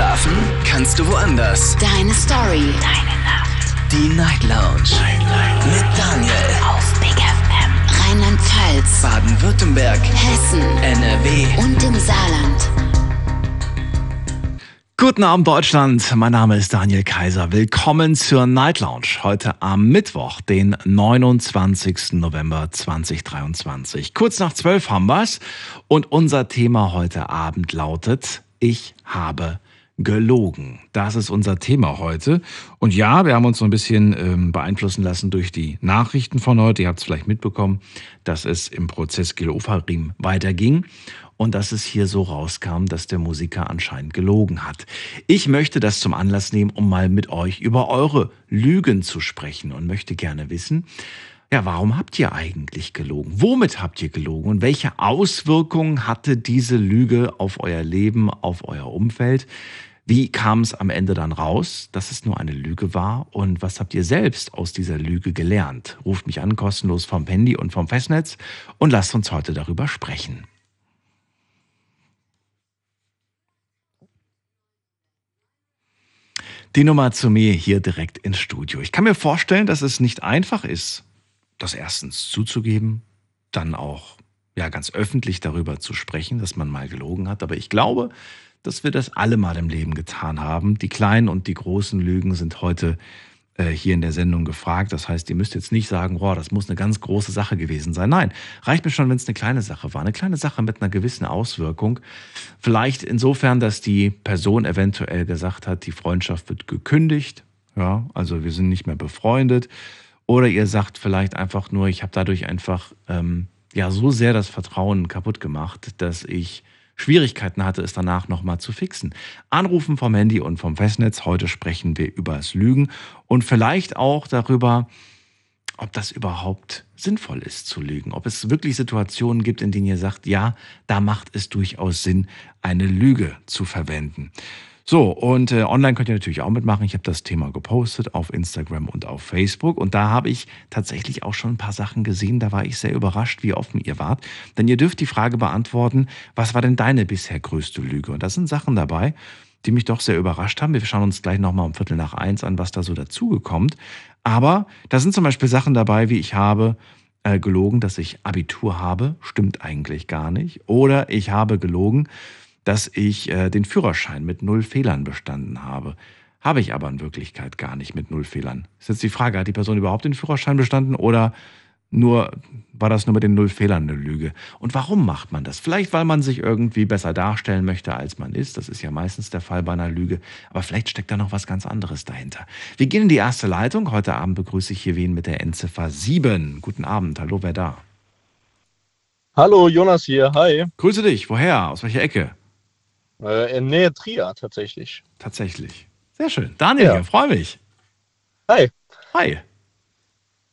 Schlafen kannst du woanders. Deine Story. Deine Nacht. Die Night Lounge. Night, Night. Mit Daniel. Auf Big FM. Rheinland-Pfalz. Baden-Württemberg. Hessen. NRW. Und im Saarland. Guten Abend Deutschland, mein Name ist Daniel Kaiser. Willkommen zur Night Lounge. Heute am Mittwoch, den 29. November 2023. Kurz nach zwölf haben wir's und unser Thema heute Abend lautet, ich habe gelogen. Das ist unser Thema heute. Und ja, wir haben uns so ein bisschen ähm, beeinflussen lassen durch die Nachrichten von heute. Ihr habt es vielleicht mitbekommen, dass es im Prozess Gil Ofarim weiterging und dass es hier so rauskam, dass der Musiker anscheinend gelogen hat. Ich möchte das zum Anlass nehmen, um mal mit euch über eure Lügen zu sprechen und möchte gerne wissen, ja, warum habt ihr eigentlich gelogen? Womit habt ihr gelogen? Und welche Auswirkungen hatte diese Lüge auf euer Leben, auf euer Umfeld? Wie kam es am Ende dann raus, dass es nur eine Lüge war? Und was habt ihr selbst aus dieser Lüge gelernt? Ruft mich an, kostenlos vom Handy und vom Festnetz und lasst uns heute darüber sprechen. die Nummer zu mir hier direkt ins Studio. Ich kann mir vorstellen, dass es nicht einfach ist, das erstens zuzugeben, dann auch ja ganz öffentlich darüber zu sprechen, dass man mal gelogen hat. Aber ich glaube, dass wir das alle mal im Leben getan haben. Die kleinen und die großen Lügen sind heute äh, hier in der Sendung gefragt. Das heißt, ihr müsst jetzt nicht sagen, boah, das muss eine ganz große Sache gewesen sein. Nein, reicht mir schon, wenn es eine kleine Sache war. Eine kleine Sache mit einer gewissen Auswirkung. Vielleicht insofern, dass die Person eventuell gesagt hat, die Freundschaft wird gekündigt. Ja, also wir sind nicht mehr befreundet. Oder ihr sagt vielleicht einfach nur, ich habe dadurch einfach ähm, ja so sehr das Vertrauen kaputt gemacht, dass ich Schwierigkeiten hatte, es danach nochmal zu fixen. Anrufen vom Handy und vom Festnetz. Heute sprechen wir über das Lügen und vielleicht auch darüber, ob das überhaupt sinnvoll ist zu lügen. Ob es wirklich Situationen gibt, in denen ihr sagt, ja, da macht es durchaus Sinn, eine Lüge zu verwenden. So, und äh, online könnt ihr natürlich auch mitmachen. Ich habe das Thema gepostet auf Instagram und auf Facebook. Und da habe ich tatsächlich auch schon ein paar Sachen gesehen. Da war ich sehr überrascht, wie offen ihr wart. Denn ihr dürft die Frage beantworten, was war denn deine bisher größte Lüge? Und da sind Sachen dabei, die mich doch sehr überrascht haben. Wir schauen uns gleich nochmal um Viertel nach eins an, was da so dazugekommt. Aber da sind zum Beispiel Sachen dabei, wie ich habe äh, gelogen, dass ich Abitur habe. Stimmt eigentlich gar nicht. Oder ich habe gelogen, dass ich äh, den Führerschein mit null Fehlern bestanden habe. Habe ich aber in Wirklichkeit gar nicht mit null Fehlern. Ist jetzt die Frage, hat die Person überhaupt den Führerschein bestanden oder nur war das nur mit den null Fehlern eine Lüge? Und warum macht man das? Vielleicht, weil man sich irgendwie besser darstellen möchte, als man ist. Das ist ja meistens der Fall bei einer Lüge. Aber vielleicht steckt da noch was ganz anderes dahinter. Wir gehen in die erste Leitung. Heute Abend begrüße ich hier wen mit der Endziffer 7. Guten Abend. Hallo, wer da? Hallo, Jonas hier. Hi. Grüße dich. Woher? Aus welcher Ecke? Äh, in Nähe Trier tatsächlich. Tatsächlich. Sehr schön. Daniel, ja. freue mich. Hi. Hi.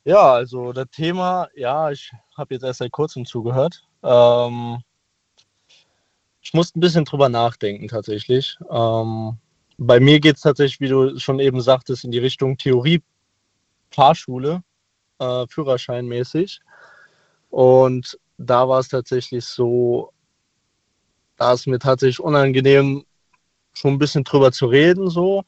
Ja, also das Thema, ja, ich habe jetzt erst seit kurzem zugehört. Ähm, ich musste ein bisschen drüber nachdenken tatsächlich. Ähm, bei mir geht es tatsächlich, wie du schon eben sagtest, in die Richtung Theorie Fahrschule, äh, Führerscheinmäßig. Und da war es tatsächlich so, da ist mir tatsächlich unangenehm, schon ein bisschen drüber zu reden, so.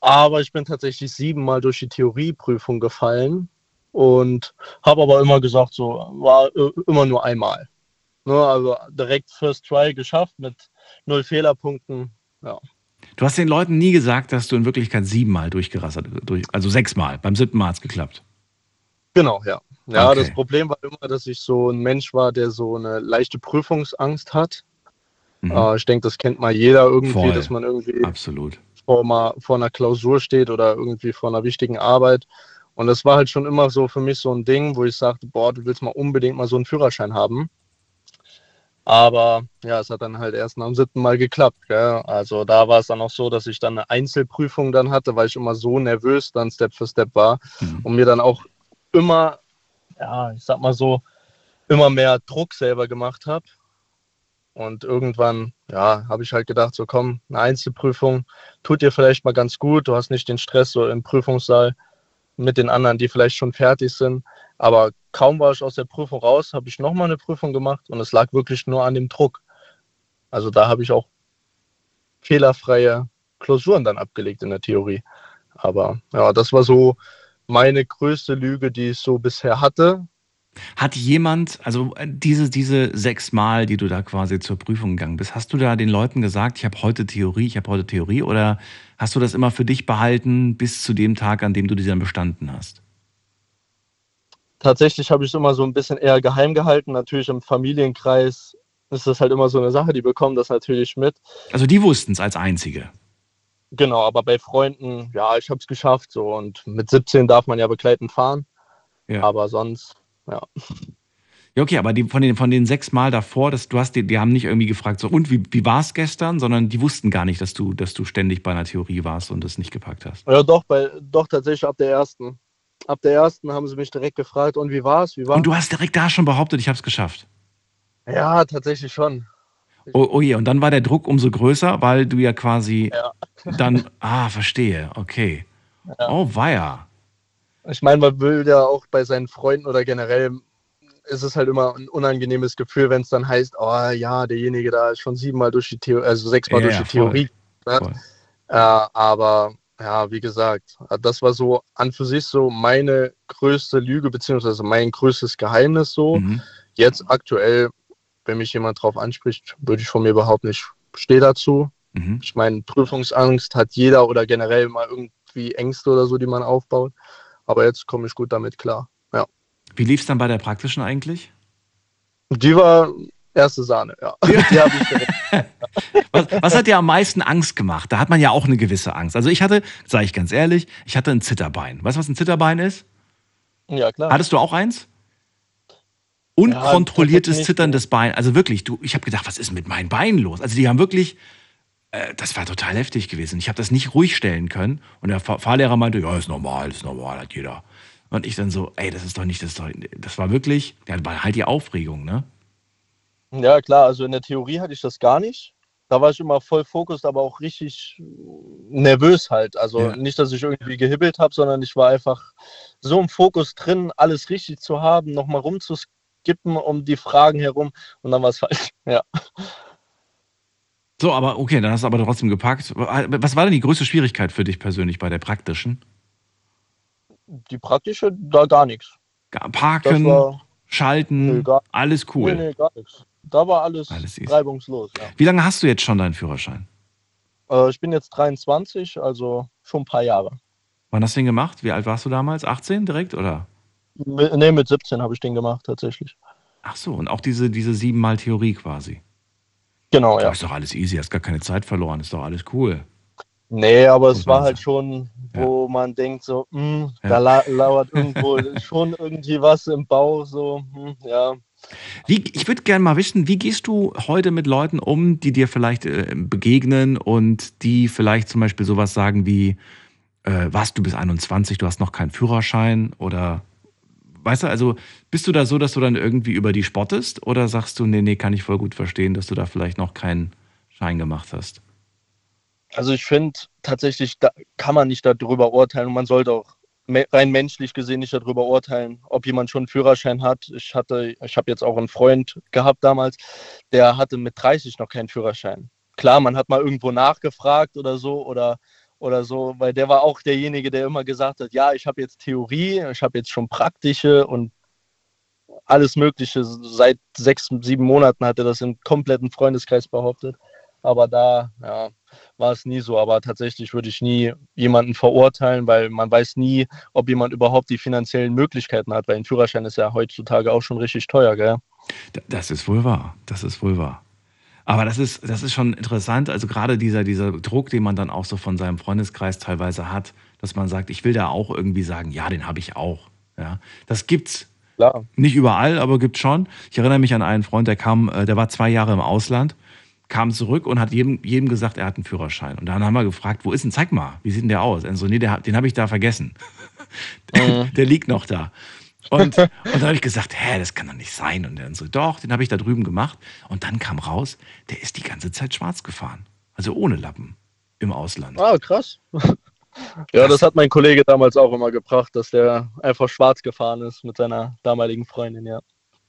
Aber ich bin tatsächlich siebenmal durch die Theorieprüfung gefallen und habe aber immer gesagt, so war äh, immer nur einmal. Ne, also direkt First Try geschafft mit null Fehlerpunkten. Ja. Du hast den Leuten nie gesagt, dass du in Wirklichkeit siebenmal durchgerasselt, durch, also sechsmal. Beim siebten Mal hat es geklappt. Genau, ja. Ja, okay. das Problem war immer, dass ich so ein Mensch war, der so eine leichte Prüfungsangst hat. Mhm. Äh, ich denke, das kennt mal jeder irgendwie, Voll. dass man irgendwie Absolut. Vor, mal, vor einer Klausur steht oder irgendwie vor einer wichtigen Arbeit. Und das war halt schon immer so für mich so ein Ding, wo ich sagte, boah, du willst mal unbedingt mal so einen Führerschein haben. Aber ja, es hat dann halt erst dem siebten Mal geklappt. Gell? Also da war es dann auch so, dass ich dann eine Einzelprüfung dann hatte, weil ich immer so nervös dann Step für Step war mhm. und mir dann auch immer, ja, ich sag mal so, immer mehr Druck selber gemacht habe. Und irgendwann, ja, habe ich halt gedacht, so komm, eine Einzelprüfung tut dir vielleicht mal ganz gut. Du hast nicht den Stress so im Prüfungssaal mit den anderen, die vielleicht schon fertig sind. Aber kaum war ich aus der Prüfung raus, habe ich nochmal eine Prüfung gemacht und es lag wirklich nur an dem Druck. Also da habe ich auch fehlerfreie Klausuren dann abgelegt in der Theorie. Aber ja, das war so meine größte Lüge, die ich so bisher hatte. Hat jemand, also äh, diese, diese sechs Mal, die du da quasi zur Prüfung gegangen bist, hast du da den Leuten gesagt, ich habe heute Theorie, ich habe heute Theorie oder hast du das immer für dich behalten bis zu dem Tag, an dem du die dann bestanden hast? Tatsächlich habe ich es immer so ein bisschen eher geheim gehalten. Natürlich im Familienkreis ist das halt immer so eine Sache, die bekommen das natürlich mit. Also die wussten es als einzige. Genau, aber bei Freunden, ja, ich habe es geschafft so und mit 17 darf man ja begleitend fahren. Ja. Aber sonst, ja. Ja, okay, aber die, von, den, von den sechs Mal davor, das, du hast die, die haben nicht irgendwie gefragt, so, und wie, wie war es gestern, sondern die wussten gar nicht, dass du, dass du ständig bei einer Theorie warst und das nicht gepackt hast. Ja, doch, bei, doch tatsächlich ab der ersten. Ab der ersten haben sie mich direkt gefragt, und wie war es? Wie war's? Und du hast direkt da schon behauptet, ich habe es geschafft. Ja, tatsächlich schon. Oh, oh je, und dann war der Druck umso größer, weil du ja quasi Ja. dann, ah, verstehe, okay. Ja. Oh, weia. Ich meine, man will ja auch bei seinen Freunden oder generell ist es halt immer ein unangenehmes Gefühl, wenn es dann heißt, oh ja, derjenige da ist schon siebenmal durch die Theorie, also sechsmal Ja, durch die Theorie. Ne? Voll. Äh, aber ja, wie gesagt, das war so an für sich so meine größte Lüge, beziehungsweise mein größtes Geheimnis so. Mhm. Jetzt aktuell, wenn mich jemand drauf anspricht, würde ich von mir behaupten, ich stehe dazu. Mhm. Ich meine, Prüfungsangst hat jeder oder generell mal irgendwie Ängste oder so, die man aufbaut. Aber jetzt komme ich gut damit klar. Ja. Wie lief es dann bei der praktischen eigentlich? Die war erste Sahne, ja. Die habe ich direkt. Was, was hat dir am meisten Angst gemacht? Da hat man ja auch eine gewisse Angst. Also ich hatte, sage ich ganz ehrlich, ich hatte ein Zitterbein. Weißt du, was ein Zitterbein ist? Ja, klar. Hattest du auch eins? Unkontrolliertes nicht, Zittern des Beins. Also wirklich, du, ich habe gedacht, was ist mit meinen Beinen los? Also die haben wirklich, äh, das war total heftig gewesen. Ich habe das nicht ruhig stellen können. Und der Fahr Fahrlehrer meinte, ja, ist normal, ist normal, hat jeder. Und ich dann so, ey, das ist doch nicht, das doch, das war wirklich, ja, war halt die Aufregung, ne? Ja, klar, also in der Theorie hatte ich das gar nicht. Da war ich immer voll fokussiert, aber auch richtig nervös halt. Also Ja. nicht, dass ich irgendwie gehibbelt habe, sondern ich war einfach so im Fokus drin, alles richtig zu haben, nochmal rumzuskippen um die Fragen herum und dann war es falsch. Ja. So, aber okay, dann hast du aber trotzdem gepackt. Was war denn die größte Schwierigkeit für dich persönlich bei der praktischen? Die praktische, da gar nichts. Parken, war Schalten, Nö, gar- alles cool. nee, nee, gar nichts. Da war alles, Alles reibungslos. Ja. Wie lange hast du jetzt schon deinen Führerschein? Äh, ich bin jetzt 23, also schon ein paar Jahre. Wann hast du den gemacht? Wie alt warst du damals? 18 direkt oder? Mit, nee, mit 17 habe ich den gemacht, tatsächlich. Ach so, und auch diese, diese siebenmal Theorie quasi. Genau, Ja. ja. Ist doch alles easy, hast gar keine Zeit verloren, ist doch alles cool. Nee, aber es war halt schon, wo man denkt, so, hm, Ja. da la lauert irgendwo schon irgendwie was im Bauch, so, hm, ja. Wie, ich würde gerne mal wissen, wie gehst du heute mit Leuten um, die dir vielleicht äh, begegnen und die vielleicht zum Beispiel sowas sagen wie, äh, was, du bist 21, du hast noch keinen Führerschein oder, weißt du, also bist du da so, dass du dann irgendwie über die spottest oder sagst du, nee, nee, kann ich voll gut verstehen, dass du da vielleicht noch keinen Schein gemacht hast? Also ich finde tatsächlich, da kann man nicht darüber urteilen und man sollte auch rein menschlich gesehen nicht darüber urteilen, ob jemand schon einen Führerschein hat. Ich hatte, ich habe jetzt auch einen Freund gehabt damals, der hatte mit 30 noch keinen Führerschein. Klar, man hat mal irgendwo nachgefragt oder so oder oder so, weil der war auch derjenige, der immer gesagt hat, ja, ich habe jetzt Theorie, ich habe jetzt schon praktische und alles Mögliche. Seit sechs, sieben Monaten hat er das im kompletten Freundeskreis behauptet. Aber da, ja, war es nie so. Aber tatsächlich würde ich nie jemanden verurteilen, weil man weiß nie, ob jemand überhaupt die finanziellen Möglichkeiten hat, weil ein Führerschein ist ja heutzutage auch schon richtig teuer, gell? Das ist wohl wahr. Das ist wohl wahr. Aber das ist, das ist schon interessant. Also gerade dieser, dieser Druck, den man dann auch so von seinem Freundeskreis teilweise hat, dass man sagt, ich will da auch irgendwie sagen, ja, den habe ich auch. Ja, das gibt's Klar. nicht überall, aber gibt schon. Ich erinnere mich an einen Freund, der kam, äh, der war zwei Jahre im Ausland, kam zurück und hat jedem, jedem gesagt, er hat einen Führerschein. Und dann haben wir gefragt, wo ist denn? Zeig mal, wie sieht denn der aus? Und so, nee, der, den habe ich da vergessen. Mhm. der liegt noch da. Und, und dann habe ich gesagt, hä, das kann doch nicht sein. Und dann so, doch, den habe ich da drüben gemacht. Und dann kam raus, der ist die ganze Zeit schwarz gefahren. Also ohne Lappen im Ausland. Ah, krass. Ja, das hat mein Kollege damals auch immer gebracht, dass der einfach schwarz gefahren ist mit seiner damaligen Freundin, ja.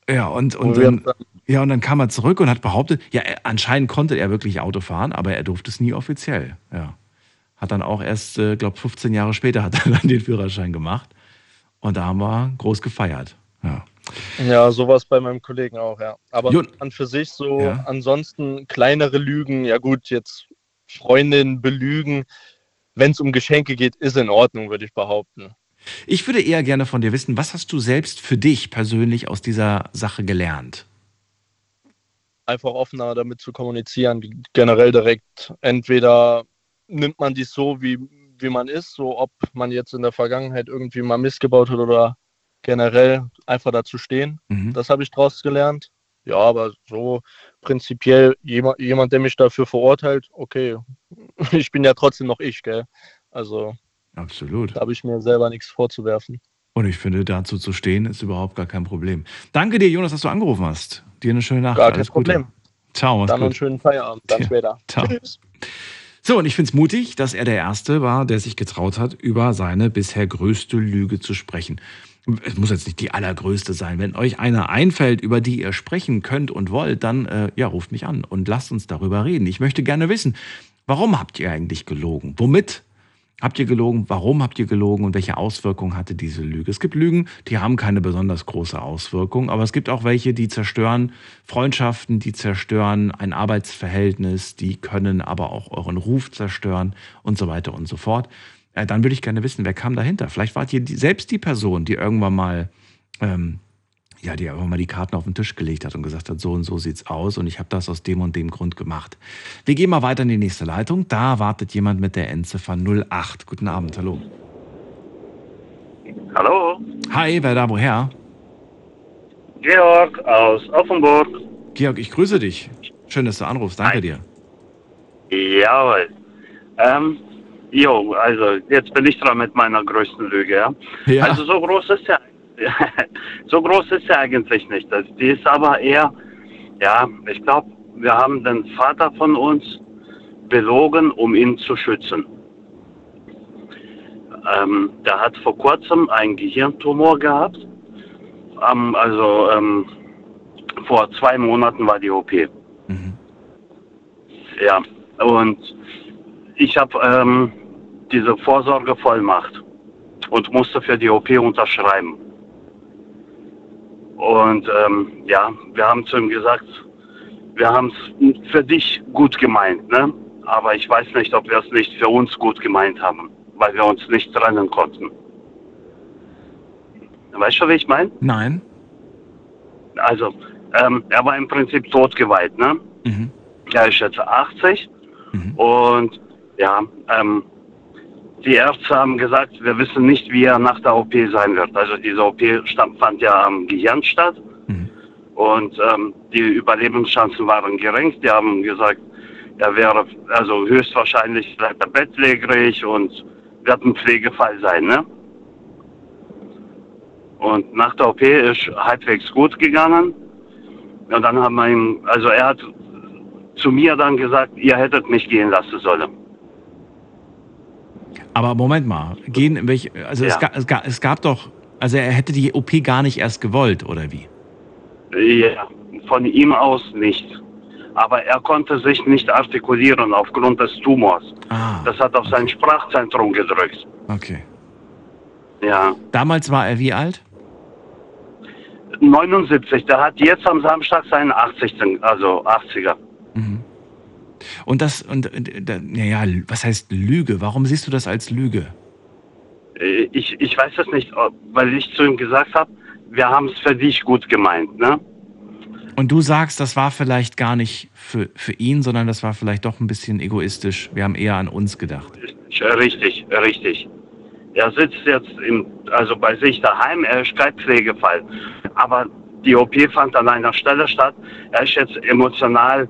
Ja, und, und, dann, ja, und dann kam er zurück und hat behauptet, ja, er, anscheinend konnte er wirklich Auto fahren, aber er durfte es nie offiziell. Ja. hat dann auch erst, äh, glaube 15 Jahre später hat er dann den Führerschein gemacht. Und da haben wir groß gefeiert. Ja. Ja, sowas bei meinem Kollegen auch, ja. Aber Jun- an für sich so, Ja. ansonsten kleinere Lügen, ja gut, jetzt Freundin belügen, wenn es um Geschenke geht, ist in Ordnung, würde ich behaupten. Ich würde eher gerne von dir wissen, was hast du selbst für dich persönlich aus dieser Sache gelernt? Einfach offener damit zu kommunizieren, generell direkt. Entweder nimmt man dies so, wie, wie man ist, so ob man jetzt in der Vergangenheit irgendwie mal missgebaut hat oder generell einfach dazu stehen. Mhm. Das habe ich draus gelernt. Ja, aber so prinzipiell jemand, jemand, der mich dafür verurteilt, okay, ich bin ja trotzdem noch ich, gell? Also Absolut. da habe ich mir selber nichts vorzuwerfen. Und ich finde, dazu zu stehen, ist überhaupt gar kein Problem. Danke dir, Jonas, dass du angerufen hast. Dir eine schöne Nacht. Gar kein Alles Gute. Problem. Ciao, mach's Dann einen gut. schönen Feierabend, dann Ja, später. ciao. Tschüss. So, und ich finde es mutig, dass er der Erste war, der sich getraut hat, über seine bisher größte Lüge zu sprechen. Es muss jetzt nicht die allergrößte sein. Wenn euch eine einfällt, über die ihr sprechen könnt und wollt, dann äh, ja, ruft mich an und lasst uns darüber reden. Ich möchte gerne wissen, warum habt ihr eigentlich gelogen? Womit habt ihr gelogen? Warum habt ihr gelogen? Und welche Auswirkungen hatte diese Lüge? Es gibt Lügen, die haben keine besonders große Auswirkung, aber es gibt auch welche, die zerstören Freundschaften, die zerstören ein Arbeitsverhältnis, die können aber auch euren Ruf zerstören und so weiter und so fort. Äh, dann würde ich gerne wissen, wer kam dahinter? Vielleicht wart ihr selbst die Person, die irgendwann mal ähm, ja, die einfach mal die Karten auf den Tisch gelegt hat und gesagt hat, so und so sieht's aus und ich habe das aus dem und dem Grund gemacht. Wir gehen mal weiter in die nächste Leitung. Da wartet jemand mit der Endziffer 08. Guten Abend, hallo. Hallo, Hi, wer da woher? Georg aus Offenburg. Georg, ich grüße dich. Schön, dass du anrufst. Danke Hi. dir. Jawohl. Ähm, jo, also jetzt bin ich dran mit meiner größten Lüge, ja. Ja. Also so groß ist ja, so groß ist ja eigentlich nicht. Das, die ist aber eher, ja, ich glaube, wir haben den Vater von uns belogen, um ihn zu schützen. Ähm, der hat vor kurzem einen Gehirntumor gehabt. Ähm, also ähm, vor zwei Monaten war die OP. Mhm. Ja, und ich habe ähm, diese Vorsorgevollmacht und musste für die OP unterschreiben. Und ähm, ja, wir haben zu ihm gesagt, wir haben es für dich gut gemeint, ne? Aber ich weiß nicht, ob wir es nicht für uns gut gemeint haben, weil wir uns nicht trennen konnten. Weißt du, wie ich meine? Nein. Also, ähm, er war im Prinzip totgeweiht, ne? Mhm. Er ist jetzt 80 Mhm. und ja, ähm, die Ärzte haben gesagt, wir wissen nicht, wie er nach der OP sein wird. Also diese OP fand ja am Gehirn statt Mhm. und ähm, die Überlebenschancen waren gering. Die haben gesagt, er wäre also höchstwahrscheinlich bleibt er bettlägerig und wird ein Pflegefall sein, ne? Und nach der OP ist halbwegs gut gegangen. Und dann haben wir ihm, also er hat zu mir dann gesagt, ihr hättet mich gehen lassen sollen. Aber Moment mal, gehen in welche, also es, Ja. gab, es, gab, es gab doch, also er hätte die OP gar nicht erst gewollt, oder wie? Ja, von ihm aus nicht. Aber er konnte sich nicht artikulieren aufgrund des Tumors. Ah, Das hat auf sein Sprachzentrum gedrückt. okay. Ja. Damals war er wie alt? 79, der hat jetzt am Samstag seinen 80. also 80er. Und das, und, naja, was heißt Lüge? Warum siehst du das als Lüge? Äh, Ich, ich weiß es nicht, weil ich zu ihm gesagt habe, wir haben es für dich gut gemeint, ne? Und du sagst, das war vielleicht gar nicht für, für ihn, sondern das war vielleicht doch ein bisschen egoistisch. Wir haben eher an uns gedacht. Richtig, richtig. Er sitzt jetzt im, also bei sich daheim, er ist kein Pflegefall. Aber die OP fand an einer Stelle statt. Er ist jetzt emotional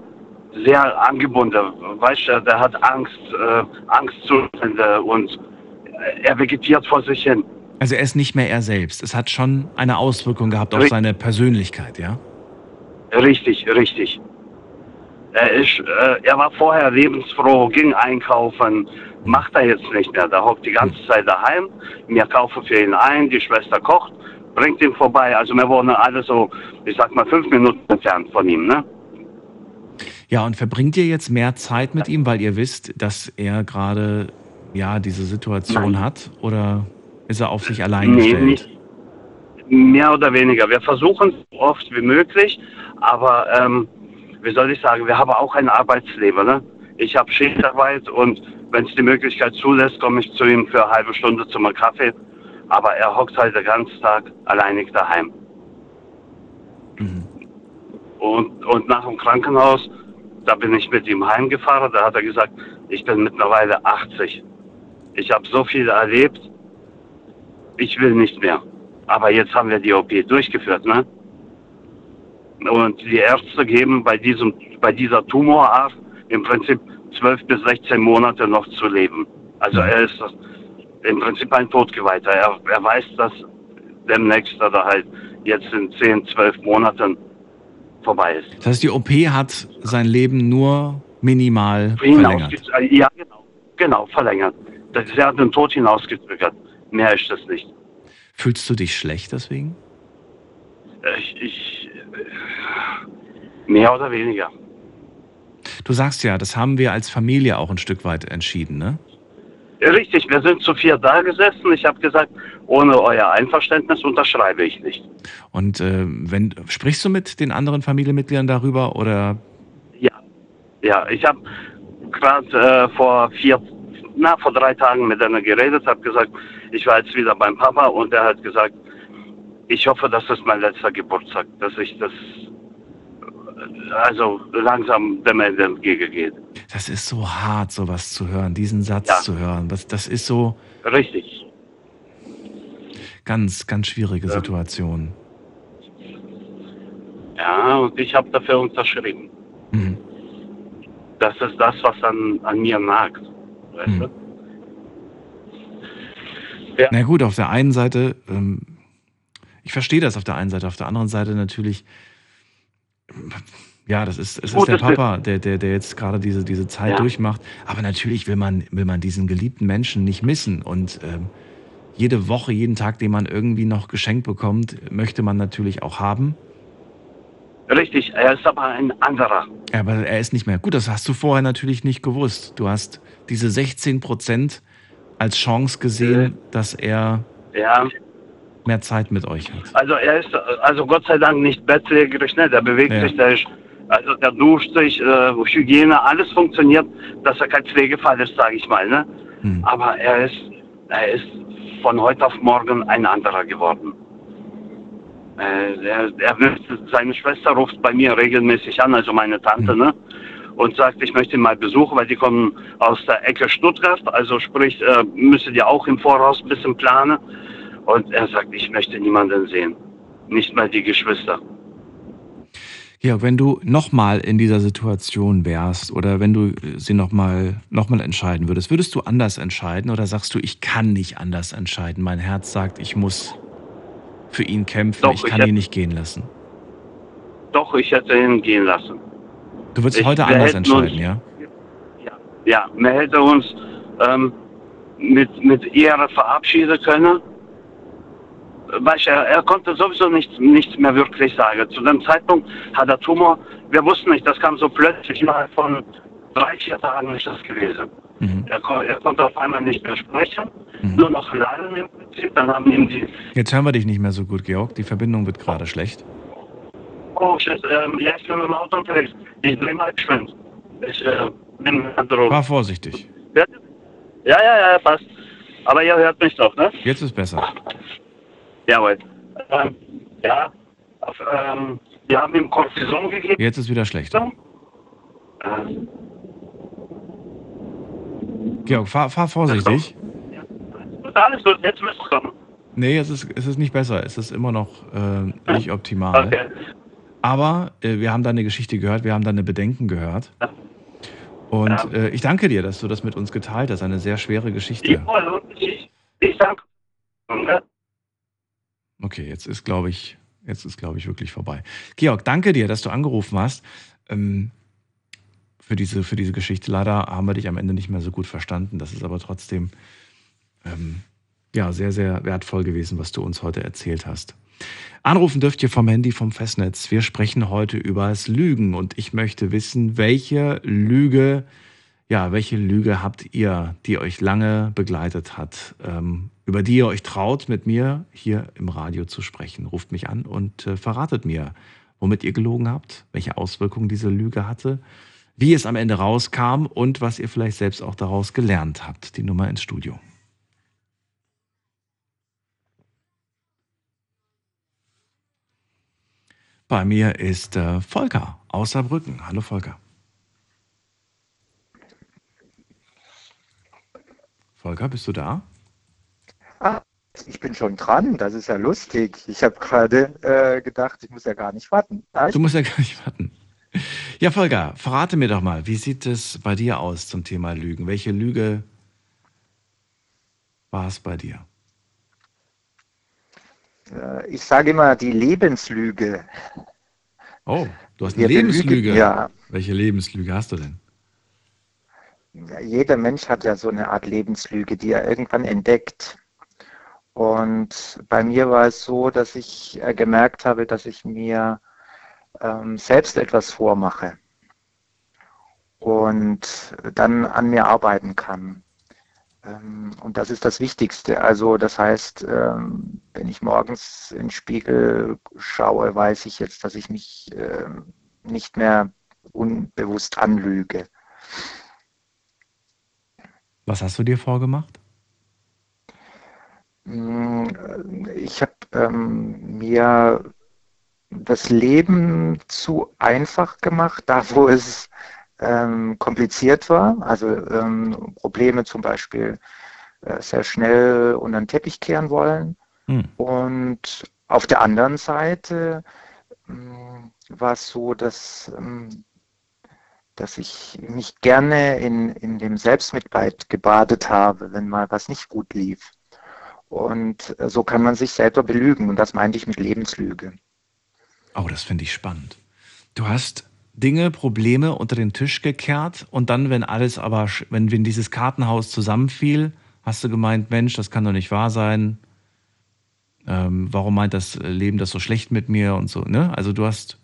sehr angebunden. Weißt du, der hat Angst, äh, Angstzustände und er vegetiert vor sich hin. Also er ist nicht mehr er selbst. Es hat schon eine Auswirkung gehabt auf Ri- seine Persönlichkeit, ja? Richtig, richtig. Er ist, äh, er war vorher lebensfroh, ging einkaufen, macht er jetzt nicht mehr. Der hockt die ganze Zeit daheim. Wir kaufen für ihn ein, die Schwester kocht, bringt ihn vorbei. Also wir wohnen alle so, ich sag mal, fünf Minuten entfernt von ihm, ne? Ja, und verbringt ihr jetzt mehr Zeit mit ihm, weil ihr wisst, dass er gerade ja, diese Situation Nein. hat? Oder ist er auf sich allein Nee, gestellt? nicht. Mehr oder weniger. Wir versuchen es so oft wie möglich, aber ähm, wie soll ich sagen, wir haben auch ein Arbeitsleben. Ne? Ich habe Schichtarbeit und wenn es die Möglichkeit zulässt, komme ich zu ihm für eine halbe Stunde zum Kaffee. Aber er hockt halt den ganzen Tag alleinig daheim. Mhm. Und, und nach dem Krankenhaus, da bin ich mit ihm heimgefahren. Da hat er gesagt, ich bin mittlerweile 80. Ich habe so viel erlebt, ich will nicht mehr. Aber jetzt haben wir die OP durchgeführt, ne? Und die Ärzte geben bei diesem, bei dieser Tumorart im Prinzip 12 bis 16 Monate noch zu leben. Also er ist im Prinzip ein Todgeweihter. Er, er weiß, dass demnächst oder halt jetzt in 10, 12 Monaten vorbei ist. Das heißt, die OP hat sein Leben nur minimal verlängert. Ja, genau. Genau, verlängert. Das, sie hat den Tod hinausgezögert. Mehr ist das nicht. Fühlst du dich schlecht deswegen? Äh, Ich, ich, äh, mehr oder weniger. Du sagst ja, das haben wir als Familie auch ein Stück weit entschieden, ne? Richtig, wir sind zu vier da gesessen. Ich habe gesagt, ohne euer Einverständnis unterschreibe ich nicht. Und äh, wenn sprichst du mit den anderen Familienmitgliedern darüber oder Ja, ja, ich habe gerade äh, vor vier, na vor drei Tagen mit einer geredet, habe gesagt, ich war jetzt wieder beim Papa und er hat gesagt, ich hoffe, das ist mein letzter Geburtstag, dass ich das also langsam dem Ende entgegengeht. das ist so hart, sowas zu hören, diesen Satz Ja. zu hören. Das, das ist so Richtig. ganz, ganz schwierige Ja. Situation. Ja, und ich habe dafür unterschrieben. Mhm. Das ist das, was an, an mir nagt. Weißt Hm. du? Na gut, auf der einen Seite, ähm, ich verstehe das auf der einen Seite, auf der anderen Seite natürlich, ja, das ist, es ist der Papa, der, der, der jetzt gerade diese, diese Zeit Ja. durchmacht. Aber natürlich will man, will man diesen geliebten Menschen nicht missen. Und ähm, jede Woche, jeden Tag, den man irgendwie noch geschenkt bekommt, möchte man natürlich auch haben. Richtig, er ist aber ein anderer. Aber er ist nicht mehr. Gut, das hast du vorher natürlich nicht gewusst. Du hast diese 16 Prozent als Chance gesehen, dass er Ja, mehr Zeit mit euch hat. also er ist also Gott sei Dank nicht bettlägerig, ne? der bewegt Ja. sich, der ist, also der duscht sich, äh, Hygiene, alles funktioniert, dass er kein Pflegefall ist, sage ich mal. Ne? Hm. Aber er ist, er ist von heute auf morgen ein anderer geworden. Äh, er, er seine Schwester ruft bei mir regelmäßig an, also meine Tante, ne? Und sagt, ich möchte ihn mal besuchen, weil die kommen aus der Ecke Stuttgart, also sprich, äh, müsste die auch im Voraus ein bisschen planen. Und er sagt, ich möchte niemanden sehen. Nicht mal die Geschwister. Georg, wenn du nochmal in dieser Situation wärst oder wenn du sie nochmal noch mal entscheiden würdest, würdest du anders entscheiden oder sagst du, ich kann nicht anders entscheiden? Mein Herz sagt, ich muss für ihn kämpfen, Doch, ich ich kann hätt- ihn nicht gehen lassen. Doch, ich hätte ihn gehen lassen. Du würdest Ich- heute anders entscheiden, uns- ja? Ja, man hätte uns ähm, mit, mit Ehre verabschieden können. Weißt, du, er, er konnte sowieso nichts, nichts mehr wirklich sagen. Zu dem Zeitpunkt hat er Tumor, wir wussten nicht, das kam so plötzlich, innerhalb von drei, vier Tagen ist das gewesen. Mhm. Er, er konnte auf einmal nicht mehr sprechen, Mhm. nur noch lallen im Prinzip. Dann haben ihm die, Jetzt hören wir dich nicht mehr so gut, Georg. Die Verbindung wird gerade schlecht. oh shit, ähm, ich bin mit dem Auto unterwegs. Ich drehe mal geschwind. Ich äh, bin Droge. War vorsichtig. Ja, ja, ja, passt. Aber ihr hört mich doch, ne? Jetzt ist besser. Jawohl. Ähm, ja, auf, ähm, wir haben ihm Cortison gegeben. Jetzt ist wieder schlecht. Äh, Georg, fahr, fahr vorsichtig. gut, alles gut, jetzt müsste es kommen. Nee, es ist, es ist nicht besser. Es ist immer noch äh, nicht optimal. Okay. Aber äh, wir haben deine Geschichte gehört, wir haben deine Bedenken gehört. Ja. Und Ja. äh, ich danke dir, dass du das mit uns geteilt hast. Eine sehr schwere Geschichte. Ich, ich danke. Okay, jetzt ist, glaube ich, jetzt ist, glaube ich, wirklich vorbei. Georg, danke dir, dass du angerufen hast. Ähm, für diese, für diese Geschichte. Leider haben wir dich am Ende nicht mehr so gut verstanden. Das ist aber trotzdem ähm, ja, sehr, sehr wertvoll gewesen, was du uns heute erzählt hast. Anrufen dürft ihr vom Handy vom Festnetz. Wir sprechen heute über das Lügen und ich möchte wissen, welche Lüge Ja, welche Lüge habt ihr, die euch lange begleitet hat, ähm, über die ihr euch traut, mit mir hier im Radio zu sprechen? Ruft mich an und äh, verratet mir, womit ihr gelogen habt, welche Auswirkungen diese Lüge hatte, wie es am Ende rauskam und was ihr vielleicht selbst auch daraus gelernt habt. Die Nummer ins Studio. Bei mir ist äh, Volker aus Saarbrücken. Hallo Volker. Volker, bist du da? Ah, ich bin schon dran. Das ist ja lustig. Ich habe gerade äh, gedacht, ich muss ja gar nicht warten. Nein? Du musst ja gar nicht warten. Ja, Volker, verrate mir doch mal, wie sieht es bei dir aus zum Thema Lügen? Welche Lüge war es bei dir? Äh, ich sage immer die Lebenslüge. Oh, du hast eine Wir Lebenslüge. Ja. Welche Lebenslüge hast du denn? jeder Mensch hat ja so eine Art Lebenslüge, die er irgendwann entdeckt. Und bei mir war es so, dass ich äh, gemerkt habe, dass ich mir ähm, selbst etwas vormache und dann an mir arbeiten kann. Ähm, und das ist das Wichtigste. Also das heißt, ähm, wenn ich morgens in den Spiegel schaue, weiß ich jetzt, dass ich mich äh, nicht mehr unbewusst anlüge. Was hast du dir vorgemacht? Mm, ich habe ähm, mir das Leben zu einfach gemacht, da wo es ähm, kompliziert war. Also ähm, Probleme zum Beispiel äh, sehr schnell unter den Teppich kehren wollen. Hm. Und auf der anderen Seite ähm, war es so, dass ähm, dass ich mich gerne in, in dem Selbstmitleid gebadet habe, wenn mal was nicht gut lief. Und äh, so kann man sich selber belügen. Und das meinte ich mit Lebenslüge. Oh, das finde ich spannend. Du hast Dinge, Probleme unter den Tisch gekehrt und dann, wenn alles aber, wenn, wenn dieses Kartenhaus zusammenfiel, hast du gemeint, Mensch, das kann doch nicht wahr sein. Ähm, warum meint das Leben das so schlecht mit mir und so, ne? Also du hast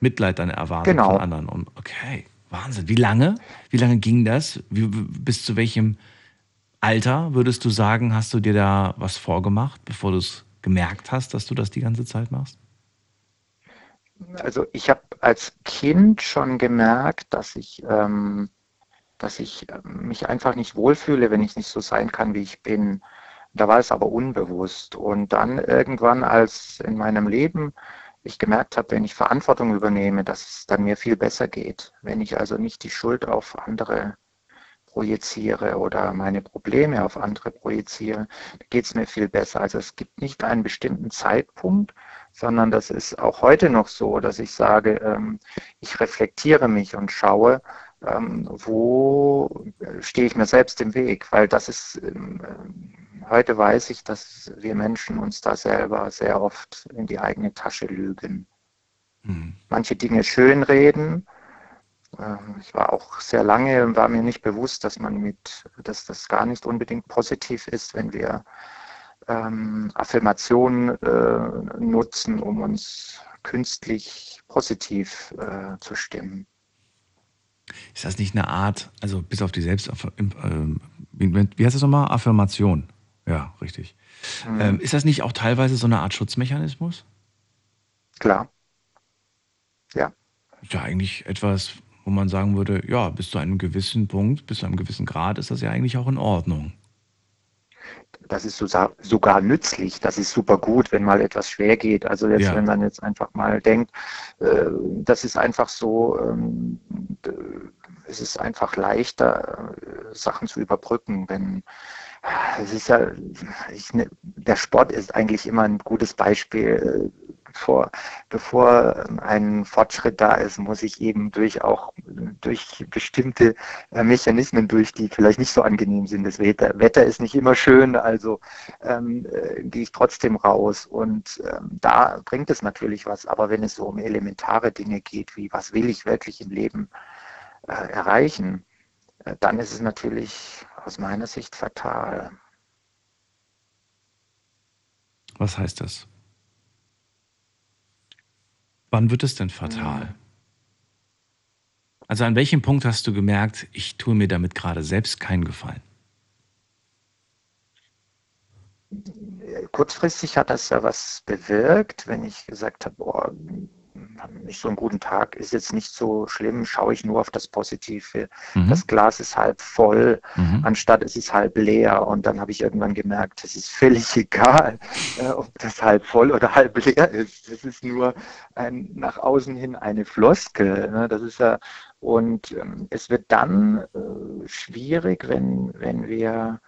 Mitleid dann erwartet genau. von anderen. Und okay, Wahnsinn. Wie lange? Wie lange ging das? Wie, bis zu welchem Alter würdest du sagen, hast du dir da was vorgemacht, bevor du es gemerkt hast, dass du das die ganze Zeit machst? Also ich habe als Kind schon gemerkt, dass ich, ähm, dass ich ähm, mich einfach nicht wohlfühle, wenn ich nicht so sein kann, wie ich bin. Da war es aber unbewusst. Und dann irgendwann, als in meinem Leben ich gemerkt habe, wenn ich Verantwortung übernehme, dass es dann mir viel besser geht. Wenn ich also nicht die Schuld auf andere projiziere oder meine Probleme auf andere projiziere, geht es mir viel besser. Also es gibt nicht einen bestimmten Zeitpunkt, sondern das ist auch heute noch so, dass ich sage, ähm, ich reflektiere mich und schaue, ähm, wo stehe ich mir selbst im Weg, weil das ist ähm, heute weiß ich, dass wir Menschen uns da selber sehr oft in die eigene Tasche lügen. Mhm. Manche Dinge schönreden. Ähm, ich war auch sehr lange und war mir nicht bewusst, dass man mit, dass das gar nicht unbedingt positiv ist, wenn wir ähm, Affirmationen äh, nutzen, um uns künstlich positiv äh, zu stimmen. Ist das nicht eine Art, also bis auf die Selbst, äh, wie heißt das nochmal? Affirmation. Ja, richtig. Mhm. Ähm, ist das nicht auch teilweise so eine Art Schutzmechanismus? Klar. Ja. Ist ja eigentlich etwas, wo man sagen würde, ja, bis zu einem gewissen Punkt, bis zu einem gewissen Grad ist das ja eigentlich auch in Ordnung. Das ist sogar nützlich, das ist super gut, wenn mal etwas schwer geht. Also jetzt, ja. wenn man jetzt einfach mal denkt, äh, das ist einfach so, ähm, es ist einfach leichter, äh, Sachen zu überbrücken, wenn es ist ja, ich, ne, der Sport ist eigentlich immer ein gutes Beispiel. Bevor, bevor ein Fortschritt da ist, muss ich eben durch auch durch bestimmte äh, Mechanismen durch, die vielleicht nicht so angenehm sind. Das Wetter, Wetter ist nicht immer schön, also ähm, äh, gehe ich trotzdem raus und ähm, da bringt es natürlich was. Aber wenn es so um elementare Dinge geht, wie was will ich wirklich im Leben äh, erreichen, äh, dann ist es natürlich aus meiner Sicht fatal. Was heißt das? Wann wird es denn fatal? Also an welchem Punkt hast du gemerkt, ich tue mir damit gerade selbst keinen Gefallen? Kurzfristig hat das ja was bewirkt, wenn ich gesagt habe, boah, nicht so einen guten Tag, ist jetzt nicht so schlimm, schaue ich nur auf das Positive. Mhm. Das Glas ist halb voll, mhm. anstatt es ist halb leer. Und dann habe ich irgendwann gemerkt, es ist völlig egal, äh, ob das halb voll oder halb leer ist. Das ist nur ein, nach außen hin eine Floskel. Ne? Das ist ja, und ähm, es wird dann äh, schwierig, wenn, wenn wir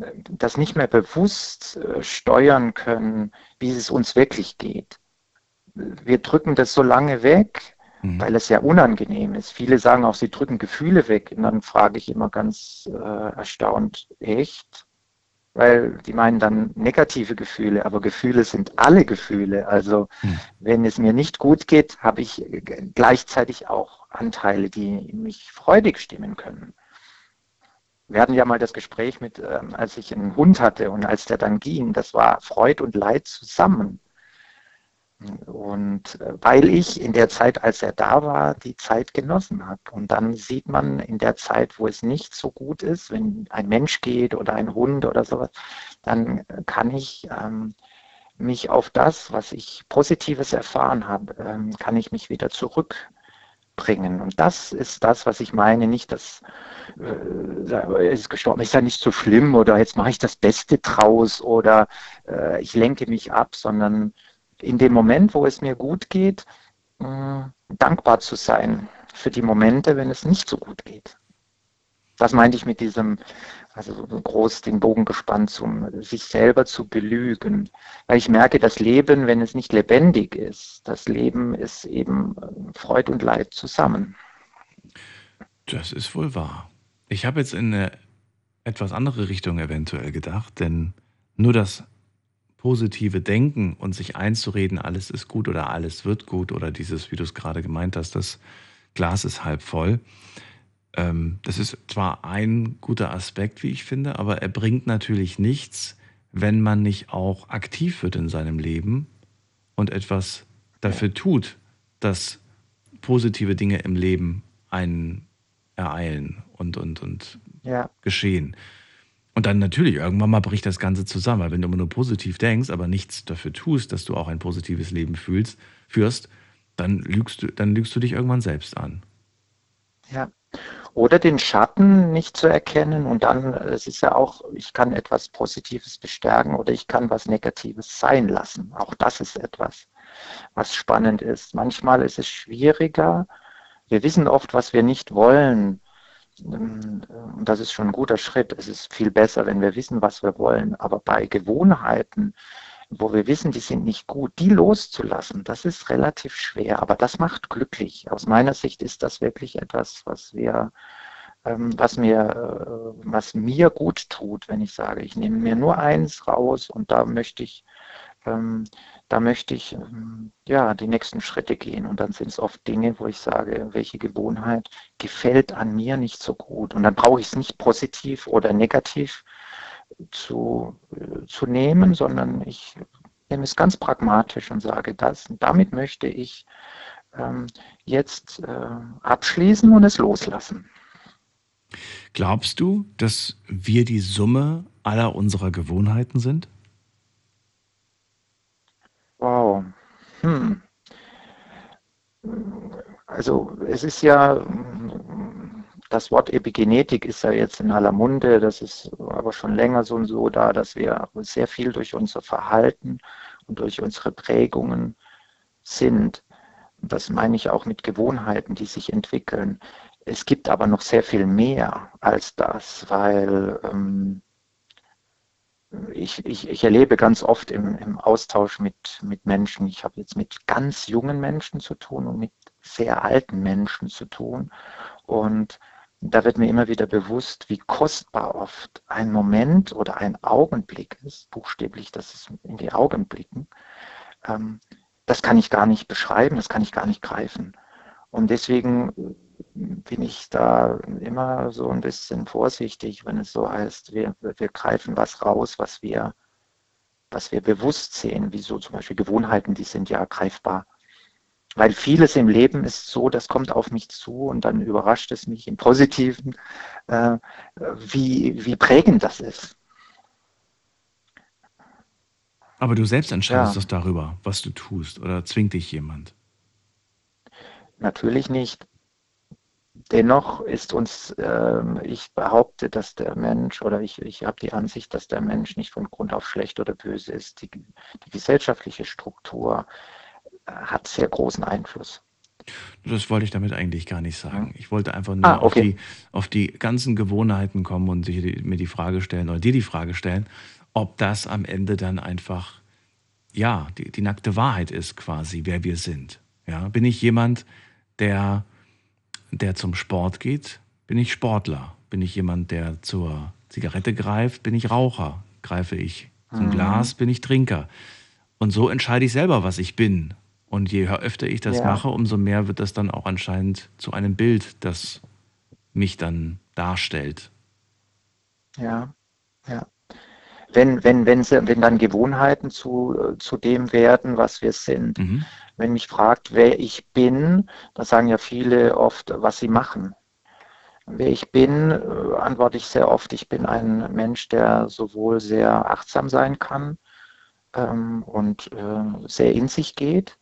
äh, das nicht mehr bewusst äh, steuern können, wie es uns wirklich geht wir drücken das so lange weg, mhm. weil es ja unangenehm ist. Viele sagen auch, sie drücken Gefühle weg. Und dann frage ich immer ganz äh, erstaunt, echt? Weil die meinen dann negative Gefühle, aber Gefühle sind alle Gefühle. Also mhm. wenn es mir nicht gut geht, habe ich gleichzeitig auch Anteile, die mich freudig stimmen können. Wir hatten ja mal das Gespräch mit, ähm, als ich einen Hund hatte und als der dann ging, das war Freud und Leid zusammen. Und äh, weil ich in der Zeit, als er da war, die Zeit genossen habe. Und dann sieht man in der Zeit, wo es nicht so gut ist, wenn ein Mensch geht oder ein Hund oder sowas, dann kann ich ähm, mich auf das, was ich Positives erfahren habe, ähm, kann ich mich wieder zurückbringen. Und das ist das, was ich meine, nicht dass äh, ist gestorben, ist ja nicht so schlimm oder jetzt mache ich das Beste draus oder äh, ich lenke mich ab, sondern in dem Moment, wo es mir gut geht, dankbar zu sein für die Momente, wenn es nicht so gut geht. Das meinte ich mit diesem, also groß den Bogen gespannt, um sich selber zu belügen. Weil ich merke, das Leben, wenn es nicht lebendig ist, das Leben ist eben äh, Freud und Leid zusammen. Das ist wohl wahr. Ich habe jetzt in eine etwas andere Richtung eventuell gedacht, denn nur das positive Denken und sich einzureden, alles ist gut oder alles wird gut oder dieses, wie du es gerade gemeint hast, das Glas ist halb voll. Ähm, das ist zwar ein guter Aspekt, wie ich finde, aber er bringt natürlich nichts, wenn man nicht auch aktiv wird in seinem Leben und etwas dafür tut, dass positive Dinge im Leben einen ereilen und, und, und ja. geschehen. Und dann natürlich, irgendwann mal bricht das Ganze zusammen, weil wenn du immer nur positiv denkst, aber nichts dafür tust, dass du auch ein positives Leben fühlst, führst, dann lügst du, dann lügst du dich irgendwann selbst an. Ja. Oder den Schatten nicht zu erkennen und dann, es ist ja auch, ich kann etwas Positives bestärken oder ich kann was Negatives sein lassen. Auch das ist etwas, was spannend ist. Manchmal ist es schwieriger. Wir wissen oft, was wir nicht wollen das ist schon ein guter Schritt. Es ist viel besser, wenn wir wissen, was wir wollen. Aber bei Gewohnheiten, wo wir wissen, die sind nicht gut, die loszulassen, das ist relativ schwer. Aber das macht glücklich. Aus meiner Sicht ist das wirklich etwas, was wir, ähm, was mir, äh, was mir gut tut, wenn ich sage, ich nehme mir nur eins raus und da möchte ich ähm, da möchte ich ähm, ja die nächsten Schritte gehen. Und dann sind es oft Dinge, wo ich sage, welche Gewohnheit gefällt an mir nicht so gut. Und dann brauche ich es nicht positiv oder negativ zu, äh, zu nehmen, sondern ich nehme es ganz pragmatisch und sage, das, damit möchte ich ähm, jetzt äh, abschließen und es loslassen. Glaubst du, dass wir die Summe aller unserer Gewohnheiten sind? Wow. Hm. Also es ist ja, das Wort Epigenetik ist ja jetzt in aller Munde, das ist aber schon länger so und so da, dass wir sehr viel durch unser Verhalten und durch unsere Prägungen sind. Das meine ich auch mit Gewohnheiten, die sich entwickeln. Es gibt aber noch sehr viel mehr als das, weil ähm, ich, ich, ich erlebe ganz oft im, im Austausch mit, mit Menschen, ich habe jetzt mit ganz jungen Menschen zu tun und mit sehr alten Menschen zu tun. Und da wird mir immer wieder bewusst, wie kostbar oft ein Moment oder ein Augenblick ist, buchstäblich, das ist in die Augen blicken. Ähm, das kann ich gar nicht beschreiben, das kann ich gar nicht greifen. Und deswegen bin ich da immer so ein bisschen vorsichtig, wenn es so heißt, wir, wir greifen was raus, was wir, was wir bewusst sehen, wie so zum Beispiel Gewohnheiten, die sind ja greifbar. weil vieles im Leben ist so, das kommt auf mich zu und dann überrascht es mich im Positiven, äh, wie, wie prägend das ist. Aber du selbst entscheidest Ja. das darüber, was du tust, oder zwingt dich jemand? Natürlich nicht. Dennoch ist uns, ähm, ich behaupte, dass der Mensch oder ich, ich habe die Ansicht, dass der Mensch nicht von Grund auf schlecht oder böse ist. Die, die gesellschaftliche Struktur äh, hat sehr großen Einfluss. Das wollte ich damit eigentlich gar nicht sagen. Ich wollte einfach nur Ah, auf, okay. die, auf die ganzen Gewohnheiten kommen und sich die, mir die Frage stellen, oder dir die Frage stellen, ob das am Ende dann einfach, ja, die, die nackte Wahrheit ist quasi, wer wir sind. Ja, bin ich jemand, der, der zum Sport geht? Bin ich Sportler? Bin ich jemand, der zur Zigarette greift? Bin ich Raucher? Greife ich zum Glas? Bin ich Trinker? Und so entscheide ich selber, was ich bin. Und je öfter ich das Ja. mache, umso mehr wird das dann auch anscheinend zu einem Bild, das mich dann darstellt. Ja, ja. Wenn, wenn, wenn, sie, wenn dann Gewohnheiten zu, äh, zu dem werden, was wir sind. Mhm. Wenn mich fragt, wer ich bin, da sagen ja viele oft, was sie machen. Wer ich bin, äh, antworte ich sehr oft, ich bin ein Mensch, der sowohl sehr achtsam sein kann ähm, und äh, sehr in sich geht,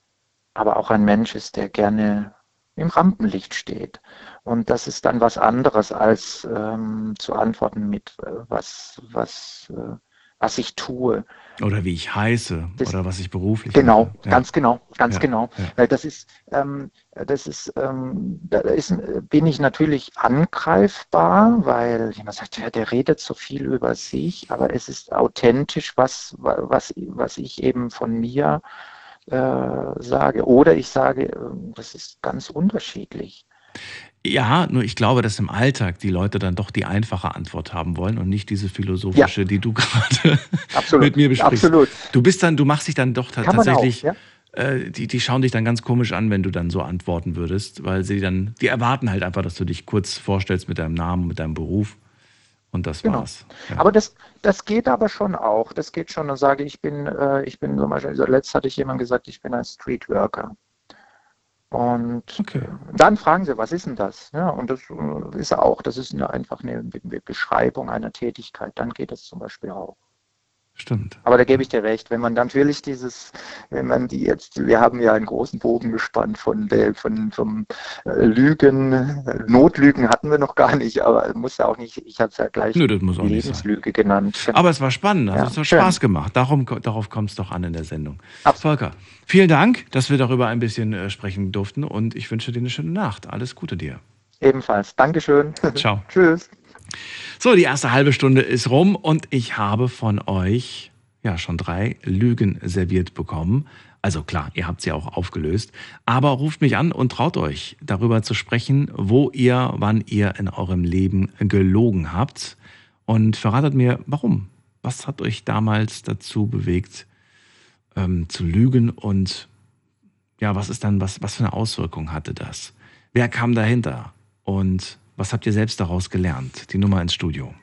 aber auch ein Mensch ist, der gerne im Rampenlicht steht. Und das ist dann was anderes, als ähm, zu antworten mit, äh, was, was, äh, was ich tue. Oder wie ich heiße Das- oder was ich beruflich Genau, mache. Ja. ganz genau, ganz Ja, genau. ja. Weil das ist, ähm, das ist, ähm, da ist, bin ich natürlich angreifbar, weil jemand sagt, ja, der redet so viel über sich, aber es ist authentisch, was, was, was ich eben von mir äh, sage. Oder ich sage, ähm, das ist ganz unterschiedlich. Ja, nur ich glaube, dass im Alltag die Leute dann doch die einfache Antwort haben wollen und nicht diese philosophische, die du gerade mit mir besprichst. absolut. Du bist dann, du machst dich dann doch ta- Kann man auch, tatsächlich, ja. äh, die, die schauen dich dann ganz komisch an, wenn du dann so antworten würdest, weil sie dann, die erwarten halt einfach, dass du dich kurz vorstellst mit deinem Namen, mit deinem Beruf und das Genau. war's. Ja. Aber das, das geht aber schon auch. Das geht schon. Dann sage ich, ich bin, äh, ich bin zum Beispiel, also letzt hatte ich jemand gesagt, ich bin ein Streetworker. Und Okay. dann fragen sie, was ist denn das? Ja, und das äh, ist auch, das ist eine, einfach eine Be- Beschreibung einer Tätigkeit. Dann geht das zum Beispiel auch. Stimmt. Aber da gebe ich dir recht, wenn man natürlich dieses, wenn man die jetzt, wir haben ja einen großen Bogen gespannt von der, von, vom äh, Lügen, äh, Notlügen hatten wir noch gar nicht, aber muss ja auch nicht, ich habe es ja gleich Nö, das muss auch. Lebenslüge genannt. Aber es war spannend, also Ja, es hat schön. Spaß gemacht. Darum, darauf kommt es doch an in der Sendung. Absolut. Volker, vielen Dank, dass wir darüber ein bisschen äh, sprechen durften und ich wünsche dir eine schöne Nacht. Alles Gute dir. Ebenfalls. Dankeschön. Ciao. Tschüss. So, die erste halbe Stunde ist rum und ich habe von euch ja schon drei Lügen serviert bekommen. Also klar, ihr habt sie auch aufgelöst. Aber ruft mich an und traut euch, darüber zu sprechen, wo ihr, wann ihr in eurem Leben gelogen habt. Und verratet mir, warum. Was hat euch damals dazu bewegt, ähm, zu lügen und ja, was ist dann, was, was für eine Auswirkung hatte das? Wer kam dahinter? Und was habt ihr selbst daraus gelernt? Die Nummer ins Studio.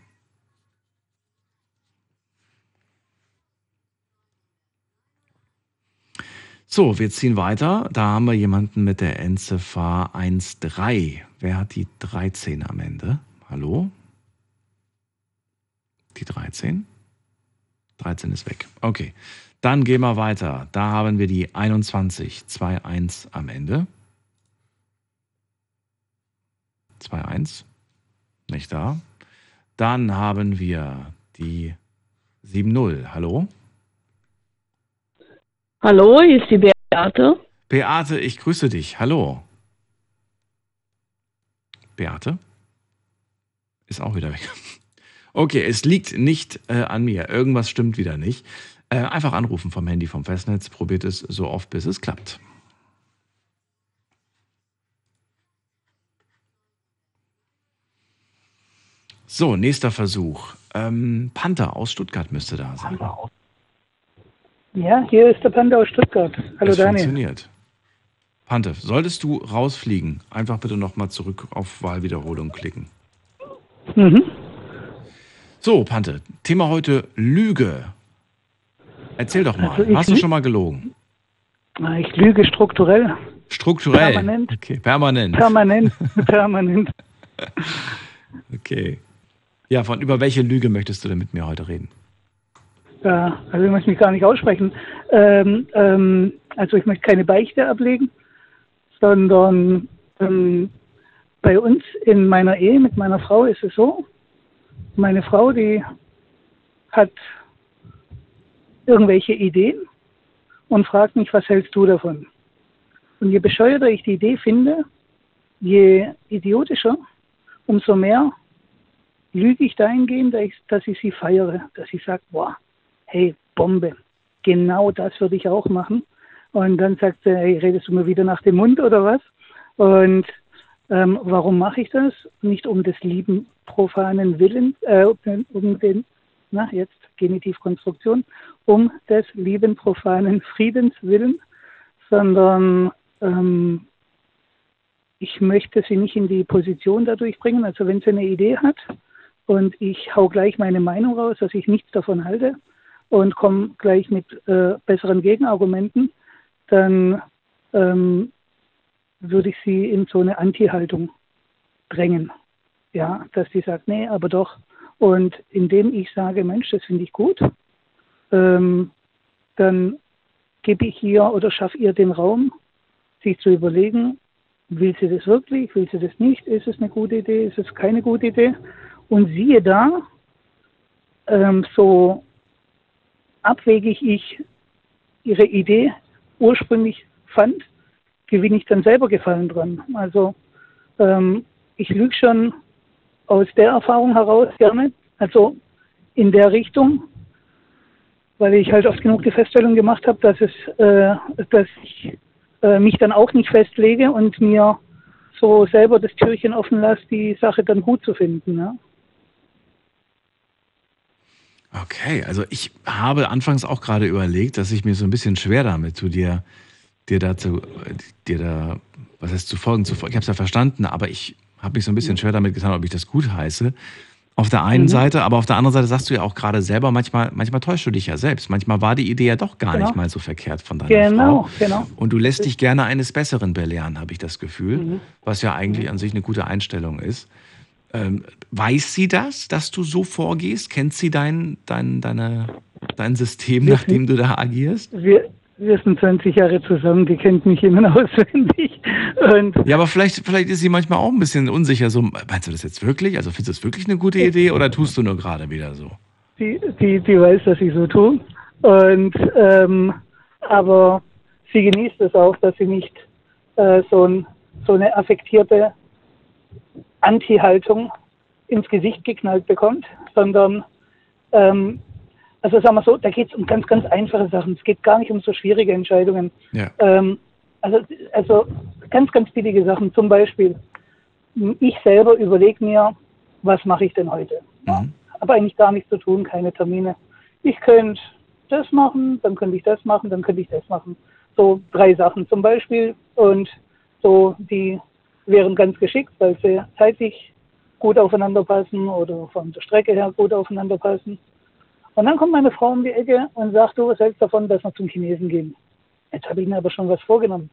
So, wir ziehen weiter. Da haben wir jemanden mit der Endziffer 13. Wer hat die 13 am Ende? Hallo? Die 13? 13 ist weg. Okay. Dann gehen wir weiter. Da haben wir die 21, 2-1 am Ende. 2-1. Nicht da. Dann haben wir die 7-0. Hallo? Hallo, hier ist die Beate. Beate, ich grüße dich. Hallo. Beate? Ist auch wieder weg. Okay, es liegt nicht äh, an mir. Irgendwas stimmt wieder nicht. Äh, einfach anrufen vom Handy, vom Festnetz. Probiert es so oft, bis es klappt. So, nächster Versuch. Ähm, Panther aus Stuttgart müsste da sein. Ja, hier ist der Panda aus Stuttgart. Hallo es Daniel. funktioniert. Panther, solltest du rausfliegen, einfach bitte nochmal zurück auf Wahlwiederholung klicken. Mhm. So, Panther, Thema heute Lüge. Erzähl doch mal, Also hast du schon mal gelogen? Ich lüge strukturell. Strukturell. Permanent. Okay, permanent. Permanent, permanent. Okay. Ja, von über welche Lüge möchtest du denn mit mir heute reden? Ja, also ich möchte mich gar nicht aussprechen. Ähm, ähm, also ich möchte keine Beichte ablegen, sondern ähm, bei uns in meiner Ehe mit meiner Frau ist es so, meine Frau, die hat irgendwelche Ideen und fragt mich, was hältst du davon? Und je bescheuerter ich die Idee finde, je idiotischer, umso mehr lüge ich dahingehend, dass ich, sie feiere, dass ich sage, boah, hey, Bombe, genau das würde ich auch machen. Und dann sagt sie, hey, redest du mir wieder nach dem Mund oder was? Und ähm, warum mache ich das? Nicht um des lieben profanen Willens, äh, um den, na jetzt Genitivkonstruktion, um des lieben profanen Friedens willen, sondern ähm, ich möchte sie nicht in die Position dadurch bringen. Also wenn sie eine Idee hat und ich hau gleich meine Meinung raus, dass ich nichts davon halte und komme gleich mit äh, besseren Gegenargumenten, dann ähm, würde ich sie in so eine Anti-Haltung drängen. Ja, dass sie sagt, nee, aber doch. Und indem ich sage, Mensch, das finde ich gut, ähm, dann gebe ich ihr oder schaffe ihr den Raum, sich zu überlegen, will sie das wirklich, will sie das nicht, ist es eine gute Idee, ist es keine gute Idee. Und siehe da, ähm, so abwegig ich ihre Idee ursprünglich fand, gewinne ich dann selber Gefallen dran. Also ähm, ich lüge schon aus der Erfahrung heraus gerne, also in der Richtung, weil ich halt oft genug die Feststellung gemacht habe, dass es, äh, dass ich äh, mich dann auch nicht festlege und mir so selber das Türchen offen lasse, die Sache dann gut zu finden. Ja. Okay, also ich habe anfangs auch gerade überlegt, dass ich mir so ein bisschen schwer damit zu dir, dir dazu, dir da, was heißt zu folgen, zu folgen. Ich habe es ja verstanden, aber ich habe mich so ein bisschen schwer damit getan, ob ich das gut heiße. Auf der einen mhm. Seite, aber auf der anderen Seite sagst du ja auch gerade selber, manchmal, manchmal täuschst du dich ja selbst. Manchmal war die Idee ja doch gar genau. nicht mal so verkehrt von deiner genau, Frau. Genau, genau. Und du lässt dich gerne eines Besseren belehren, habe ich das Gefühl, mhm. was ja eigentlich an sich eine gute Einstellung ist. Ähm, weiß sie das, dass du so vorgehst? Kennt sie dein, dein, deine, dein System, wir nach dem du da agierst? Wir, wir sind 20 Jahre zusammen, die kennt mich innen auswendig. Und ja, aber vielleicht, vielleicht ist sie manchmal auch ein bisschen unsicher. So, meinst du das jetzt wirklich? Also findest du das wirklich eine gute Idee oder tust du nur gerade wieder so? Die, die, die weiß, dass ich so tue. Und, ähm, aber sie genießt es auch, dass sie nicht äh, so, ein, so eine affektierte Anti-Haltung ins Gesicht geknallt bekommt, sondern ähm, also sagen wir so, da geht es um ganz, ganz einfache Sachen. Es geht gar nicht um so schwierige Entscheidungen. Ja. Ähm, also, also ganz, ganz billige Sachen. Zum Beispiel, ich selber überlege mir, was mache ich denn heute? Mhm. Aber eigentlich gar nichts zu tun, keine Termine. Ich könnte das machen, dann könnte ich das machen, dann könnte ich das machen. So drei Sachen zum Beispiel. Und so, die wären ganz geschickt, weil sie zeitlich gut aufeinander passen oder von der Strecke her gut aufeinander passen. Und dann kommt meine Frau um die Ecke und sagt, du, was hältst davon, dass wir zum Chinesen gehen? Jetzt habe ich mir aber schon was vorgenommen.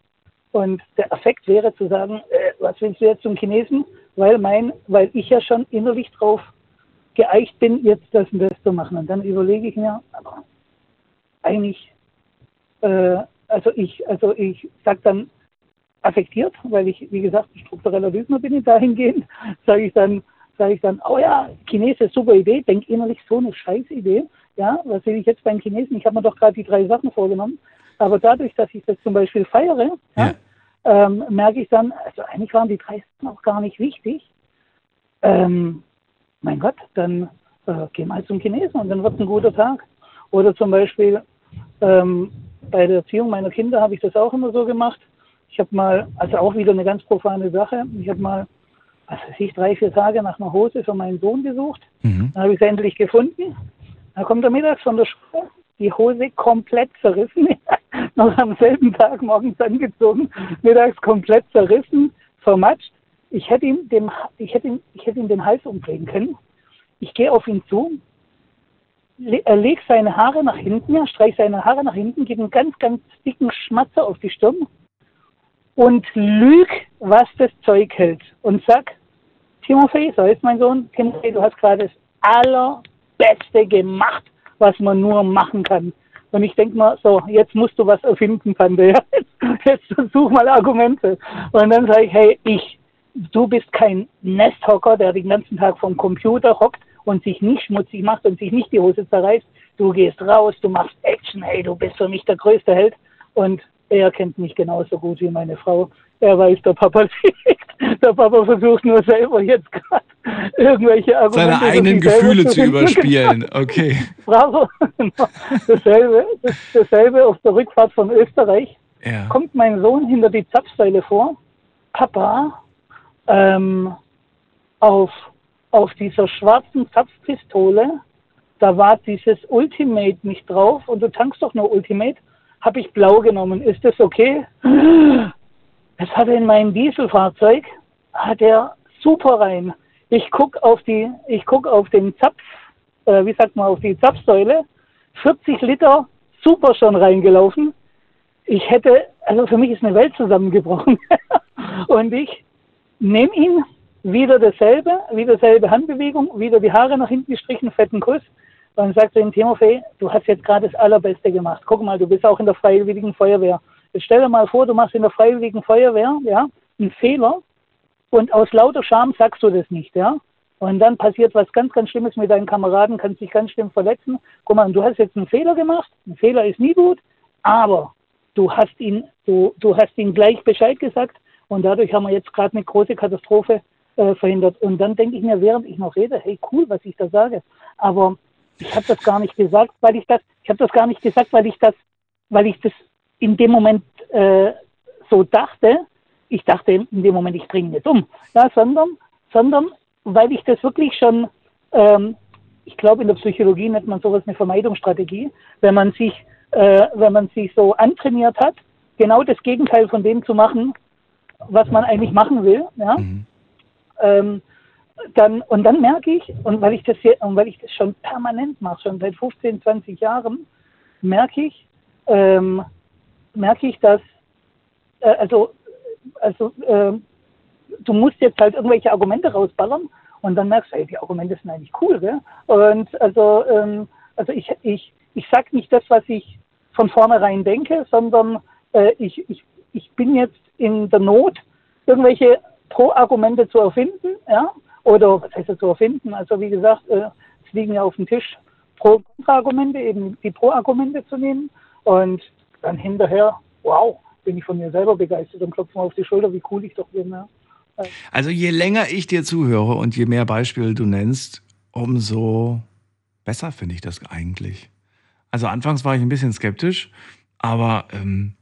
Und der Effekt wäre zu sagen, äh, was willst du jetzt zum Chinesen? Weil mein, weil ich ja schon innerlich drauf geeicht bin, jetzt das und das zu machen. Und dann überlege ich mir, aber eigentlich, äh, also ich, also ich sag dann affektiert, weil ich, wie gesagt, struktureller Lügner bin dahingehend, sage ich dann, sage ich dann, oh ja, Chinese, super Idee, denk innerlich so eine scheiß Idee. Ja, was sehe ich jetzt beim Chinesen? Ich habe mir doch gerade die drei Sachen vorgenommen. Aber dadurch, dass ich das zum Beispiel feiere, ja. Ja, ähm, merke ich dann, also eigentlich waren die drei Sachen auch gar nicht wichtig. Ähm, mein Gott, dann äh, geh mal zum Chinesen und dann wird es ein guter Tag. Oder zum Beispiel ähm, bei der Erziehung meiner Kinder habe ich das auch immer so gemacht. Ich habe mal, also auch wieder eine ganz profane Sache, ich habe mal was weiß ich, drei, vier Tage nach einer Hose für meinen Sohn gesucht. Mhm. Dann habe ich sie endlich gefunden. Dann kommt er mittags von der Schule, die Hose komplett zerrissen, noch am selben Tag morgens angezogen, mittags komplett zerrissen, vermatscht. Ich hätte ihm, dem, ich hätte ihm, ich hätte ihm den Hals umdrehen können. Ich gehe auf ihn zu, er legt seine Haare nach hinten, er streicht seine Haare nach hinten, gibt einen ganz, ganz dicken Schmatzer auf die Stirn und lüg, was das Zeug hält. Und sag, Timothy, so ist mein Sohn, Timothy, du hast gerade das allerbeste gemacht, was man nur machen kann. Und ich denke mal, so, jetzt musst du was erfinden, Tante. Jetzt, jetzt such mal Argumente. Und dann sage ich, hey, ich, du bist kein Nesthocker, der den ganzen Tag vom Computer hockt und sich nicht schmutzig macht und sich nicht die Hose zerreißt. Du gehst raus, du machst Action, hey, du bist für mich der größte Held. Und er kennt mich genauso gut wie meine Frau. Er weiß, der Papa siegt. Der Papa versucht nur selber jetzt gerade irgendwelche Argumente. Seine eigenen Gefühle zu überspielen. Okay. Bravo. Dasselbe, dasselbe auf der Rückfahrt von Österreich. Ja. Kommt mein Sohn hinter die Zapfsäule vor. Papa, ähm, auf, auf dieser schwarzen Zapfpistole, da war dieses Ultimate nicht drauf und du tankst doch nur Ultimate habe ich blau genommen. Ist das okay? Das hat er in meinem Dieselfahrzeug, hat er super rein. Ich gucke auf die, ich guck auf den Zapf, äh, wie sagt man, auf die Zapfsäule. 40 Liter super schon reingelaufen. Ich hätte, also für mich ist eine Welt zusammengebrochen. Und ich nehme ihn, wieder dasselbe, wieder dasselbe Handbewegung, wieder die Haare nach hinten gestrichen, fetten Kuss dann sagt er ihm, Timofey, du hast jetzt gerade das Allerbeste gemacht. Guck mal, du bist auch in der Freiwilligen Feuerwehr. Jetzt stell dir mal vor, du machst in der Freiwilligen Feuerwehr ja, einen Fehler und aus lauter Scham sagst du das nicht. ja. Und dann passiert was ganz, ganz Schlimmes mit deinen Kameraden, kannst dich ganz schlimm verletzen. Guck mal, du hast jetzt einen Fehler gemacht. Ein Fehler ist nie gut, aber du hast ihn, du, du hast ihm gleich Bescheid gesagt und dadurch haben wir jetzt gerade eine große Katastrophe äh, verhindert. Und dann denke ich mir, während ich noch rede, hey cool, was ich da sage. Aber ich habe das gar nicht gesagt, weil ich das, ich habe das gar nicht gesagt, weil ich das, weil ich das in dem Moment äh, so dachte. Ich dachte in dem Moment, ich bringe nicht um, ja, sondern, sondern weil ich das wirklich schon, ähm, ich glaube in der Psychologie nennt man sowas eine Vermeidungsstrategie, wenn man sich, äh, wenn man sich so antrainiert hat, genau das Gegenteil von dem zu machen, was man eigentlich machen will. Ja. Mhm. Ähm, dann, und dann merke ich, und weil ich das hier, und weil ich das schon permanent mache, schon seit 15, 20 Jahren, merke ich, ähm, merke ich, dass, äh, also, also, äh, du musst jetzt halt irgendwelche Argumente rausballern und dann merkst du, ey, die Argumente sind eigentlich cool, gell? Und also, ähm, also ich, ich, ich sag nicht das, was ich von vornherein denke, sondern äh, ich, ich, ich bin jetzt in der Not, irgendwelche Pro-Argumente zu erfinden, ja, oder was heißt das zu erfinden? Also wie gesagt, äh, es liegen ja auf dem Tisch Pro- und Kontra-Argumente, eben die Pro-Argumente zu nehmen und dann hinterher, wow, bin ich von mir selber begeistert und klopfe mal auf die Schulter, wie cool ich doch bin. Ja. Also je länger ich dir zuhöre und je mehr Beispiele du nennst, umso besser finde ich das eigentlich. Also anfangs war ich ein bisschen skeptisch, aber ähm,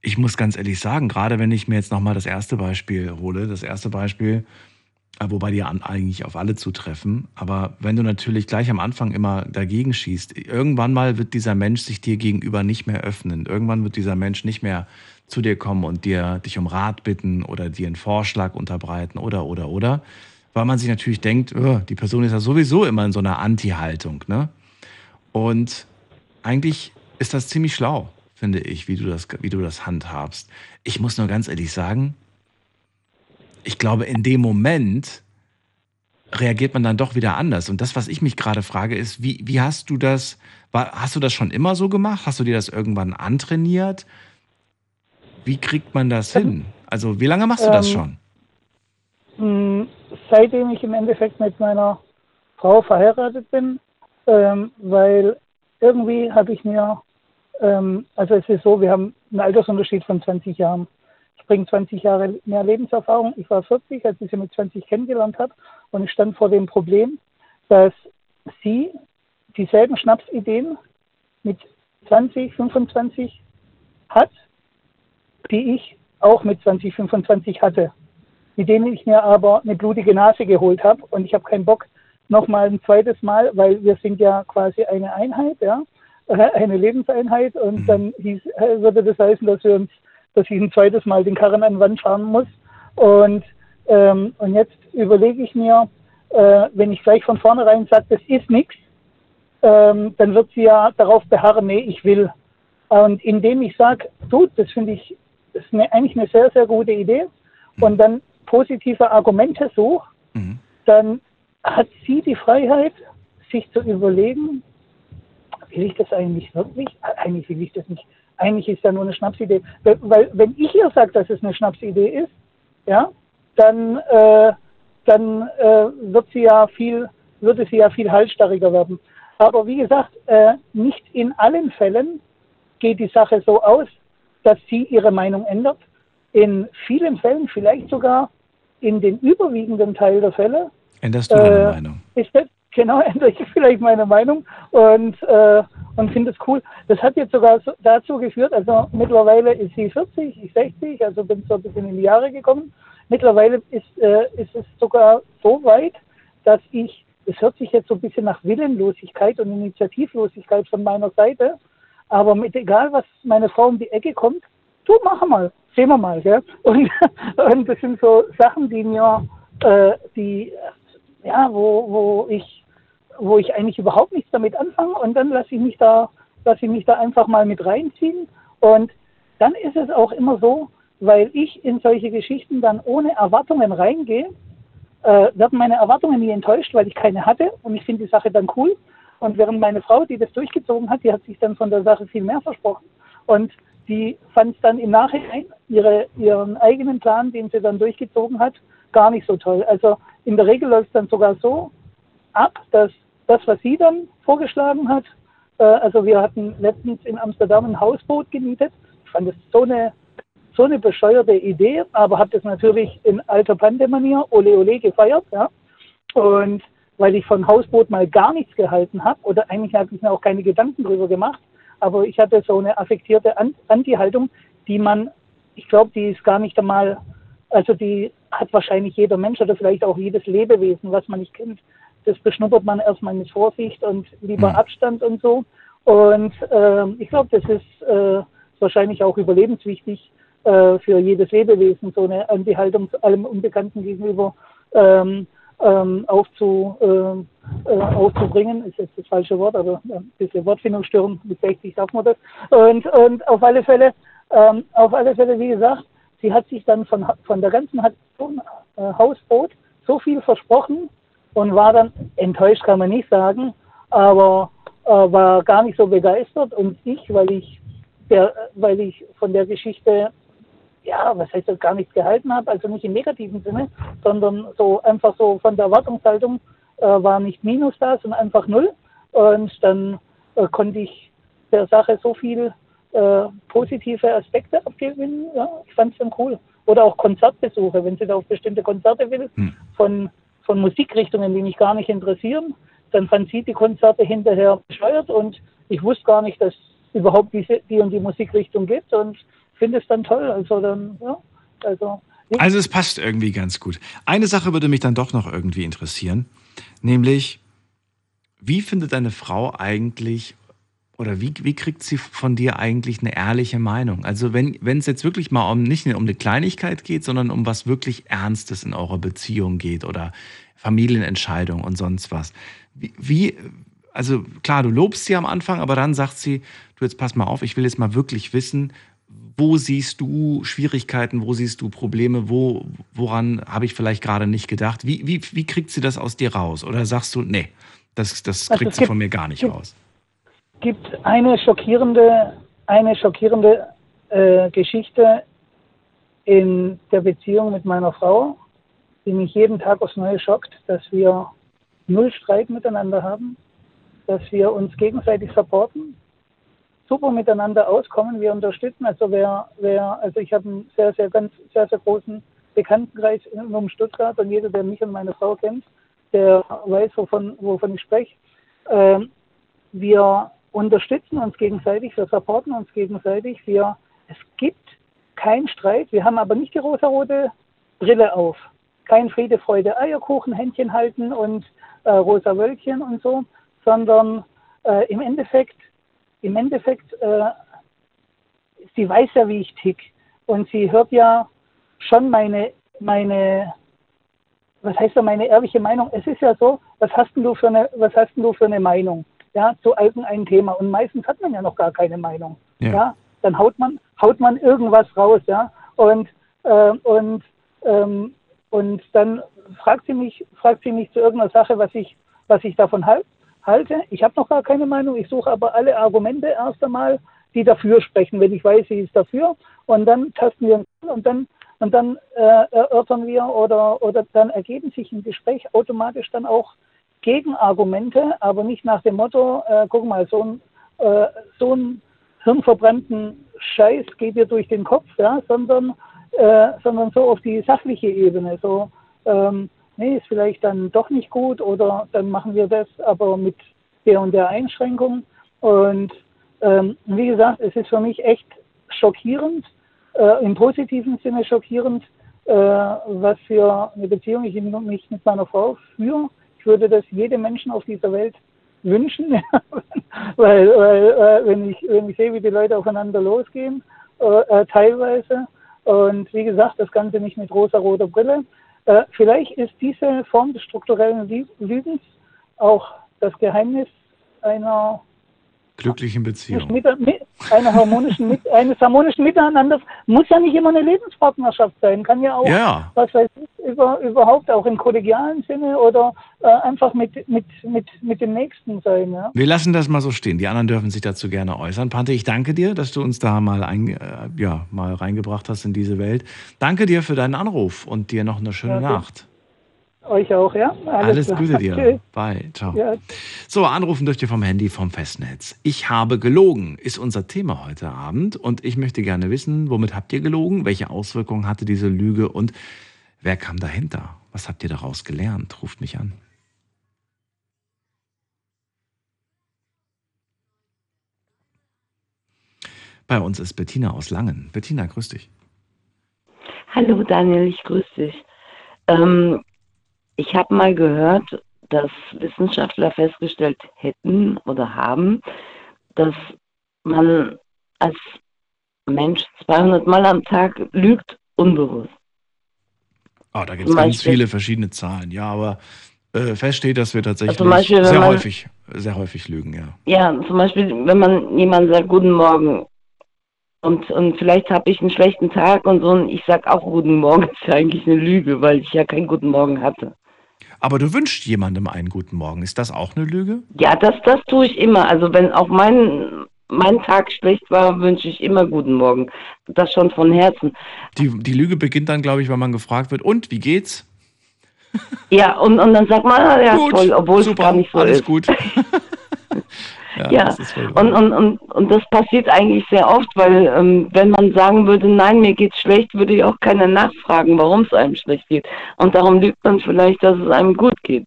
ich muss ganz ehrlich sagen, gerade wenn ich mir jetzt nochmal das erste Beispiel hole, das erste Beispiel, äh, wobei die eigentlich auf alle zutreffen. Aber wenn du natürlich gleich am Anfang immer dagegen schießt, irgendwann mal wird dieser Mensch sich dir gegenüber nicht mehr öffnen. Irgendwann wird dieser Mensch nicht mehr zu dir kommen und dir dich um Rat bitten oder dir einen Vorschlag unterbreiten oder oder oder, weil man sich natürlich denkt, oh, die Person ist ja sowieso immer in so einer Anti-Haltung, ne? Und eigentlich ist das ziemlich schlau, finde ich, wie du das, wie du das handhabst. Ich muss nur ganz ehrlich sagen, ich glaube, in dem Moment reagiert man dann doch wieder anders. Und das, was ich mich gerade frage, ist, wie, wie hast du das, war, hast du das schon immer so gemacht? Hast du dir das irgendwann antrainiert? Wie kriegt man das hin? Also, wie lange machst du das Ähm, schon? mh, Seitdem ich im Endeffekt mit meiner Frau verheiratet bin, ähm, weil irgendwie habe ich mir, ähm, also es ist so, wir haben einen Altersunterschied von 20 Jahren. Bringe 20 Jahre mehr Lebenserfahrung. Ich war 40, als ich sie mit 20 kennengelernt habe. Und ich stand vor dem Problem, dass sie dieselben Schnapsideen mit 20, 25 hat, die ich auch mit 20, 25 hatte, mit denen ich mir aber eine blutige Nase geholt habe. Und ich habe keinen Bock nochmal ein zweites Mal, weil wir sind ja quasi eine Einheit, ja, äh, eine Lebenseinheit. Und dann hieß, äh, würde das heißen, dass wir uns, dass ich ein zweites Mal den Karren an die Wand fahren muss und ähm, und jetzt überlege ich mir, äh, wenn ich gleich von vornherein sage, das ist nichts, ähm, dann wird sie ja darauf beharren, nee, ich will. Und indem ich sage, du, das finde ich das ist eine, eigentlich eine sehr, sehr gute Idee, und dann positive Argumente sucht, Mhm. dann hat sie die Freiheit, sich zu überlegen, will ich das eigentlich wirklich? Eigentlich will ich das nicht. Eigentlich ist ja nur eine Schnapsidee. Weil, weil wenn ich ihr sage, dass es eine Schnapsidee ist, ja, dann, äh, dann äh, wird sie ja viel, würde sie ja viel halsstarriger werden. Aber wie gesagt, äh, nicht in allen Fällen geht die Sache so aus, dass sie ihre Meinung ändert. In vielen Fällen, vielleicht sogar in den überwiegenden Teil der Fälle, Änderst du deine äh, Meinung? ist das, genau, ändere ich vielleicht meine Meinung und, äh, und finde es cool. Das hat jetzt sogar so, dazu geführt, also mittlerweile ist sie 40, ich 60, also bin so ein bisschen in die Jahre gekommen. Mittlerweile ist, äh, ist es sogar so weit, dass ich, es hört sich jetzt so ein bisschen nach Willenlosigkeit und Initiativlosigkeit von meiner Seite, aber mit egal, was meine Frau um die Ecke kommt, du mach mal, sehen wir mal. Gell? Und, und das sind so Sachen, die mir, äh, die, ja, wo, wo ich wo ich eigentlich überhaupt nichts damit anfange und dann lasse ich mich da, lasse ich mich da einfach mal mit reinziehen und dann ist es auch immer so, weil ich in solche Geschichten dann ohne Erwartungen reingehe, äh, werden meine Erwartungen nie enttäuscht, weil ich keine hatte und ich finde die Sache dann cool. Und während meine Frau, die das durchgezogen hat, die hat sich dann von der Sache viel mehr versprochen und die fand es dann im Nachhinein ihre, ihren eigenen Plan, den sie dann durchgezogen hat, gar nicht so toll. Also in der Regel läuft es dann sogar so ab, dass das, was sie dann vorgeschlagen hat, äh, also wir hatten letztens in Amsterdam ein Hausboot gemietet. Ich fand das so eine, so eine bescheuerte Idee, aber habe das natürlich in alter Pandemanier, ole ole, gefeiert. Ja? Und weil ich von Hausboot mal gar nichts gehalten habe, oder eigentlich habe ich mir auch keine Gedanken drüber gemacht, aber ich hatte so eine affektierte An- Anti-Haltung, die man, ich glaube, die ist gar nicht einmal, also die hat wahrscheinlich jeder Mensch oder vielleicht auch jedes Lebewesen, was man nicht kennt. Das beschnuppert man erstmal mit Vorsicht und lieber Mhm. Abstand und so. Und ähm, ich glaube, das ist äh, wahrscheinlich auch überlebenswichtig äh, für jedes Lebewesen, so eine Anti-Haltung zu allem Unbekannten gegenüber ähm, ähm, aufzu, ähm, äh, aufzubringen. Ist jetzt das falsche Wort, aber äh, ein bisschen Wortfindungsstörung mit 60 darf man das. Und, und auf alle Fälle, ähm, auf alle Fälle, wie gesagt, sie hat sich dann von, von der ganzen Aktion äh, Hausboot so viel versprochen und war dann enttäuscht, kann man nicht sagen, aber äh, war gar nicht so begeistert. Und ich, weil ich, der, weil ich von der Geschichte ja, was heißt das, gar nichts gehalten habe, also nicht im negativen Sinne, sondern so einfach so von der Erwartungshaltung äh, war nicht Minus da, sondern einfach Null. Und dann äh, konnte ich der Sache so viel äh, positive Aspekte abgewinnen. Ja, ich fand es dann cool. Oder auch Konzertbesuche, wenn sie da auf bestimmte Konzerte will, Hm. von, von Musikrichtungen, die mich gar nicht interessieren, dann fand sie die Konzerte hinterher bescheuert und ich wusste gar nicht, dass überhaupt diese, die und die Musikrichtung gibt und finde es dann toll. Also dann, ja, also Also es passt irgendwie ganz gut. Eine Sache würde mich dann doch noch irgendwie interessieren, nämlich wie findet deine Frau eigentlich oder wie, wie kriegt sie von dir eigentlich eine ehrliche Meinung? Also wenn wenn es jetzt wirklich mal um nicht um eine Kleinigkeit geht, sondern um was wirklich Ernstes in eurer Beziehung geht oder Familienentscheidung und sonst was. Wie, wie also klar, du lobst sie am Anfang, aber dann sagt sie, du jetzt pass mal auf, ich will jetzt mal wirklich wissen, wo siehst du Schwierigkeiten, wo siehst du Probleme, wo, woran habe ich vielleicht gerade nicht gedacht? Wie, wie, wie kriegt sie das aus dir raus? Oder sagst du, nee, das, das Also kriegt es sie von mir gar nicht raus? Gibt eine schockierende, eine schockierende äh, Geschichte in der Beziehung mit meiner Frau, die mich jeden Tag aufs Neue schockt, dass wir null Streit miteinander haben, dass wir uns gegenseitig supporten, super miteinander auskommen, wir unterstützen. Also wer, wer, also ich habe einen sehr, sehr ganz, sehr, sehr großen Bekanntenkreis um Stuttgart und jeder, der mich und meine Frau kennt, der weiß, wovon, wovon ich spreche. Ähm, wir unterstützen uns gegenseitig, wir supporten uns gegenseitig. Wir, es gibt keinen Streit. Wir haben aber nicht die rosa-rote Brille auf. Kein Friede, Freude, Eierkuchen, Händchen halten und äh, rosa Wölkchen und so, sondern äh, im Endeffekt, im Endeffekt, äh, sie weiß ja, wie ich tick. Und sie hört ja schon meine, meine, was heißt da meine ehrliche Meinung? Es ist ja so, was hast denn du für eine, was hast denn du für eine Meinung? Ja, zu irgendeinem Thema. Und meistens hat man ja noch gar keine Meinung. Ja. Ja. dann haut man, haut man irgendwas raus, ja. Und, äh, und, ähm, und dann fragt sie mich, fragt sie mich zu irgendeiner Sache, was ich, was ich davon halt, halte. Ich habe noch gar keine Meinung, ich suche aber alle Argumente erst einmal, die dafür sprechen, wenn ich weiß, sie ist dafür. Und dann tasten wir und dann und dann äh, erörtern wir oder, oder dann ergeben sich im Gespräch automatisch dann auch Gegenargumente, aber nicht nach dem Motto, äh, guck mal, so ein, äh, so ein hirnverbrannten Scheiß geht dir durch den Kopf, ja, sondern, äh, sondern so auf die sachliche Ebene. So, ähm, nee, ist vielleicht dann doch nicht gut oder dann machen wir das aber mit der und der Einschränkung. Und ähm, wie gesagt, es ist für mich echt schockierend, äh, im positiven Sinne schockierend, äh, was für eine Beziehung ich mit meiner Frau führe. Ich würde das jedem Menschen auf dieser Welt wünschen, weil, weil äh, wenn, ich, wenn ich sehe, wie die Leute aufeinander losgehen, äh, äh, teilweise, und wie gesagt, das Ganze nicht mit rosa-roter Brille. Äh, vielleicht ist diese Form des strukturellen Lügens auch das Geheimnis einer glücklichen Beziehung. Mit, mit, einer harmonischen, eines harmonischen Miteinanders muss ja nicht immer eine Lebenspartnerschaft sein, kann ja auch, ja. was weiß ich, über, überhaupt auch im kollegialen Sinne oder äh, einfach mit, mit, mit, mit dem Nächsten sein. Ja? Wir lassen das mal so stehen. Die anderen dürfen sich dazu gerne äußern. Pante, ich danke dir, dass du uns da mal, ein, äh, ja, mal reingebracht hast in diese Welt. Danke dir für deinen Anruf und dir noch eine schöne ja, Nacht. Euch auch, ja? Alles, Alles Gute dir. Tschüss. Bye. Ciao. Ja. So, anrufen dürft ihr vom Handy vom Festnetz. Ich habe gelogen, ist unser Thema heute Abend. Und ich möchte gerne wissen, womit habt ihr gelogen? Welche Auswirkungen hatte diese Lüge? Und wer kam dahinter? Was habt ihr daraus gelernt? Ruft mich an. Bei uns ist Bettina aus Langen. Bettina, grüß dich. Hallo Daniel, ich grüße dich. Ähm, ich habe mal gehört, dass Wissenschaftler festgestellt hätten oder haben, dass man als Mensch 200 Mal am Tag lügt, unbewusst. Oh, da gibt es ganz viele verschiedene Zahlen, ja, aber äh, fest steht, dass wir tatsächlich also Beispiel, sehr man, häufig, sehr häufig lügen, ja. Ja, zum Beispiel, wenn man jemand sagt, guten Morgen, und, und vielleicht habe ich einen schlechten Tag und so, und ich sage auch guten Morgen, ist ja eigentlich eine Lüge, weil ich ja keinen guten Morgen hatte. Aber du wünschst jemandem einen guten Morgen. Ist das auch eine Lüge? Ja, das, das tue ich immer. Also wenn auch mein, mein Tag schlecht war, wünsche ich immer guten Morgen. Das schon von Herzen. Die, die Lüge beginnt dann, glaube ich, wenn man gefragt wird, und wie geht's? Ja, und, und dann sagt man, ah, ja, gut, toll, obwohl super, es gar nicht so alles ist. gut. Ja, ja. und, und, und, und das passiert eigentlich sehr oft, weil ähm, wenn man sagen würde, nein, mir geht's schlecht, würde ich auch keiner nachfragen, warum es einem schlecht geht. Und darum lügt man vielleicht, dass es einem gut geht.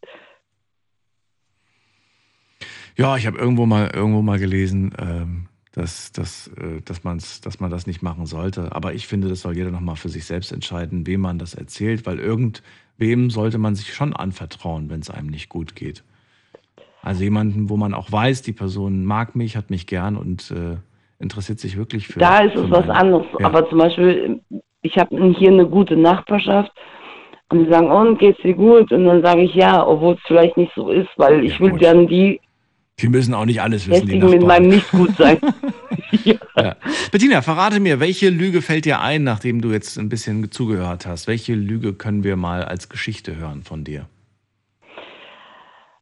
Ja, ich habe irgendwo mal irgendwo mal gelesen, ähm, dass, dass, äh, dass, man's, dass man das nicht machen sollte. Aber ich finde, das soll jeder nochmal für sich selbst entscheiden, wem man das erzählt, weil irgendwem sollte man sich schon anvertrauen, wenn es einem nicht gut geht. Also jemanden, wo man auch weiß, die Person mag mich, hat mich gern und äh, interessiert sich wirklich für. Da ist es was anderes. Ja. Aber zum Beispiel, ich habe hier eine gute Nachbarschaft und die sagen, und geht's dir gut? Und dann sage ich ja, obwohl es vielleicht nicht so ist, weil ich will gerne die. Die müssen auch nicht alles wissen, die mit meinem nicht gut sein. ja. Ja. Bettina, verrate mir, welche Lüge fällt dir ein, nachdem du jetzt ein bisschen zugehört hast? Welche Lüge können wir mal als Geschichte hören von dir?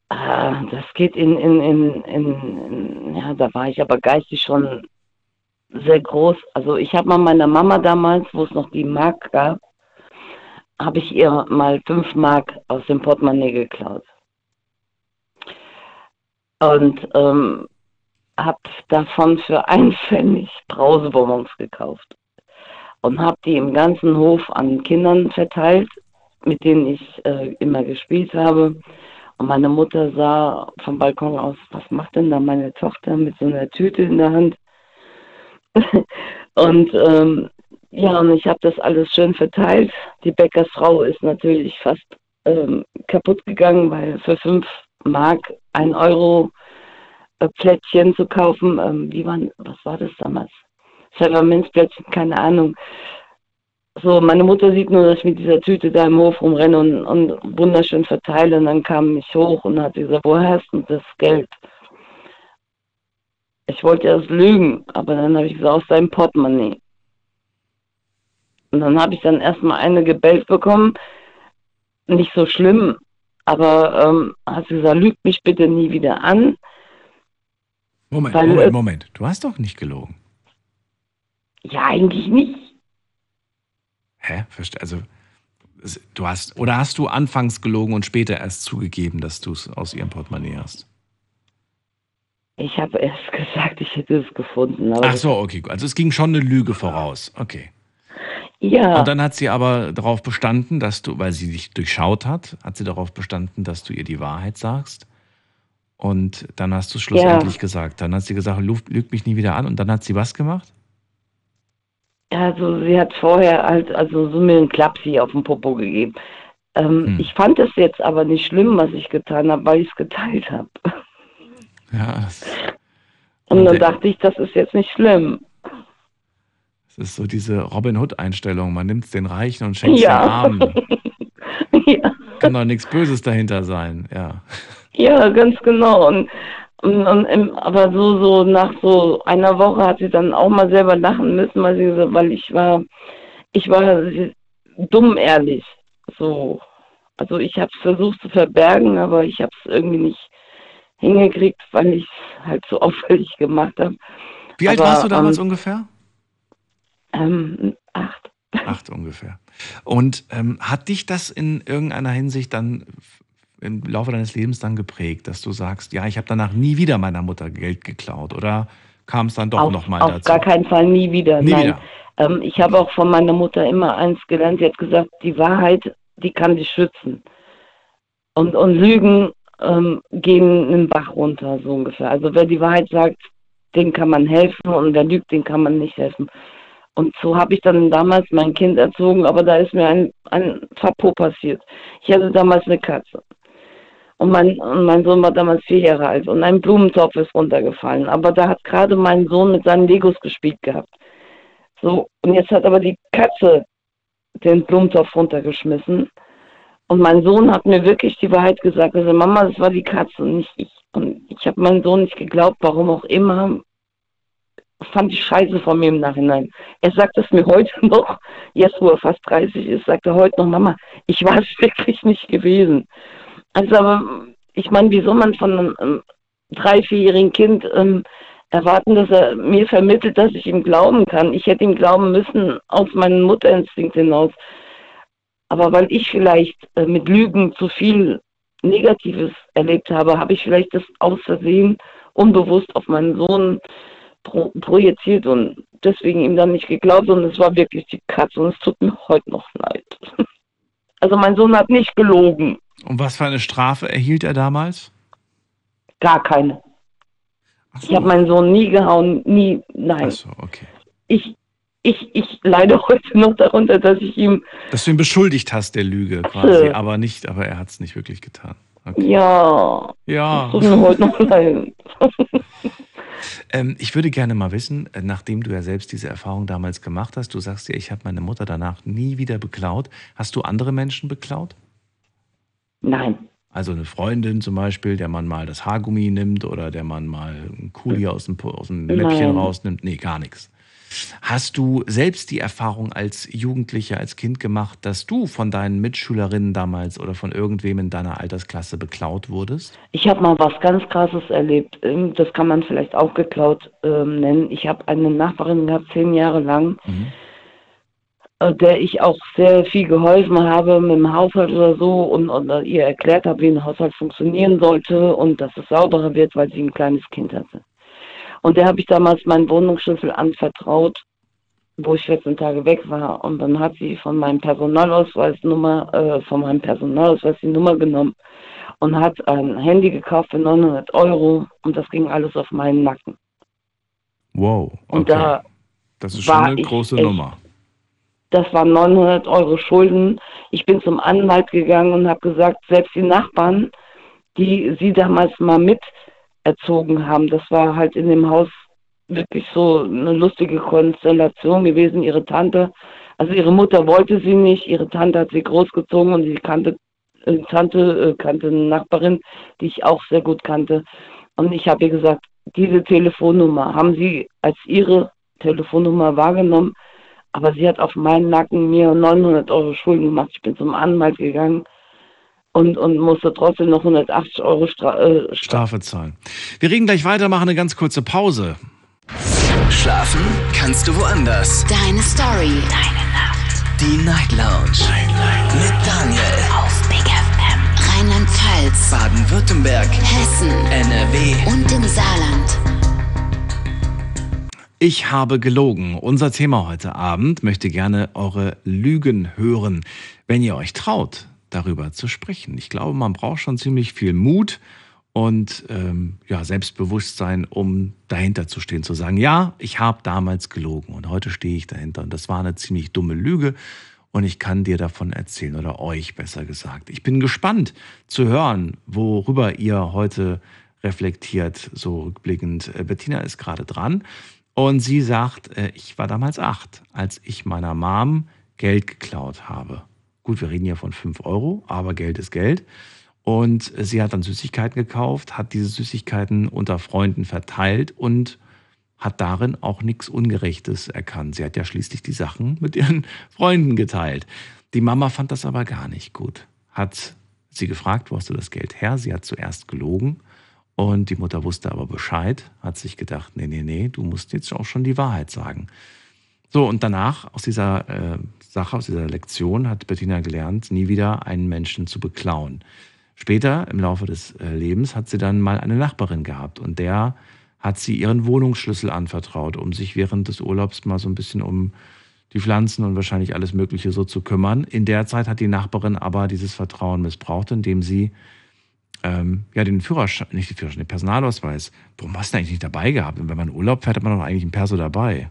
Ah, das geht in, in, in, in, ja, da war ich aber geistig schon sehr groß. Also ich habe mal meiner Mama damals, wo es noch die Mark gab, habe ich ihr mal fünf Mark aus dem Portemonnaie geklaut. Und ähm, habe davon für einen Pfennig Brausebonbons gekauft. Und habe die im ganzen Hof an Kindern verteilt, mit denen ich äh, immer gespielt habe. Und meine Mutter sah vom Balkon aus, was macht denn da meine Tochter mit so einer Tüte in der Hand? und ähm, ja, und ich habe das alles schön verteilt. Die Bäckersfrau ist natürlich fast ähm, kaputt gegangen, weil für fünf Mark ein Euro äh, Plättchen zu kaufen, ähm, wie waren, was war das damals? Pfefferminzplättchen, keine Ahnung. So, meine Mutter sieht nur, dass ich mit dieser Tüte da im Hof rumrenne und, und wunderschön verteile. Und dann kam ich hoch und hat gesagt, woher hast du das Geld? Ich wollte erst lügen, aber dann habe ich gesagt, aus deinem Portemonnaie. Und dann habe ich dann erstmal eine gebellt bekommen. Nicht so schlimm, aber ähm, hat sie gesagt, lügt mich bitte nie wieder an. Moment, Moment, Moment. Du hast doch nicht gelogen. Ja, eigentlich nicht. Hä? Verste also, du hast, oder hast du anfangs gelogen und später erst zugegeben, dass du es aus ihrem Portemonnaie hast? Ich habe erst gesagt, ich hätte es gefunden. Ach so, okay. gut. Also es ging schon eine Lüge voraus. Okay. Ja, Und dann hat sie aber darauf bestanden, dass du, weil sie dich durchschaut hat, hat sie darauf bestanden, dass du ihr die Wahrheit sagst. Und dann hast du es schlussendlich gesagt. Dann hat sie gesagt, lüg mich nie wieder an. Und dann hat sie was gemacht? Also sie hat vorher halt also so mir einen Klapsi auf den Popo gegeben. Ähm, Hm. Ich fand es jetzt aber nicht schlimm, was ich getan habe, weil ich es geteilt habe. Ja, Und dann dachte ich, das ist jetzt nicht schlimm. das ist so diese Robin Hood-Einstellung. Man nimmt es den Reichen und schenkt es Ja. den Armen. ja. Kann doch nichts Böses dahinter sein. Ja. Ja, ganz genau. Und, und, und aber so, so nach so einer Woche hat sie dann auch mal selber lachen müssen, weil sie gesagt, weil ich war, ich war dumm ehrlich. So. Also ich habe es versucht zu verbergen, aber ich habe es irgendwie nicht hingekriegt, weil ich es halt so auffällig gemacht habe. Wie alt Aber, warst du damals ähm, ungefähr? Ähm, acht. Acht ungefähr. Und ähm, hat dich das in irgendeiner Hinsicht dann im Laufe deines Lebens dann geprägt, dass du sagst, ja, ich habe danach nie wieder meiner Mutter Geld geklaut? Oder kam es dann doch auf, nochmal auf dazu? gar keinen Fall nie wieder. Nie Nein. wieder. Ähm, ich habe auch von meiner Mutter immer eins gelernt. Sie hat gesagt, die Wahrheit, die kann dich schützen. Und, und Lügen ähm, gehen einen Bach runter, so ungefähr. Also wer die Wahrheit sagt, dem kann man helfen und wer lügt, dem kann man nicht helfen. Und so habe ich dann damals mein Kind erzogen, aber da ist mir ein, ein Verpo passiert. Ich hatte damals eine Katze. Und mein, und mein Sohn war damals vier Jahre alt und ein Blumentopf ist runtergefallen. Aber da hat gerade mein Sohn mit seinen Legos gespielt gehabt. So, und jetzt hat aber die Katze den Blumentopf runtergeschmissen. Und mein Sohn hat mir wirklich die Wahrheit gesagt. Also Mama, das war die Katze und nicht ich. Und ich habe meinem Sohn nicht geglaubt, warum auch immer. Fand ich scheiße von mir im Nachhinein. Er sagt es mir heute noch, jetzt wo er fast 30 ist, sagt er heute noch, Mama, ich war es wirklich nicht gewesen. Also ich meine, wie soll man von einem ähm, drei-, vierjährigen Kind ähm, erwarten, dass er mir vermittelt, dass ich ihm glauben kann. Ich hätte ihm glauben müssen aus meinem Mutterinstinkt hinaus. Aber weil ich vielleicht äh, mit Lügen zu viel Negatives erlebt habe, habe ich vielleicht das aus Versehen unbewusst auf meinen Sohn pro projiziert und deswegen ihm dann nicht geglaubt und es war wirklich die Katze und es tut mir heute noch leid. Also mein Sohn hat nicht gelogen, Und was für eine Strafe erhielt er damals? gar keine. Ach Ich habe meinen Sohn nie gehauen, nie, nein. Achso, okay. ich, ich, ich leide heute noch darunter, dass ich ihm, Dass du ihn beschuldigt hast der Lüge quasi, aber nicht, aber er hat es nicht wirklich getan. Okay. ja, Ja. tut mir heute noch leid. Ähm, ich würde gerne mal wissen, äh, nachdem du ja selbst diese Erfahrung damals gemacht hast, du sagst ja, ich habe meine Mutter danach nie wieder beklaut. Hast du andere Menschen beklaut? Nein, Also eine Freundin zum Beispiel, der man mal das Haargummi nimmt oder der man mal einen Kuli aus dem, aus dem Läppchen Nein. rausnimmt. Nee, gar nichts. Hast du selbst die Erfahrung als Jugendlicher, als Kind gemacht, dass du von deinen Mitschülerinnen damals oder von irgendwem in deiner Altersklasse beklaut wurdest? ich habe mal was ganz Krasses erlebt. Ähm, Das kann man vielleicht auch geklaut ähm, nennen. Ich habe eine Nachbarin gehabt, zehn Jahre lang, Mhm. Äh, der ich auch sehr viel geholfen habe mit dem Haushalt oder so und, und äh, ihr erklärt habe, wie ein Haushalt funktionieren sollte und dass es sauberer wird, weil sie ein kleines Kind hatte. Und der habe ich damals meinen Wohnungsschlüssel anvertraut, wo ich 14 Tage weg war. Und dann hat sie von meinem Personalausweisnummer, äh, von meinem Personalausweis die Nummer genommen und hat ein Handy gekauft für 900 Euro und das ging alles auf meinen Nacken. Wow. Und Okay. da das ist schon eine große Nummer. Das waren 900 Euro Schulden. Ich bin zum Anwalt gegangen und habe gesagt, selbst die Nachbarn, die sie damals mal mit erzogen haben, das war halt in dem Haus wirklich so eine lustige Konstellation gewesen. Ihre Tante, also ihre Mutter wollte sie nicht, ihre Tante hat sie großgezogen und die kannte, äh, Tante äh, kannte eine Nachbarin, die ich auch sehr gut kannte. Und ich habe ihr gesagt, diese Telefonnummer haben Sie als Ihre Telefonnummer wahrgenommen, Aber sie hat auf meinen Nacken mir 900 Euro Schulden gemacht. Ich bin zum Anwalt gegangen und, und musste trotzdem noch 180 Euro Stra äh, Strafe zahlen. Wir reden gleich weiter, machen eine ganz kurze Pause. Schlafen kannst du woanders. Deine Story. Deine Nacht. Die Night Lounge. Night, Night. Mit Daniel. Auf Big FM. Rheinland-Pfalz. Baden-Württemberg. Hessen. NRW. Und im Saarland. Ich habe gelogen. Unser Thema heute Abend möchte gerne eure Lügen hören, wenn ihr euch traut, darüber zu sprechen. Ich glaube, man braucht schon ziemlich viel Mut und ähm, ja, Selbstbewusstsein, um dahinter zu stehen, zu sagen, ja, ich habe damals gelogen und heute stehe ich dahinter und das war eine ziemlich dumme Lüge und ich kann dir davon erzählen oder euch besser gesagt. Ich bin gespannt zu hören, worüber ihr heute reflektiert, so rückblickend. Äh, Bettina ist gerade dran und sie sagt, äh, ich war damals acht, als ich meiner Mom Geld geklaut habe. Gut, wir reden hier von fünf Euro, aber Geld ist Geld. Und sie hat dann Süßigkeiten gekauft, hat diese Süßigkeiten unter Freunden verteilt und hat darin auch nichts Ungerechtes erkannt. Sie hat ja schließlich die Sachen mit ihren Freunden geteilt. Die Mama fand das aber gar nicht gut. Hat sie gefragt, wo hast du das Geld her? Sie hat zuerst gelogen und die Mutter wusste aber Bescheid, hat sich gedacht, nee, nee, nee, du musst jetzt auch schon die Wahrheit sagen. So, und danach, aus dieser äh, Sache, aus dieser Lektion, hat Bettina gelernt, nie wieder einen Menschen zu beklauen. Später im Laufe des äh, Lebens hat sie dann mal eine Nachbarin gehabt und der hat sie ihren Wohnungsschlüssel anvertraut, um sich während des Urlaubs mal so ein bisschen um die Pflanzen und wahrscheinlich alles Mögliche so zu kümmern. In der Zeit hat die Nachbarin aber dieses Vertrauen missbraucht, indem sie ähm, ja den Führerschein, nicht den Führerschein, den Personalausweis, warum hast du eigentlich nicht dabei gehabt? Und wenn man Urlaub fährt, hat man doch eigentlich einen Perso dabei.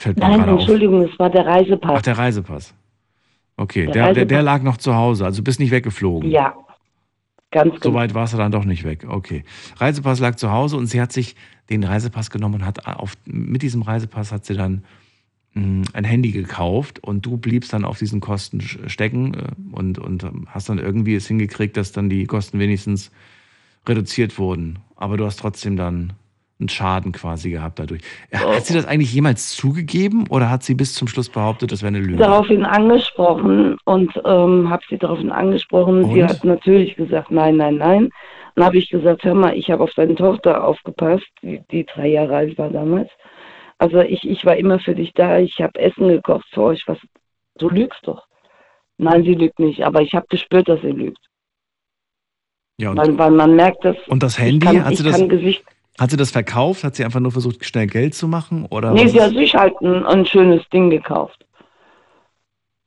Fällt Nein, Entschuldigung, es war der Reisepass. Ach, der Reisepass. Okay, der, der, der, lag noch zu Hause, also bist nicht weggeflogen. Ja, ganz genau. So weit warst du dann doch nicht weg. Okay. Reisepass lag zu Hause und sie hat sich den Reisepass genommen und hat auf, mit diesem Reisepass hat sie dann ein Handy gekauft und du bliebst dann auf diesen Kosten stecken äh, und, und hast dann irgendwie es hingekriegt, dass dann die Kosten wenigstens reduziert wurden. Aber du hast trotzdem dann einen Schaden quasi gehabt dadurch. Hat sie das eigentlich jemals zugegeben oder hat sie bis zum Schluss behauptet, das wäre eine Lüge? Daraufhin angesprochen und ähm, habe sie daraufhin angesprochen. Und? Sie hat natürlich gesagt, nein, nein, nein. Dann habe ich gesagt, hör mal, ich habe auf deine Tochter aufgepasst, die, die, drei Jahre alt war damals. Also ich, ich war immer für dich da, ich habe Essen gekocht für euch. Was, du lügst doch. Nein, sie lügt nicht, aber ich habe gespürt, dass sie lügt. Ja, und, weil, weil man merkt, dass und das Handy, kann, hat sie das, Gesicht, hat sie das verkauft? Hat sie einfach nur versucht, schnell Geld zu machen? Oder nee, sie hat sich halt ein, ein, schönes Ding gekauft.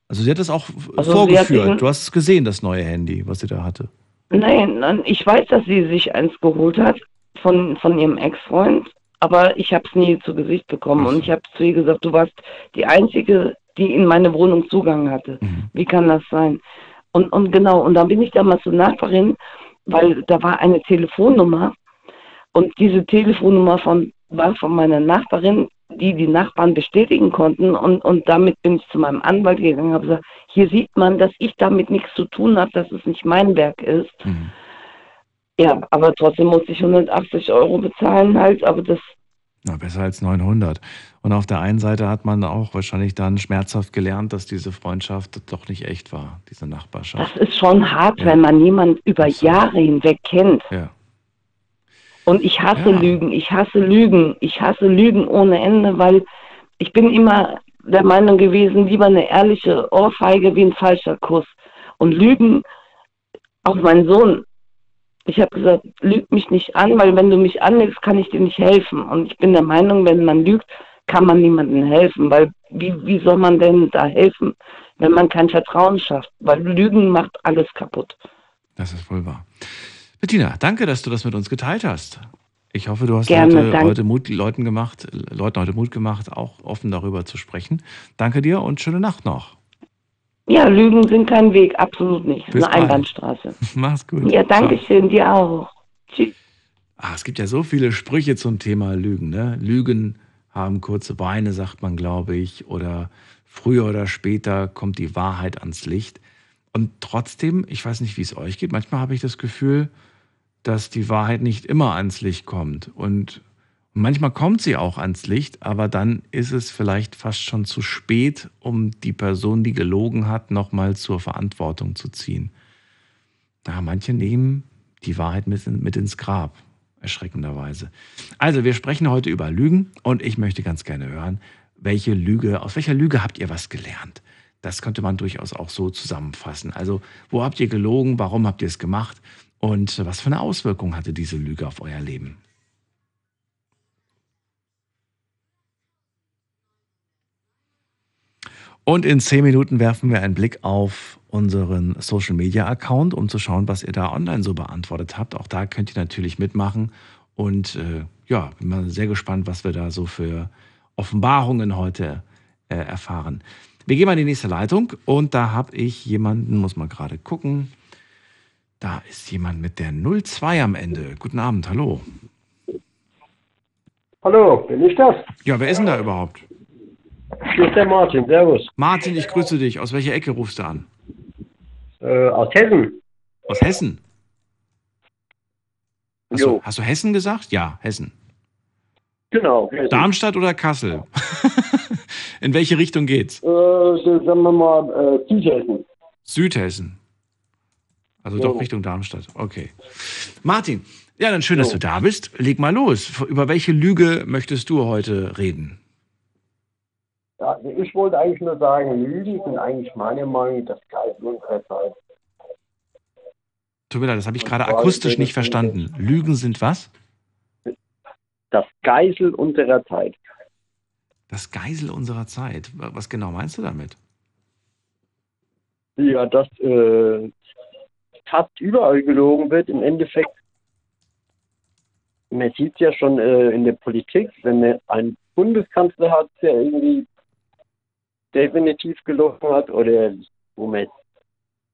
Also sie hat es auch also vorgeführt. Du hast es gesehen, das neue Handy, was sie da hatte. Nein, ich weiß, dass sie sich eins geholt hat von, von ihrem Ex-Freund, aber ich habe es nie zu Gesicht bekommen. Und ich habe zu ihr gesagt, du warst die Einzige, die in meine Wohnung Zugang hatte. Mhm. Wie kann das sein? Und, und genau, und dann bin ich damals zur Nachbarin, weil da war eine Telefonnummer und diese Telefonnummer von, war von meiner Nachbarin, die die Nachbarn bestätigen konnten. Und, und damit bin ich zu meinem Anwalt gegangen und habe gesagt, hier sieht man, dass ich damit nichts zu tun habe, dass es nicht mein Werk ist. Mhm. Ja, aber trotzdem musste ich 180 Euro bezahlen halt, aber das... Na, besser als 900. Und auf der einen Seite hat man auch wahrscheinlich dann schmerzhaft gelernt, dass diese Freundschaft doch nicht echt war, diese Nachbarschaft. Das ist schon hart, ja. wenn man jemanden über Jahre hinweg kennt. Ja. Und ich hasse ja. Lügen, ich hasse Lügen, ich hasse Lügen ohne Ende, weil ich bin immer der Meinung gewesen, lieber eine ehrliche Ohrfeige wie ein falscher Kuss. Und Lügen, auch mein Sohn, ich habe gesagt, lüg mich nicht an, weil wenn du mich anlegst, kann ich dir nicht helfen. Und ich bin der Meinung, wenn man lügt, kann man niemandem helfen, weil wie, wie soll man denn da helfen, wenn man kein Vertrauen schafft? Weil Lügen macht alles kaputt. Das ist wohl wahr. Bettina, danke, dass du das mit uns geteilt hast. Ich hoffe, du hast Gerne, heute, heute Mut, Leuten, gemacht, Leuten heute Mut gemacht, auch offen darüber zu sprechen. Danke dir und schöne Nacht noch. Ja, Lügen sind kein Weg, absolut nicht. Es ist eine Einbahnstraße. Mach's gut. Ja, danke Ciao. schön, dir auch. Tschüss. Ah, es gibt ja so viele Sprüche zum Thema Lügen. Ne? Lügen haben kurze Beine, sagt man, glaube ich. Oder früher oder später kommt die Wahrheit ans Licht. Und trotzdem, ich weiß nicht, wie es euch geht, manchmal habe ich das Gefühl, dass die Wahrheit nicht immer ans Licht kommt. Und, Manchmal kommt sie auch ans Licht, aber dann ist es vielleicht fast schon zu spät, um die Person, die gelogen hat, nochmal zur Verantwortung zu ziehen. Ja, manche nehmen die Wahrheit mit, mit ins Grab, erschreckenderweise. Also, wir sprechen heute über Lügen und ich möchte ganz gerne hören, welche Lüge, aus welcher Lüge habt ihr was gelernt? Das könnte man durchaus auch so zusammenfassen. Also, wo habt ihr gelogen? Warum habt ihr es gemacht? Und was für eine Auswirkung hatte diese Lüge auf euer Leben? Und in zehn Minuten werfen wir einen Blick auf unseren Social Media Account, um zu schauen, was ihr da online so beantwortet habt. Auch da könnt ihr natürlich mitmachen. Und äh, ja, bin mal sehr gespannt, was wir da so für Offenbarungen heute äh, erfahren. Wir gehen mal in die nächste Leitung und da habe ich jemanden, muss man gerade gucken. Da ist jemand mit der 02 am Ende. Guten Abend, hallo. Hallo, bin ich das? Ja, wer ist denn da überhaupt? Hier ist der Martin, servus. Martin, ich grüße dich. Aus welcher Ecke rufst du an? Äh, aus Hessen. Aus Hessen? Hast du, hast du Hessen gesagt? Ja, Hessen. Genau. Hessen. Darmstadt oder Kassel? In welche Richtung geht's? Äh, sagen wir mal äh, Südhessen. Südhessen. Also Jo. doch Richtung Darmstadt. Okay. Martin, ja, dann schön, dass du da bist. Leg mal los. Über welche Lüge möchtest du heute reden? Ja, also ich wollte eigentlich nur sagen, Lügen sind eigentlich meiner Meinung nach das Geist unserer Zeit. Tut mir leid, das habe ich gerade akustisch nicht verstanden. Lügen sind was? Das Geisel unserer Zeit. Das Geisel unserer Zeit. Was genau meinst du damit? Ja, dass äh, fast überall gelogen wird. Im Endeffekt, man sieht es ja schon äh, in der Politik, wenn man einen Bundeskanzler hat, der irgendwie definitiv gelogen hat oder wo man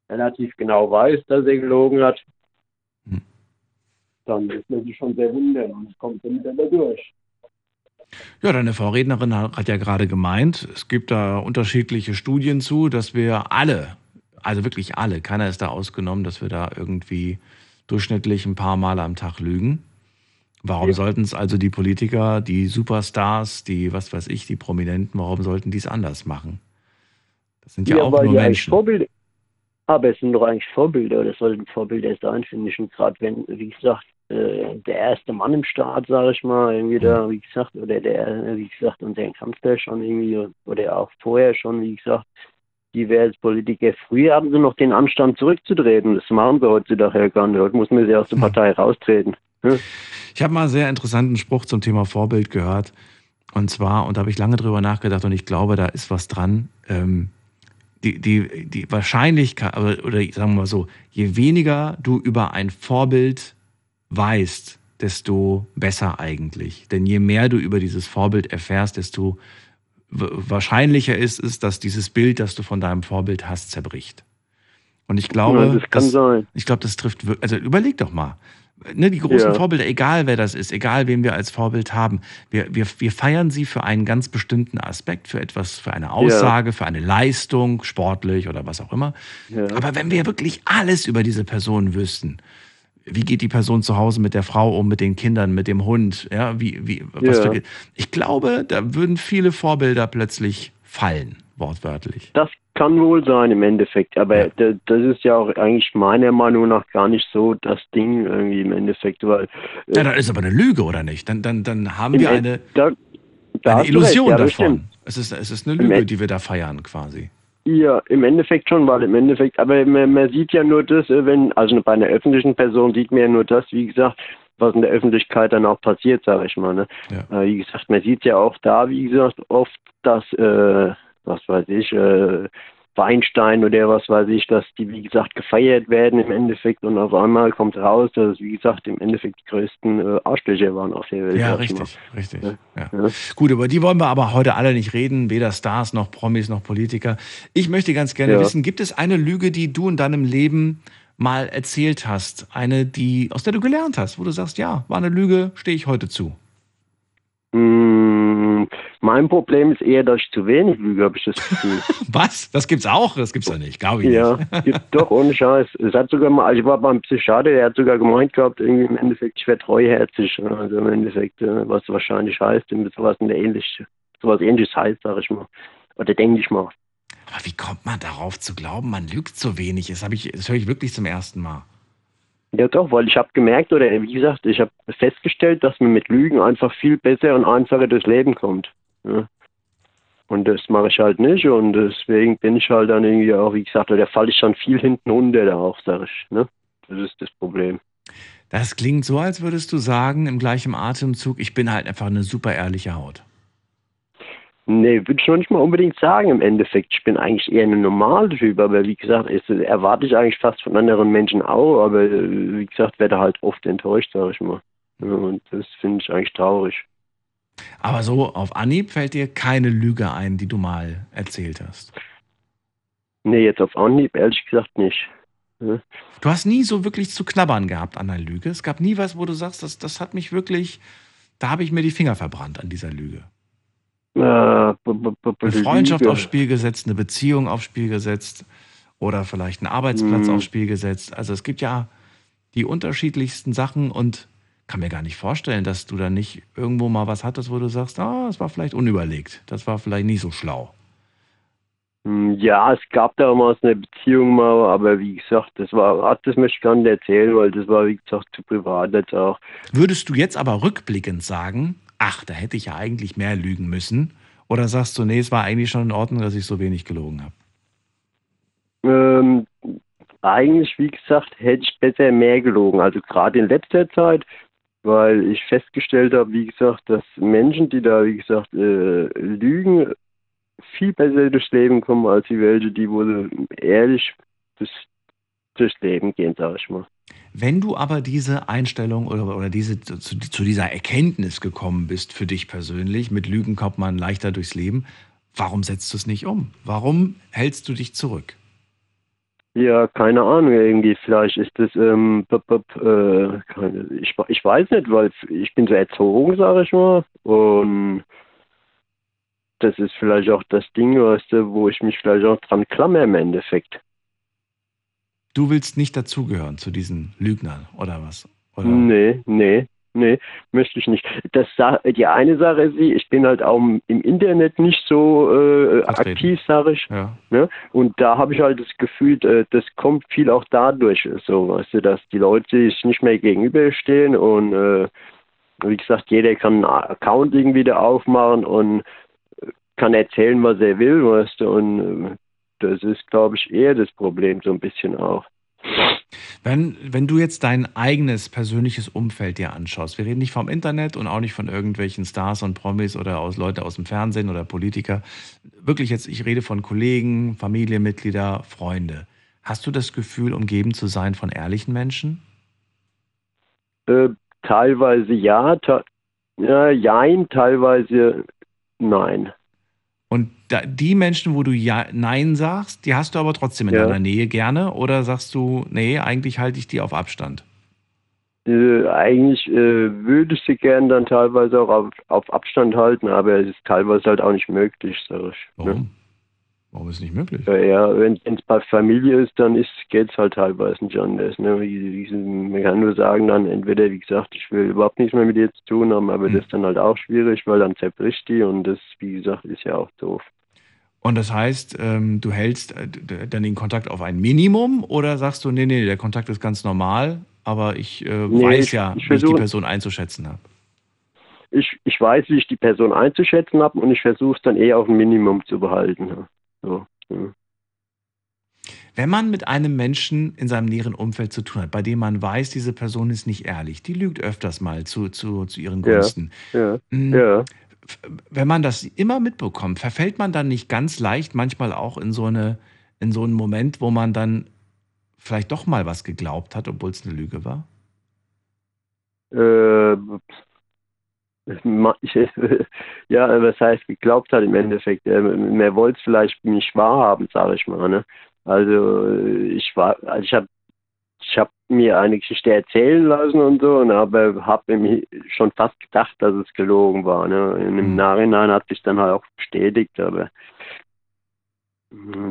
relativ genau weiß, dass er gelogen hat, Hm. dann ist man sich schon sehr wundern und kommt dann wieder durch. Ja, deine Vorrednerin hat hat ja gerade gemeint, es gibt da unterschiedliche Studien zu, dass wir alle, also wirklich alle, keiner ist da ausgenommen, dass wir da irgendwie durchschnittlich ein paar Mal am Tag lügen. Warum Ja. sollten es also die Politiker, die Superstars, die, was weiß ich, die Prominenten, warum sollten die es anders machen? Das sind ja, auch weil nur Menschen. Vorbilder, aber es sind doch eigentlich Vorbilder, oder sollten Vorbilder sein, finde ich. Und gerade wenn, wie gesagt, äh, der erste Mann im Staat, sage ich mal, irgendwie da, wie gesagt, oder der, wie gesagt, unser Kanzler schon irgendwie, oder auch vorher schon, wie gesagt, diverse Politiker. Früher haben sie noch den Anstand zurückzutreten. Das machen sie heutzutage ja gar nicht. Heute muss man sie aus der Partei raustreten. Ich habe mal einen sehr interessanten Spruch zum Thema Vorbild gehört. Und zwar, und da habe ich lange drüber nachgedacht und ich glaube, da ist was dran. Ähm, die, die, die Wahrscheinlichkeit, oder, sagen wir mal so, je weniger du über ein Vorbild weißt, desto besser eigentlich. Denn je mehr du über dieses Vorbild erfährst, desto wahrscheinlicher ist es, dass dieses Bild, das du von deinem Vorbild hast, zerbricht. Und ich glaube, Ja, das kann das, sein. ich glaube, das trifft wirklich, also überleg doch mal. Ne, die großen Ja. Vorbilder, egal wer das ist, egal wen wir als Vorbild haben, wir, wir, wir feiern sie für einen ganz bestimmten Aspekt, für etwas, für eine Aussage, für eine Leistung, sportlich oder was auch immer. Ja. Aber wenn wir wirklich alles über diese Person wüssten, wie geht die Person zu Hause mit der Frau um, mit den Kindern, mit dem Hund, ja, wie, wie, was Ja. für, ich glaube, da würden viele Vorbilder plötzlich fallen, wortwörtlich. Das kann wohl sein im Endeffekt, aber Ja. da- das ist ja auch eigentlich meiner Meinung nach gar nicht so das Ding irgendwie im Endeffekt, weil äh, Ja, das ist aber eine Lüge, oder nicht? Dann, dann, dann haben wir eine, da, da eine Illusion ja, davon. Es ist, es ist eine Lüge, End- die wir da feiern, quasi. Ja, im Endeffekt schon, weil im Endeffekt, aber man, man sieht ja nur das, äh, wenn, also bei einer öffentlichen Person sieht man ja nur das, wie gesagt, was in der Öffentlichkeit dann auch passiert, sage ich mal. Ne? Ja. Äh, wie gesagt, man sieht ja auch da, wie gesagt, oft, dass, äh, was weiß ich, äh, Weinstein oder was weiß ich, dass die, wie gesagt, gefeiert werden im Endeffekt und auf einmal kommt raus, dass es, wie gesagt, im Endeffekt die größten äh, Arschlöcher waren auf der Welt. Ja, richtig, richtig. Ja. Ja. Ja. Gut, über die wollen wir aber heute alle nicht reden, weder Stars noch Promis noch Politiker. Ich möchte ganz gerne wissen, gibt es eine Lüge, die du in deinem Leben mal erzählt hast, eine, die aus der du gelernt hast, wo du sagst, ja, war eine Lüge, stehe ich heute zu. Mm, Mein Problem ist eher, dass ich zu wenig lüge, habe ich das Gefühl. Was? Das gibt's auch? Das gibt's doch nicht, glaube ich ja, nicht. doch, ohne Scheiß. Es hat sogar mal, also ich war beim Psychiater, der hat sogar gemeint gehabt, irgendwie im Endeffekt, ich wäre treuherzig. Also im Endeffekt, äh, was wahrscheinlich heißt, sowas in der ähnlich, sowas ähnliches heißt, sag ich mal. Oder denke ich mal. Aber wie kommt man darauf zu glauben, man lügt so wenig? Das, ich, das höre ich wirklich zum ersten Mal. Ja doch, weil ich habe gemerkt, oder wie gesagt, ich habe festgestellt, dass man mit Lügen einfach viel besser und einfacher durchs Leben kommt. Ja. Und das mache ich halt nicht und deswegen bin ich halt dann irgendwie auch, wie gesagt, da falle ich dann viel hinten unter da auch, sag ich. Ne? Das ist das Problem. Das klingt so, als würdest du sagen, im gleichen Atemzug, ich bin halt einfach eine super ehrliche Haut. Nee, würde ich noch nicht mal unbedingt sagen im Endeffekt. Ich bin eigentlich eher ein normaler Typ, aber wie gesagt, ist, erwarte ich eigentlich fast von anderen Menschen auch, aber äh, wie gesagt, werde halt oft enttäuscht, sag ich mal. Ja, und das finde ich eigentlich traurig. Aber so auf Anhieb fällt dir keine Lüge ein, die du mal erzählt hast. Nee, jetzt auf Anhieb ehrlich gesagt nicht. Ja. Du hast nie so wirklich zu knabbern gehabt an der Lüge. Es gab nie was, wo du sagst, das, das hat mich wirklich, da habe ich mir die Finger verbrannt an dieser Lüge. Äh, Eine Freundschaft aufs Spiel gesetzt, eine Beziehung aufs Spiel gesetzt oder vielleicht einen Arbeitsplatz Mhm. aufs Spiel gesetzt. Also es gibt ja die unterschiedlichsten Sachen und kann mir gar nicht vorstellen, dass du da nicht irgendwo mal was hattest, wo du sagst, ah, das war vielleicht unüberlegt, das war vielleicht nicht so schlau. Hm, Ja, es gab damals eine Beziehung mal, aber wie gesagt, das war, ach, das möchte ich gar nicht erzählen, weil das war, wie gesagt, zu privat jetzt auch. Würdest du jetzt aber rückblickend sagen, ach, da hätte ich ja eigentlich mehr lügen müssen? Oder sagst du, nee, es war eigentlich schon in Ordnung, dass ich so wenig gelogen habe? Ähm, eigentlich, wie gesagt, hätte ich besser mehr gelogen. Also gerade in letzter Zeit, weil ich festgestellt habe, wie gesagt, dass Menschen, die da, wie gesagt, äh, lügen, viel besser durchs Leben kommen, als die welche, die wohl ehrlich durchs, durchs Leben gehen, sag ich mal. Wenn du aber diese Einstellung oder, oder diese, zu, zu dieser Erkenntnis gekommen bist für dich persönlich, mit Lügen kommt man leichter durchs Leben, warum setzt du es nicht um? Warum hältst du dich zurück? Ja, keine Ahnung, irgendwie, vielleicht ist das, ähm, b- b- äh, keine, ich, ich weiß nicht, weil ich bin so erzogen, sage ich mal, und das ist vielleicht auch das Ding, weißt du, wo ich mich vielleicht auch dran klammer im Endeffekt. Du willst nicht dazugehören zu diesen Lügnern oder was? Oder? Nee, nee, nee, möchte ich nicht. Das, die eine Sache ist, ich bin halt auch im Internet nicht so äh, aktiv, sage ich. Ja. Ne? Und da habe ich halt das Gefühl, äh, das kommt viel auch dadurch, so, weißt du, dass die Leute sich nicht mehr gegenüberstehen und äh, wie gesagt, jeder kann einen Account irgendwie da aufmachen und kann erzählen, was er will, weißt du, und äh, das ist, glaube ich, eher das Problem so ein bisschen auch. Wenn, wenn du jetzt dein eigenes persönliches Umfeld dir anschaust, wir reden nicht vom Internet und auch nicht von irgendwelchen Stars und Promis oder aus Leute aus dem Fernsehen oder Politiker. Wirklich jetzt, ich rede von Kollegen, Familienmitglieder, Freunde. Hast du das Gefühl, umgeben zu sein von ehrlichen Menschen? Äh, teilweise ja, te ja, jein, teilweise nein. Da, die Menschen, wo du ja, Nein sagst, die hast du aber trotzdem in Ja. deiner Nähe gerne? Oder sagst du, nee, eigentlich halte ich die auf Abstand? Äh, eigentlich äh, würde ich sie gern dann teilweise auch auf, auf Abstand halten, aber es ist teilweise halt auch nicht möglich, sag ich. Warum? Ne? Warum ist nicht möglich? Ja, ja wenn es bei Familie ist, dann geht es halt teilweise nicht anders. Ne? Wie, wie, man kann nur sagen, dann entweder, wie gesagt, ich will überhaupt nichts mehr mit dir zu tun haben, aber Hm. das ist dann halt auch schwierig, weil dann zerbricht die und das, wie gesagt, ist ja auch doof. Und das heißt, ähm, du hältst äh, dann den Kontakt auf ein Minimum oder sagst du, nee, nee, der Kontakt ist ganz normal, aber ich äh, Nee, weiß ich- ja, ich wie ich die Person einzuschätzen habe. Ich, ich weiß, wie ich die Person einzuschätzen habe und ich versuche es dann eher auf ein Minimum zu behalten. So, ja. Wenn man mit einem Menschen in seinem näheren Umfeld zu tun hat, bei dem man weiß, diese Person ist nicht ehrlich, die lügt öfters mal zu, zu, zu ihren Ja. Gunsten. Ja, Mm, ja. Wenn man das immer mitbekommt, verfällt man dann nicht ganz leicht manchmal auch in so, eine, in so einen Moment, wo man dann vielleicht doch mal was geglaubt hat, obwohl es eine Lüge war? Äh, ja, was heißt geglaubt hat im Endeffekt. Äh, Man wollte es vielleicht nicht wahrhaben, sage ich mal. Ne? Also äh, ich war, also ich habe, ich habe mir eine Geschichte erzählen lassen und so, und aber habe mir schon fast gedacht, dass es gelogen war. Ne? Und Im Mhm. Nachhinein hat sich dann halt auch bestätigt, aber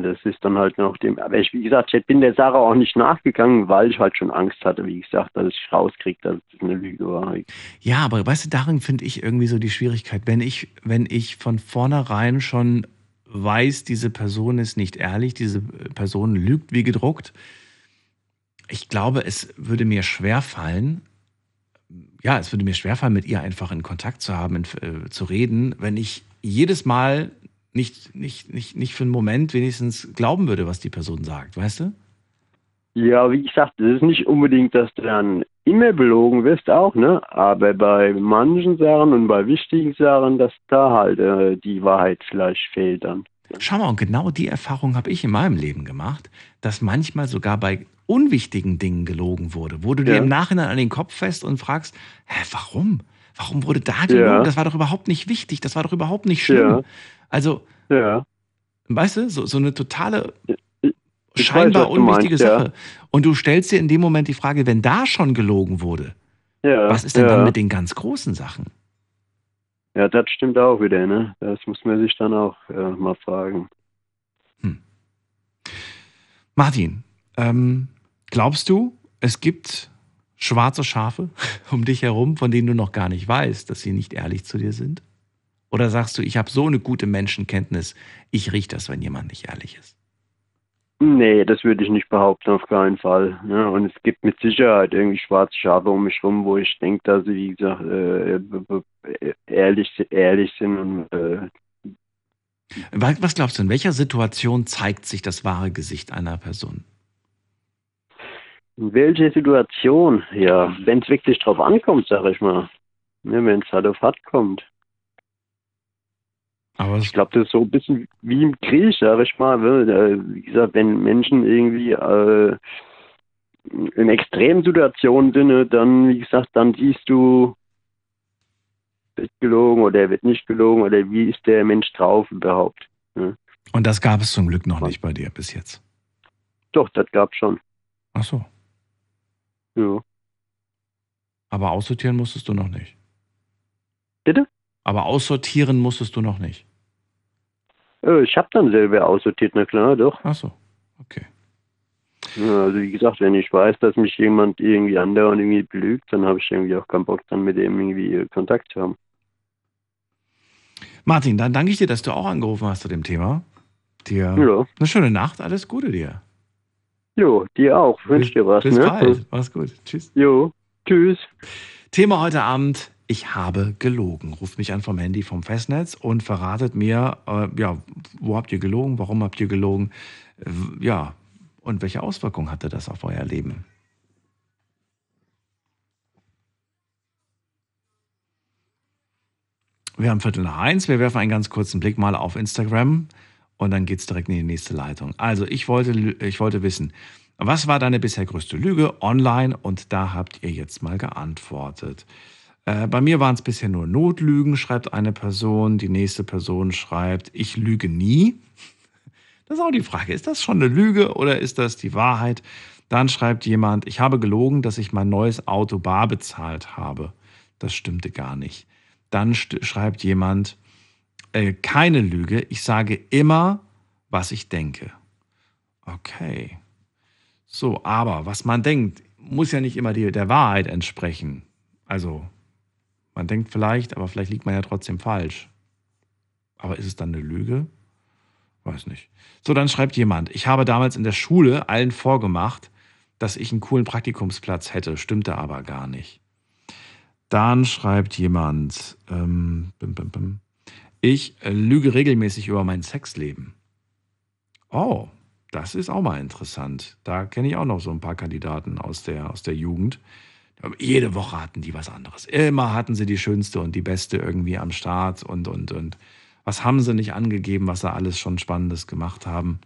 das ist dann halt noch dem. Aber ich, wie gesagt, ich bin der Sache auch nicht nachgegangen, weil ich halt schon Angst hatte, wie gesagt, dass ich rauskriege, dass es eine Lüge war. Ja, aber weißt du, darin finde ich irgendwie so die Schwierigkeit, wenn ich, wenn ich von vornherein schon weiß, diese Person ist nicht ehrlich, diese Person lügt wie gedruckt. Ich glaube, es würde mir schwerfallen, ja, es würde mir schwerfallen, mit ihr einfach in Kontakt zu haben, in, äh, zu reden, wenn ich jedes Mal nicht, nicht, nicht, nicht für einen Moment wenigstens glauben würde, was die Person sagt, weißt du? Ja, wie gesagt, es ist nicht unbedingt, dass du dann immer belogen wirst, auch, ne? Aber bei manchen Sachen und bei wichtigen Sachen, dass da halt äh, die Wahrheit vielleicht fehlt dann. Schau mal, und genau die Erfahrung habe ich in meinem Leben gemacht, dass manchmal sogar bei unwichtigen Dingen gelogen wurde, wo du dir Ja. im Nachhinein an den Kopf fest und fragst, hä, warum? Warum wurde da gelogen? Ja. Das war doch überhaupt nicht wichtig, das war doch überhaupt nicht schlimm. Ja. Also, weißt du, so, so eine totale, ich scheinbar weiß, unwichtige meinst. Sache. Und du stellst dir in dem Moment die Frage, wenn da schon gelogen wurde, was ist denn dann mit den ganz großen Sachen? Ja, das stimmt auch wieder, ne? Das muss man sich dann auch äh, mal fragen. Martin, ähm, glaubst du, es gibt schwarze Schafe um dich herum, von denen du noch gar nicht weißt, dass sie nicht ehrlich zu dir sind? Oder sagst du, ich habe so eine gute Menschenkenntnis, ich rieche das, wenn jemand nicht ehrlich ist? Nee, das würde ich nicht behaupten, auf keinen Fall. Ne? Und es gibt mit Sicherheit irgendwie schwarze Schafe um mich rum, wo ich denke, dass sie, wie gesagt, äh, ehrlich, ehrlich sind und äh, was glaubst du, in welcher Situation zeigt sich das wahre Gesicht einer Person? In welcher Situation, ja, wenn es wirklich drauf ankommt, sag ich mal. Ne, wenn es halt auf hart kommt. Aber ich glaube, das ist so ein bisschen wie im Krieg, sag ich mal. äh, Wie gesagt, wenn Menschen irgendwie äh, in extremen Situationen sind, ne, dann, wie gesagt, dann siehst du, wird gelogen oder wird nicht gelogen oder wie ist der Mensch drauf überhaupt. Ne? Und das gab es zum Glück noch nicht bei dir bis jetzt. Doch, das gab schon. Ach so. Ja. Aber aussortieren musstest du noch nicht. Bitte? Aber aussortieren musstest du noch nicht. Ich habe dann selber aussortiert, na klar, doch. Ach so, okay. Ja, also wie gesagt, wenn ich weiß, dass mich jemand irgendwie andauernd irgendwie belügt, dann habe ich irgendwie auch keinen Bock, dann mit dem irgendwie äh, Kontakt zu haben. Martin, dann danke ich dir, dass du auch angerufen hast zu dem Thema. Dir Ja. eine schöne Nacht, alles Gute dir. Jo, dir auch. Wünsch dir was, Bis ne? bald. Mach's gut. Tschüss. Jo, tschüss. Thema heute Abend, ich habe gelogen. Ruft mich an vom Handy vom Festnetz und verratet mir, äh, ja, wo habt ihr gelogen, warum habt ihr gelogen, äh, ja, und welche Auswirkungen hatte das auf euer Leben? Wir haben Viertel nach eins. Wir werfen einen ganz kurzen Blick mal auf Instagram und dann geht's direkt in die nächste Leitung. Also, ich wollte, ich wollte wissen, was war deine bisher größte Lüge online? Und da habt ihr jetzt mal geantwortet. Äh, bei mir waren es bisher nur Notlügen, schreibt eine Person. Die nächste Person schreibt, ich lüge nie. Das ist auch die Frage, ist das schon eine Lüge oder ist das die Wahrheit? Dann schreibt jemand, ich habe gelogen, dass ich mein neues Auto bar bezahlt habe. Das stimmte gar nicht. Dann schreibt jemand, äh, keine Lüge, ich sage immer, was ich denke. Okay. So, aber was man denkt, muss ja nicht immer die, der Wahrheit entsprechen. Also, man denkt vielleicht, aber vielleicht liegt man ja trotzdem falsch. Aber ist es dann eine Lüge? Weiß nicht. So, dann schreibt jemand, ich habe damals in der Schule allen vorgemacht, dass ich einen coolen Praktikumsplatz hätte, stimmte aber gar nicht. Dann schreibt jemand, ähm, bim, bim, bim, ich lüge regelmäßig über mein Sexleben. Oh, das ist auch mal interessant. Da kenne ich auch noch so ein paar Kandidaten aus der, aus der Jugend. Jede Woche hatten die was anderes. Immer hatten sie die schönste und die beste irgendwie am Start und, und, und. Was haben sie nicht angegeben, was sie alles schon Spannendes gemacht haben?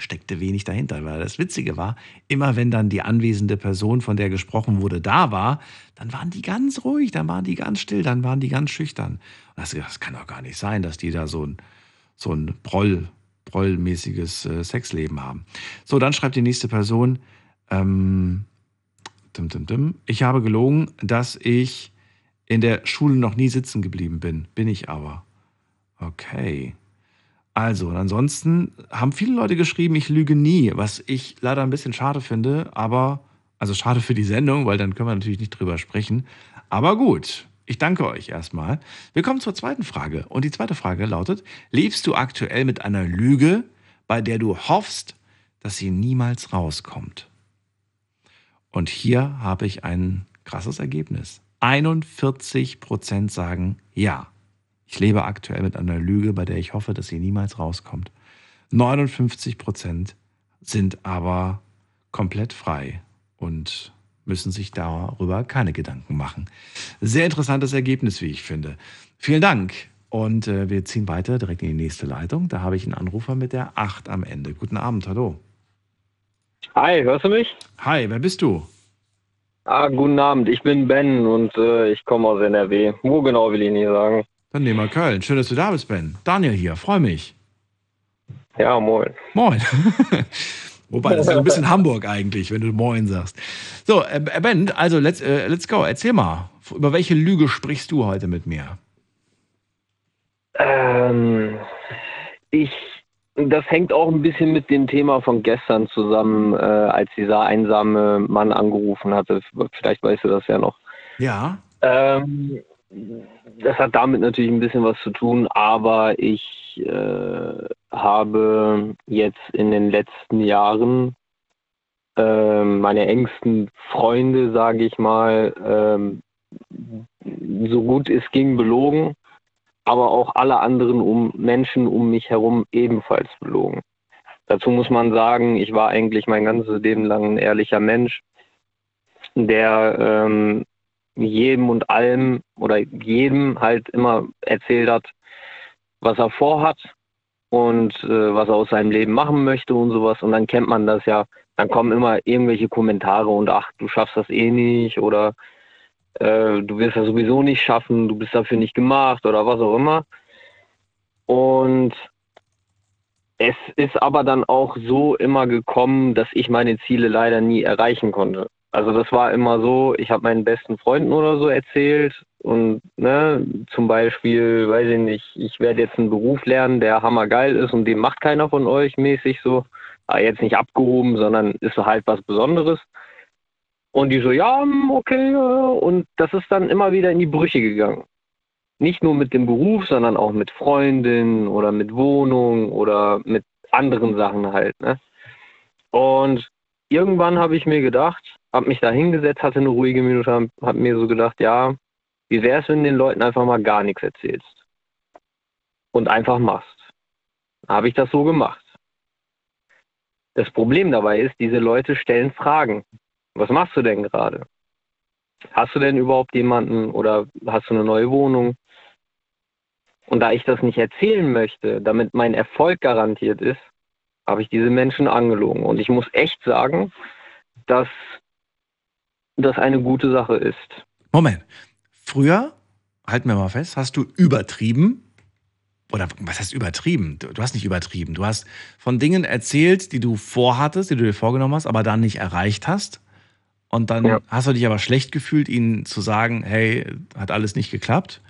Steckte wenig dahinter, weil das Witzige war, immer wenn dann die anwesende Person, von der gesprochen wurde, da war, dann waren die ganz ruhig, dann waren die ganz still, dann waren die ganz schüchtern. Und das, das kann doch gar nicht sein, dass die da so ein, so ein Proll, Prollmäßiges äh, Sexleben haben. So, dann schreibt die nächste Person, ähm, dim, dim, dim. Ich habe gelogen, dass ich in der Schule noch nie sitzen geblieben bin. Bin ich aber. Okay. Also, und ansonsten haben viele Leute geschrieben, ich lüge nie, was ich leider ein bisschen schade finde, aber, also schade für die Sendung, weil dann können wir natürlich nicht drüber sprechen. Aber gut, ich danke euch erstmal. Wir kommen zur zweiten Frage. Und die zweite Frage lautet, lebst du aktuell mit einer Lüge, bei der du hoffst, dass sie niemals rauskommt? Und hier habe ich ein krasses Ergebnis. 41 Prozent sagen ja. Ich lebe aktuell mit einer Lüge, bei der ich hoffe, dass sie niemals rauskommt. 59 Prozent sind aber komplett frei und müssen sich darüber keine Gedanken machen. Sehr interessantes Ergebnis, wie ich finde. Vielen Dank. Und äh, wir ziehen weiter direkt in die nächste Leitung. Da habe ich einen Anrufer mit der 8 am Ende. Guten Abend, hallo. Hi, hörst du mich? Hi, wer bist du? Ah, guten Abend, ich bin Ben und äh, ich komme aus NRW. Wo genau will ich nicht sagen. Dann nehmen wir Köln. Schön, dass du da bist, Ben. Daniel hier, freue mich. Ja, moin. Moin. Wobei, das ist ja ein bisschen Hamburg eigentlich, wenn du Moin sagst. So, äh, Ben, also let's, äh, let's go. Erzähl mal, über welche Lüge sprichst du heute mit mir? Ähm, ich, das hängt auch ein bisschen mit dem Thema von gestern zusammen, äh, als dieser einsame Mann angerufen hatte. Vielleicht weißt du das ja noch. Ja. Ähm, das hat damit natürlich ein bisschen was zu tun, aber ich äh, habe jetzt in den letzten Jahren äh, meine engsten Freunde, sage ich mal, äh, so gut es ging belogen, aber auch alle anderen um Menschen um mich herum ebenfalls belogen. Dazu muss man sagen, ich war eigentlich mein ganzes Leben lang ein ehrlicher Mensch, der ähm, jedem und allem oder jedem halt immer erzählt hat, was er vorhat und äh, was er aus seinem Leben machen möchte und sowas. Und dann kennt man das ja. Dann kommen immer irgendwelche Kommentare und ach, du schaffst das eh nicht oder äh, du wirst das sowieso nicht schaffen, du bist dafür nicht gemacht oder was auch immer. Und es ist aber dann auch so immer gekommen, dass ich meine Ziele leider nie erreichen konnte. Also das war immer so, ich habe meinen besten Freunden oder so erzählt und ne, zum Beispiel, weiß ich nicht, ich werde jetzt einen Beruf lernen, der hammergeil ist und den macht keiner von euch mäßig so. Aber jetzt nicht abgehoben, sondern ist halt was Besonderes. Und die so, ja, okay, und das ist dann immer wieder in die Brüche gegangen. Nicht nur mit dem Beruf, sondern auch mit Freundinnen oder mit Wohnung oder mit anderen Sachen halt. Ne? Und irgendwann habe ich mir gedacht, habe mich da hingesetzt, hatte eine ruhige Minute, habe hab mir so gedacht, ja, wie wäre es, wenn du den Leuten einfach mal gar nichts erzählst und einfach machst. Habe ich das so gemacht. Das Problem dabei ist, diese Leute stellen Fragen. Was machst du denn gerade? Hast du denn überhaupt jemanden oder hast du eine neue Wohnung? Und da ich das nicht erzählen möchte, damit mein Erfolg garantiert ist, habe ich diese Menschen angelogen. Und ich muss echt sagen, dass das eine gute Sache ist. Moment. Früher, halten wir mal fest, hast du übertrieben. Oder was heißt übertrieben? Du hast nicht übertrieben. Du hast von Dingen erzählt, die du vorhattest, die du dir vorgenommen hast, aber dann nicht erreicht hast. Und dann ja. hast du dich aber schlecht gefühlt, ihnen zu sagen, hey, hat alles nicht geklappt,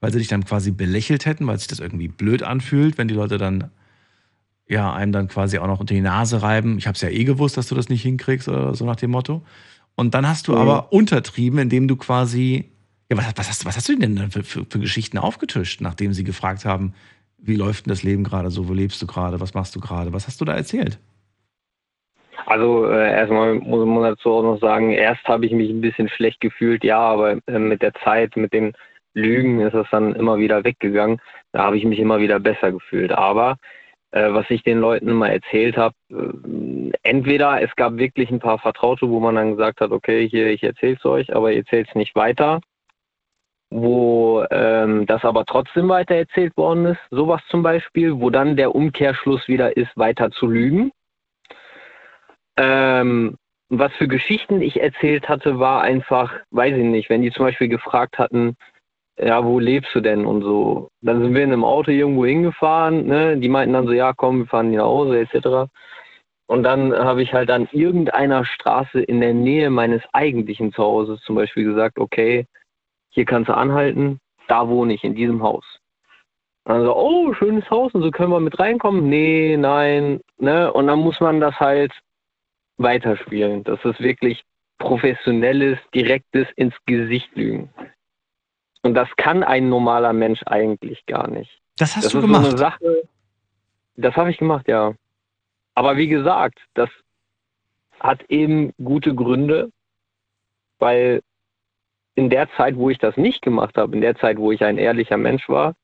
weil sie dich dann quasi belächelt hätten, weil sich das irgendwie blöd anfühlt, wenn die Leute dann ja einem dann quasi auch noch unter die Nase reiben. Ich habe es ja eh gewusst, dass du das nicht hinkriegst oder so nach dem Motto. Und dann hast du mhm. aber untertrieben, indem du quasi, ja, was, was, hast, was hast du denn für, für, für Geschichten aufgetischt, nachdem sie gefragt haben, wie läuft denn das Leben gerade so, wo lebst du gerade, was machst du gerade, was hast du da erzählt? Also äh, erstmal muss man dazu auch noch sagen, erst habe ich mich ein bisschen schlecht gefühlt, ja, aber äh, mit der Zeit, mit den Lügen ist das dann immer wieder weggegangen. Da habe ich mich immer wieder besser gefühlt. Aber äh, was ich den Leuten immer erzählt habe, äh, entweder es gab wirklich ein paar Vertraute, wo man dann gesagt hat, okay, hier, ich erzähle es euch, aber ihr erzählt es nicht weiter, wo ähm, das aber trotzdem weiter erzählt worden ist, sowas zum Beispiel, wo dann der Umkehrschluss wieder ist, weiter zu lügen. Ähm, was für Geschichten ich erzählt hatte, war einfach, weiß ich nicht, wenn die zum Beispiel gefragt hatten, ja, wo lebst du denn und so. Dann sind wir in einem Auto irgendwo hingefahren, ne? die meinten dann so, ja, komm, wir fahren hier nach Hause, etc. Und dann habe ich halt an irgendeiner Straße in der Nähe meines eigentlichen Zuhauses zum Beispiel gesagt, okay, hier kannst du anhalten, da wohne ich, in diesem Haus. Also, oh, schönes Haus und so können wir mit reinkommen. Nee, nein, ne? Und dann muss man das halt weiterspielen. Das ist wirklich professionelles, direktes ins Gesicht lügen. Und das kann ein normaler Mensch eigentlich gar nicht. Das hast das du ist gemacht. So eine Sache, das habe ich gemacht, ja. Aber wie gesagt, das hat eben gute Gründe, weil in der Zeit, wo ich das nicht gemacht habe, in der Zeit, wo ich ein ehrlicher Mensch war,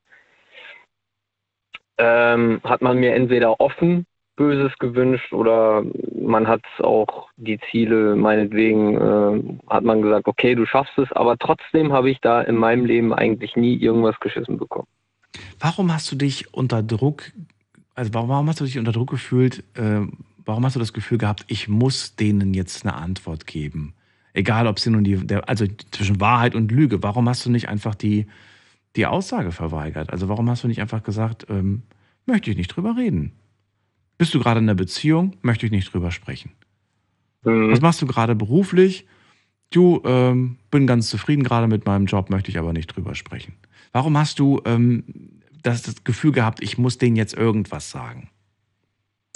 ähm, hat man mir entweder offen Böses gewünscht oder man hat auch die Ziele, meinetwegen äh, hat man gesagt, okay, du schaffst es, aber trotzdem habe ich da in meinem Leben eigentlich nie irgendwas geschissen bekommen. Warum hast du dich unter Druck, also warum hast du dich unter Druck gefühlt, äh, warum hast du das Gefühl gehabt, ich muss denen jetzt eine Antwort geben? Egal, ob sie nun die, der, also zwischen Wahrheit und Lüge, warum hast du nicht einfach die, die Aussage verweigert? Also warum hast du nicht einfach gesagt, ähm, möchte ich nicht drüber reden? Bist du gerade in einer Beziehung? Möchte ich nicht drüber sprechen. Mhm. Was machst du gerade beruflich? Du, ähm, bin ganz zufrieden gerade mit meinem Job, möchte ich aber nicht drüber sprechen. Warum hast du ähm, das, das Gefühl gehabt, ich muss denen jetzt irgendwas sagen?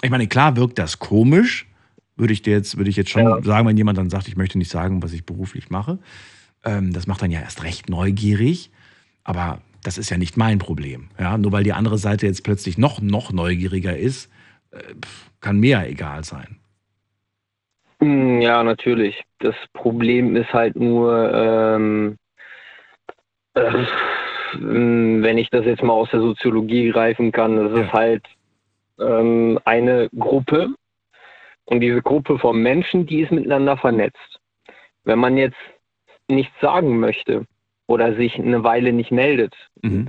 Ich meine, klar wirkt das komisch, würde ich dir jetzt, würde ich jetzt schon sagen, wenn jemand dann sagt, ich möchte nicht sagen, was ich beruflich mache. Ähm, das macht dann ja erst recht neugierig, aber das ist ja nicht mein Problem. Ja? Nur weil die andere Seite jetzt plötzlich noch, noch neugieriger ist, kann mir ja egal sein. Mm, Ja, natürlich. Das Problem ist halt nur, ähm, äh, wenn ich das jetzt mal aus der Soziologie greifen kann, das ist halt ähm, eine Gruppe und diese Gruppe von Menschen, die ist miteinander vernetzt. Wenn man jetzt nichts sagen möchte oder sich eine Weile nicht meldet,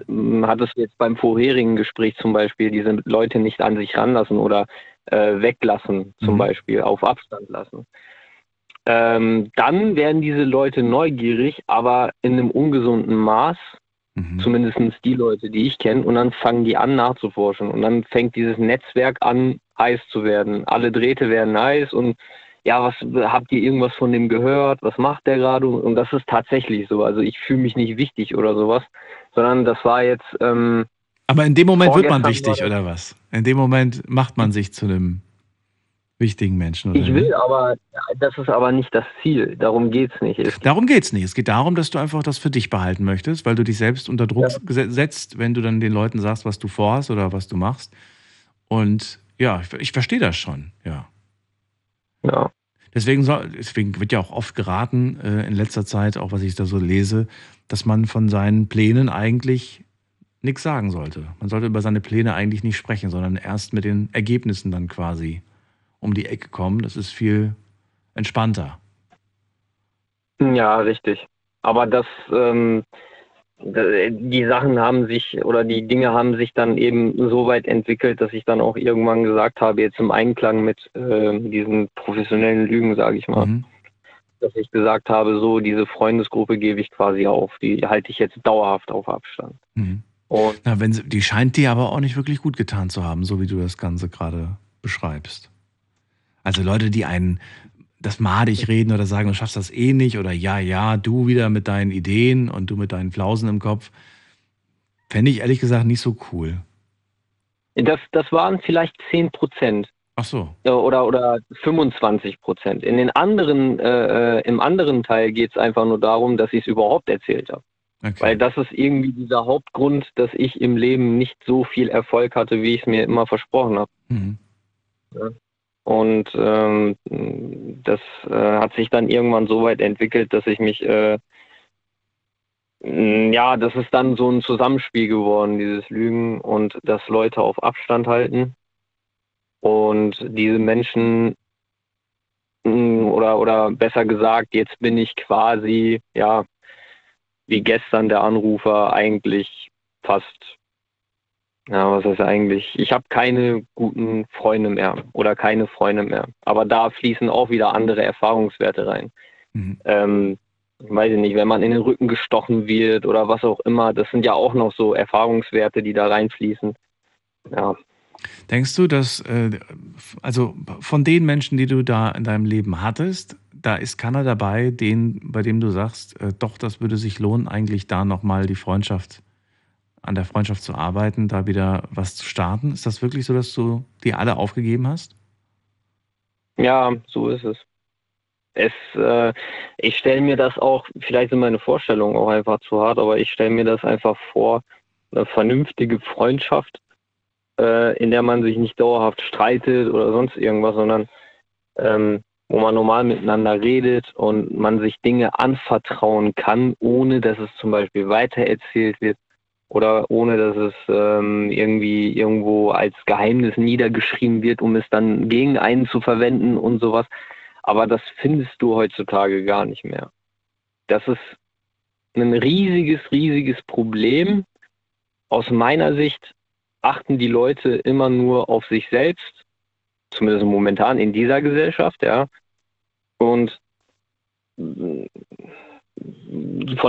man hat es jetzt beim vorherigen Gespräch zum Beispiel diese Leute nicht an sich ranlassen oder äh, weglassen, zum Beispiel auf Abstand lassen. Ähm, dann werden diese Leute neugierig, aber in einem ungesunden Maß, zumindest die Leute, die ich kenne, und dann fangen die an nachzuforschen. Und dann fängt dieses Netzwerk an, heiß zu werden. Alle Drähte werden heiß und ja, was habt ihr irgendwas von dem gehört? Was macht der gerade? Und das ist tatsächlich so. Also ich fühle mich nicht wichtig oder sowas, sondern das war jetzt. Ähm, Aber in dem Moment wird man wichtig, oder was? In dem Moment macht man sich zu einem wichtigen Menschen, oder? Ich will aber, das ist aber nicht das Ziel. Darum geht es nicht. Es Darum geht es nicht. Es geht darum, dass du einfach das für dich behalten möchtest, weil du dich selbst unter Druck gese- setzt, wenn du dann den Leuten sagst, was du vorhast oder was du machst. Und ja, ich, ich verstehe das schon, ja. Ja. Deswegen, soll, deswegen wird ja auch oft geraten, äh, in letzter Zeit, auch was ich da so lese, dass man von seinen Plänen eigentlich nichts sagen sollte. Man sollte über seine Pläne eigentlich nicht sprechen, sondern erst mit den Ergebnissen dann quasi um die Ecke kommen. Das ist viel entspannter. Ja, richtig. Aber das, ähm, die Sachen haben sich oder die Dinge haben sich dann eben so weit entwickelt, dass ich dann auch irgendwann gesagt habe, jetzt im Einklang mit äh, diesen professionellen Lügen, sage ich mal, dass ich gesagt habe, so diese Freundesgruppe gebe ich quasi auf, die halte ich jetzt dauerhaft auf Abstand. Mhm. Und Na, wenn sie, die scheint dir aber auch nicht wirklich gut getan zu haben, so wie du das Ganze gerade beschreibst. Also Leute, die einen das madig reden oder sagen, du schaffst das eh nicht oder ja, ja, du wieder mit deinen Ideen und du mit deinen Flausen im Kopf, fände ich ehrlich gesagt nicht so cool. das, das waren vielleicht 10 Prozent. Ach so. Oder, oder 25 Prozent. In den anderen, äh, äh, im anderen Teil geht es einfach nur darum, dass ich es überhaupt erzählt habe. Weil das ist irgendwie dieser Hauptgrund, dass ich im Leben nicht so viel Erfolg hatte, wie ich es mir immer versprochen habe. Mhm. Ja. Und ähm, das äh, hat sich dann irgendwann so weit entwickelt, dass ich mich, äh, ja, das ist dann so ein Zusammenspiel geworden, dieses Lügen und dass Leute auf Abstand halten. Und diese Menschen, oder, oder besser gesagt, jetzt bin ich quasi, ja, wie gestern der Anrufer eigentlich fast ja, was heißt eigentlich? Ich habe keine guten Freunde mehr oder keine Freunde mehr. Aber da fließen auch wieder andere Erfahrungswerte rein. Ähm, ich weiß nicht, wenn man in den Rücken gestochen wird oder was auch immer, das sind ja auch noch so Erfahrungswerte, die da reinfließen. Ja. Denkst du, dass, äh, also von den Menschen, die du da in deinem Leben hattest, da ist keiner dabei, den, bei dem du sagst, äh, doch, das würde sich lohnen, eigentlich da nochmal die Freundschaft, an der Freundschaft zu arbeiten, da wieder was zu starten? Ist das wirklich so, dass du die alle aufgegeben hast? Ja, so ist es. Es, äh, ich stelle mir das auch, vielleicht sind meine Vorstellungen auch einfach zu hart, aber ich stelle mir das einfach vor, eine vernünftige Freundschaft, äh, in der man sich nicht dauerhaft streitet oder sonst irgendwas, sondern ähm, wo man normal miteinander redet und man sich Dinge anvertrauen kann, ohne dass es zum Beispiel weitererzählt wird oder ohne dass es ähm, irgendwie irgendwo als Geheimnis niedergeschrieben wird, um es dann gegen einen zu verwenden und sowas. Aber das findest du heutzutage gar nicht mehr. Das ist ein riesiges, riesiges Problem. Aus meiner Sicht achten die Leute immer nur auf sich selbst, zumindest momentan in dieser Gesellschaft, ja. Und von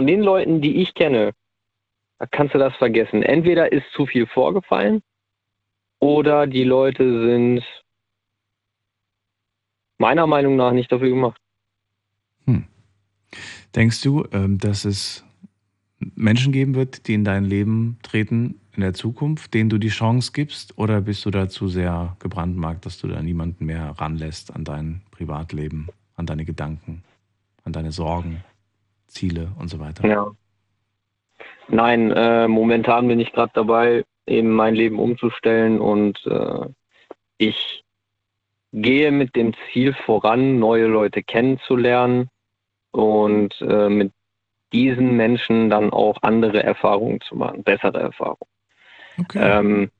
den Leuten, die ich kenne, kannst du das vergessen. Entweder ist zu viel vorgefallen oder die Leute sind meiner Meinung nach nicht dafür gemacht. Hm. Denkst du, ähm, dass es Menschen geben wird, die in dein Leben treten in der Zukunft, denen du die Chance gibst? Oder bist du da zu sehr gebrandmarkt, dass du da niemanden mehr ranlässt an dein Privatleben, an deine Gedanken, an deine Sorgen, Ziele und so weiter? Ja. Nein, äh, momentan bin ich gerade dabei, eben mein Leben umzustellen und äh, ich gehe mit dem Ziel voran, neue Leute kennenzulernen und äh, mit diesen Menschen dann auch andere Erfahrungen zu machen, bessere Erfahrungen. Okay. Ähm,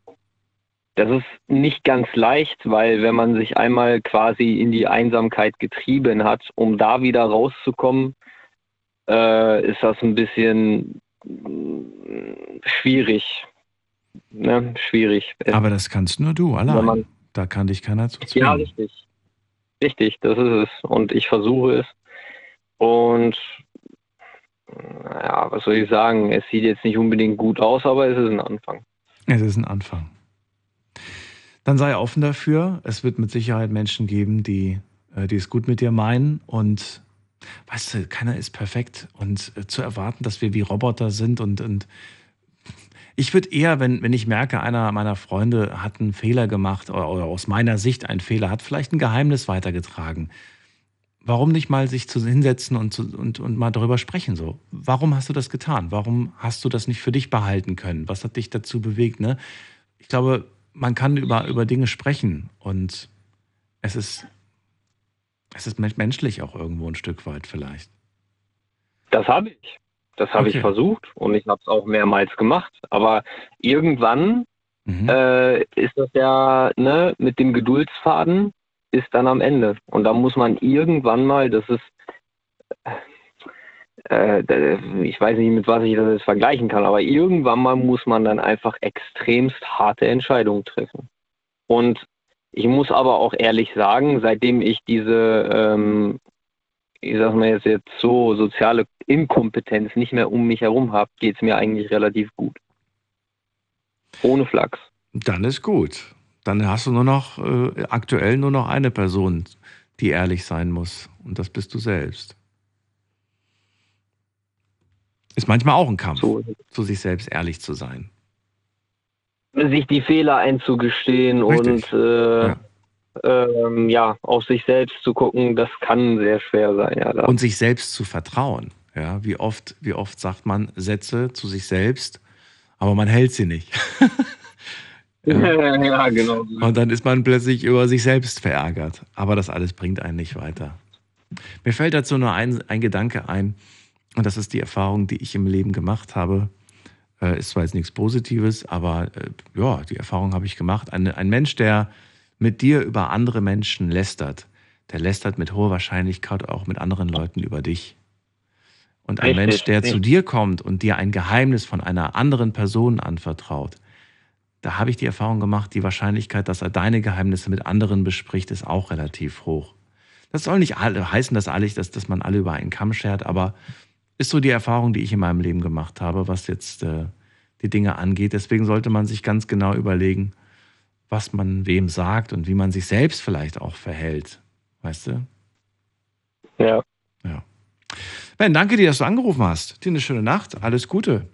das ist nicht ganz leicht, weil wenn man sich einmal quasi in die Einsamkeit getrieben hat, um da wieder rauszukommen, äh, ist das ein bisschen schwierig. Ne? Schwierig. Aber das kannst nur du allein. Man, da kann dich keiner zu zwingen. Ja, richtig. Richtig, das ist es. Und ich versuche es. Und ja, was soll ich sagen? Es sieht jetzt nicht unbedingt gut aus, aber es ist ein Anfang. Es ist ein Anfang. Dann sei offen dafür. Es wird mit Sicherheit Menschen geben, die, äh, die es gut mit dir meinen. Und weißt du, keiner ist perfekt. Und äh, zu erwarten, dass wir wie Roboter sind und, und ich würde eher, wenn, wenn ich merke, einer meiner Freunde hat einen Fehler gemacht oder, oder aus meiner Sicht einen Fehler, hat vielleicht ein Geheimnis weitergetragen. Warum nicht mal sich zu hinsetzen und, zu, und, und mal darüber sprechen? So, warum hast du das getan? Warum hast du das nicht für dich behalten können? Was hat dich dazu bewegt? Ne? Ich glaube, man kann über, über Dinge sprechen und es ist, es ist menschlich auch irgendwo ein Stück weit vielleicht. Das habe ich. Das habe okay. ich versucht und ich habe es auch mehrmals gemacht. Aber irgendwann mhm. äh, ist das ja ne, mit dem Geduldsfaden ist dann am Ende. Und da muss man irgendwann mal, das ist, äh, ich weiß nicht, mit was ich das jetzt vergleichen kann, aber irgendwann mal muss man dann einfach extremst harte Entscheidungen treffen. Und ich muss aber auch ehrlich sagen, seitdem ich diese ähm, ich sag mal jetzt, jetzt so soziale Inkompetenz nicht mehr um mich herum habe, geht es mir eigentlich relativ gut. Ohne Flachs. Dann ist gut. Dann hast du nur noch äh, aktuell nur noch eine Person, die ehrlich sein muss. Und das bist du selbst. Ist manchmal auch ein Kampf, so. zu sich selbst ehrlich zu sein. Sich die Fehler einzugestehen Richtig. und äh, ja ähm, ja, auf sich selbst zu gucken, das kann sehr schwer sein. Ja, Und sich selbst zu vertrauen. Ja, wie oft, wie oft sagt man Sätze zu sich selbst, aber man hält sie nicht. ja. ja, genau. Und dann ist man plötzlich über sich selbst verärgert. Aber das alles bringt einen nicht weiter. Mir fällt dazu nur ein, ein Gedanke ein, und das ist die Erfahrung, die ich im Leben gemacht habe. Äh, ist zwar jetzt nichts Positives, aber äh, ja, die Erfahrung habe ich gemacht. Ein, ein Mensch, der mit dir über andere Menschen lästert, der lästert mit hoher Wahrscheinlichkeit auch mit anderen Leuten über dich. Und ein richtig, Mensch, der zu dir kommt und dir ein Geheimnis von einer anderen Person anvertraut, da habe ich die Erfahrung gemacht, die Wahrscheinlichkeit, dass er deine Geheimnisse mit anderen bespricht, ist auch relativ hoch. Das soll nicht heißen, dass, alle, dass, dass man alle über einen Kamm schert, aber ist so die Erfahrung, die ich in meinem Leben gemacht habe, was jetzt äh, die Dinge angeht. Deswegen sollte man sich ganz genau überlegen, was man wem sagt und wie man sich selbst vielleicht auch verhält. Weißt du? Ja. Ja. Ben, danke dir, dass du angerufen hast. Dir eine schöne Nacht. Alles Gute.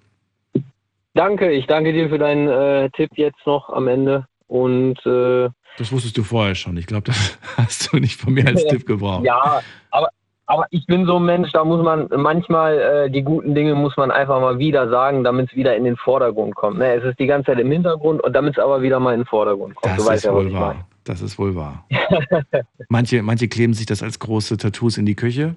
Danke, ich danke dir für deinen äh, Tipp jetzt noch am Ende. Und äh, Das wusstest du vorher schon. Ich glaube, das hast du nicht von mir als Tipp gebraucht. Ja, aber, aber ich bin so ein Mensch, da muss man manchmal äh, die guten Dinge muss man einfach mal wieder sagen, damit es wieder in den Vordergrund kommt. Ne? Es ist die ganze Zeit im Hintergrund und damit es aber wieder mal in den Vordergrund kommt. Das du weißt ist ja, wohl wahr. Das ist wohl wahr. Manche, manche kleben sich das als große Tattoos in die Küche.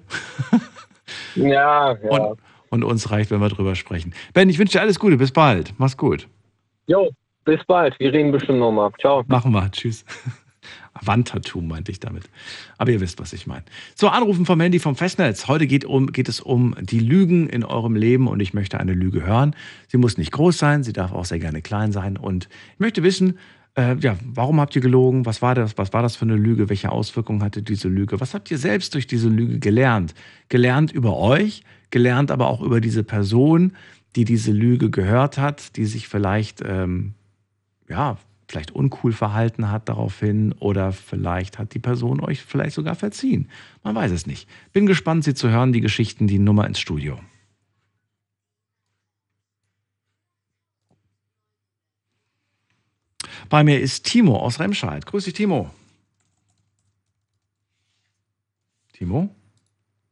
Ja, ja. Und, und uns reicht, wenn wir drüber sprechen. Ben, ich wünsche dir alles Gute. Bis bald. Mach's gut. Jo, bis bald. Wir reden bestimmt nochmal. Ciao. Machen wir. Tschüss. Wandtattoo meinte ich damit. Aber ihr wisst, was ich meine. So, Anrufen vom Handy vom Festnetz. Heute geht, um, geht es um die Lügen in eurem Leben und ich möchte eine Lüge hören. Sie muss nicht groß sein, sie darf auch sehr gerne klein sein. Und ich möchte wissen, äh, ja, warum habt ihr gelogen? Was war das? Was war das für eine Lüge? Welche Auswirkungen hatte diese Lüge? Was habt ihr selbst durch diese Lüge gelernt? Gelernt über euch, gelernt aber auch über diese Person, die diese Lüge gehört hat, die sich vielleicht, ähm, ja, vielleicht uncool verhalten hat daraufhin oder vielleicht hat die Person euch vielleicht sogar verziehen. Man weiß es nicht. Bin gespannt, Sie zu hören, die Geschichten, die Nummer ins Studio. Bei mir ist Timo aus Remscheid. Grüß dich, Timo. Timo?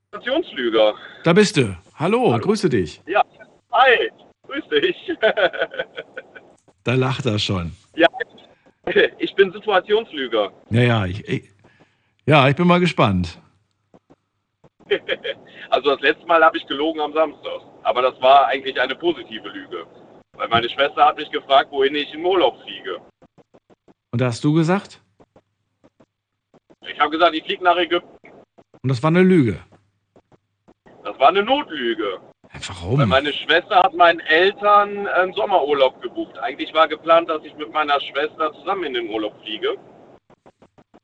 Stationslüger. Da bist du. Hallo, grüße dich. Ja. Hi, grüß dich. Da lacht er schon. Ja, ich bin Situationslüger. Ja, ja, ich, ich, ja, ich bin mal gespannt. Also das letzte Mal habe ich gelogen am Samstag. Aber das war eigentlich eine positive Lüge. Weil meine Schwester hat mich gefragt, wohin ich in Urlaub fliege. Und da hast du gesagt? Ich habe gesagt, ich fliege nach Ägypten. Und das war eine Lüge. Das war eine Notlüge. Weil meine Schwester hat meinen Eltern einen Sommerurlaub gebucht. Eigentlich war geplant, dass ich mit meiner Schwester zusammen in den Urlaub fliege.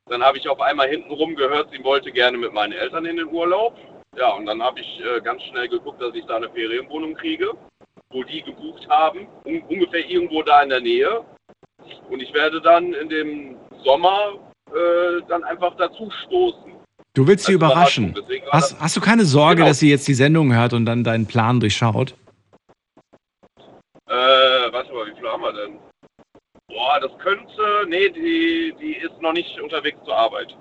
Dann habe ich auf einmal hintenrum gehört, sie wollte gerne mit meinen Eltern in den Urlaub. Ja, und dann habe ich äh, ganz schnell geguckt, dass ich da eine Ferienwohnung kriege, wo die gebucht haben, un ungefähr irgendwo da in der Nähe. Und ich werde dann in dem Sommer äh, dann einfach dazu stoßen. Du willst sie überraschen. Hast, hast du keine Sorge, Genau. dass sie jetzt die Sendung hört und dann deinen Plan durchschaut? Äh, warte mal, wie viel haben wir denn? Boah, das könnte. Nee, die, die ist noch nicht unterwegs zur Arbeit.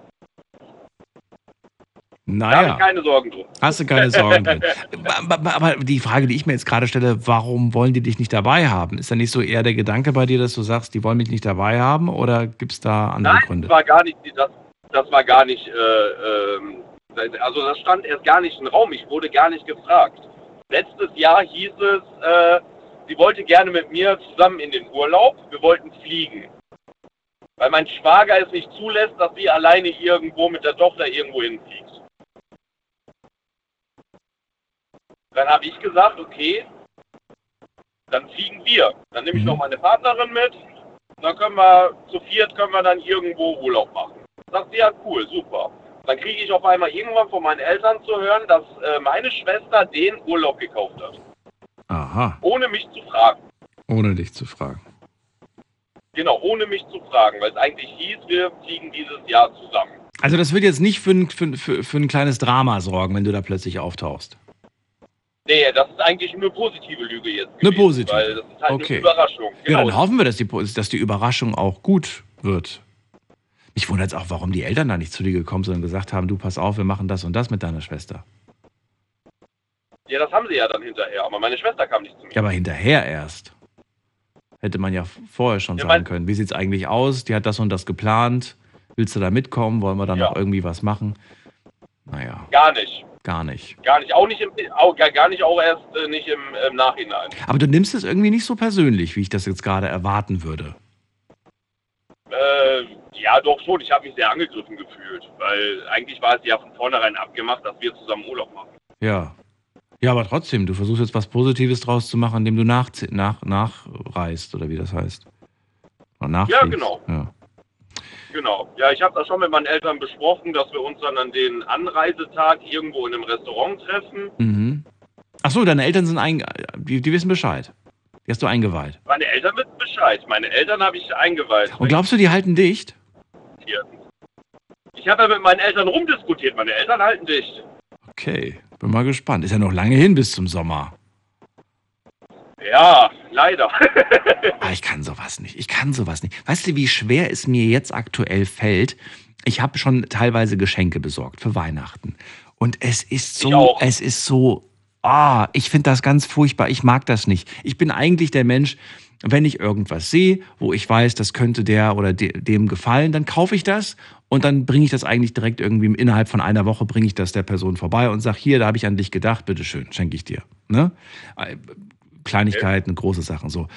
Da habe Naja, ich keine Sorgen drum. hast du keine Sorgen drin. Aber, aber die Frage, die ich mir jetzt gerade stelle, warum wollen die dich nicht dabei haben? Ist da nicht so eher der Gedanke bei dir, dass du sagst, die wollen mich nicht dabei haben oder gibt es da andere Nein, Gründe? das war gar nicht, das, das war gar nicht, äh, ähm, also das stand erst gar nicht im Raum, ich wurde gar nicht gefragt. Letztes Jahr hieß es, äh, sie wollte gerne mit mir zusammen in den Urlaub, wir wollten fliegen. Weil mein Schwager es nicht zulässt, dass sie alleine irgendwo mit der Tochter irgendwo hinfliegt. Dann habe ich gesagt, okay, dann fliegen wir. Dann nehme ich noch meine Partnerin mit. Dann können wir zu viert können wir dann irgendwo Urlaub machen. Sagt sie ja cool, super. Dann kriege ich auf einmal irgendwann von meinen Eltern zu hören, dass äh, meine Schwester den Urlaub gekauft hat, Aha, ohne mich zu fragen. ohne dich zu fragen. Genau, ohne mich zu fragen, weil es eigentlich hieß, wir fliegen dieses Jahr zusammen. Also das wird jetzt nicht für ein, für, für, für ein kleines Drama sorgen, wenn du da plötzlich auftauchst. Nee, das ist eigentlich eine positive Lüge jetzt. Eine gewesen, positive. Weil das ist halt Okay. eine Überraschung. Ja, Genau. dann hoffen wir, dass die, dass die Überraschung auch gut wird. Mich wundert es auch, warum die Eltern da nicht zu dir gekommen sind und gesagt haben, du pass auf, wir machen das und das mit deiner Schwester. Ja, das haben sie ja dann hinterher, aber meine Schwester kam nicht zu mir. Ja, aber hinterher erst. Hätte man ja vorher schon Ja, sagen können. Wie sieht's eigentlich aus? Die hat das und das geplant. Willst du da mitkommen? Wollen wir dann Ja. noch irgendwie was machen? Naja, Gar nicht. gar nicht. Gar nicht. Auch nicht im, auch, gar gar nicht auch erst äh, nicht im, im Nachhinein. Aber du nimmst es irgendwie nicht so persönlich, wie ich das jetzt gerade erwarten würde. Äh, ja, doch schon. Ich habe mich sehr angegriffen gefühlt, weil eigentlich war es ja von vornherein abgemacht, dass wir zusammen Urlaub machen. Ja. Ja, aber trotzdem, du versuchst jetzt was Positives draus zu machen, indem du nach, nach, nachreist, oder wie das heißt. Oder nachfliegst. genau. Ja. Genau. Ja, ich habe das schon mit meinen Eltern besprochen, dass wir uns dann an den Anreisetag irgendwo in einem Restaurant treffen. Mhm. Ach so, deine Eltern sind ein, die, die wissen Bescheid. Die hast du eingeweiht. Meine Eltern wissen Bescheid. Meine Eltern habe ich eingeweiht. Und glaubst du, die halten dicht? Ich habe ja mit meinen Eltern rumdiskutiert. Meine Eltern halten dicht. Okay, bin mal gespannt. Ist ja noch lange hin bis zum Sommer. Ja, leider. Ah, ich kann sowas nicht. Ich kann sowas nicht. Weißt du, wie schwer es mir jetzt aktuell fällt? Ich habe schon teilweise Geschenke besorgt für Weihnachten. Und es ist so, es ist so, ah, ich finde das ganz furchtbar. Ich mag das nicht. Ich bin eigentlich der Mensch, wenn ich irgendwas sehe, wo ich weiß, das könnte der oder de dem gefallen, dann kaufe ich das und dann bringe ich das eigentlich direkt irgendwie innerhalb von einer Woche bringe ich das der Person vorbei und sage, hier, da habe ich an dich gedacht, bitteschön, schenke ich dir. Ne? Äh, Kleinigkeiten, große Sachen so.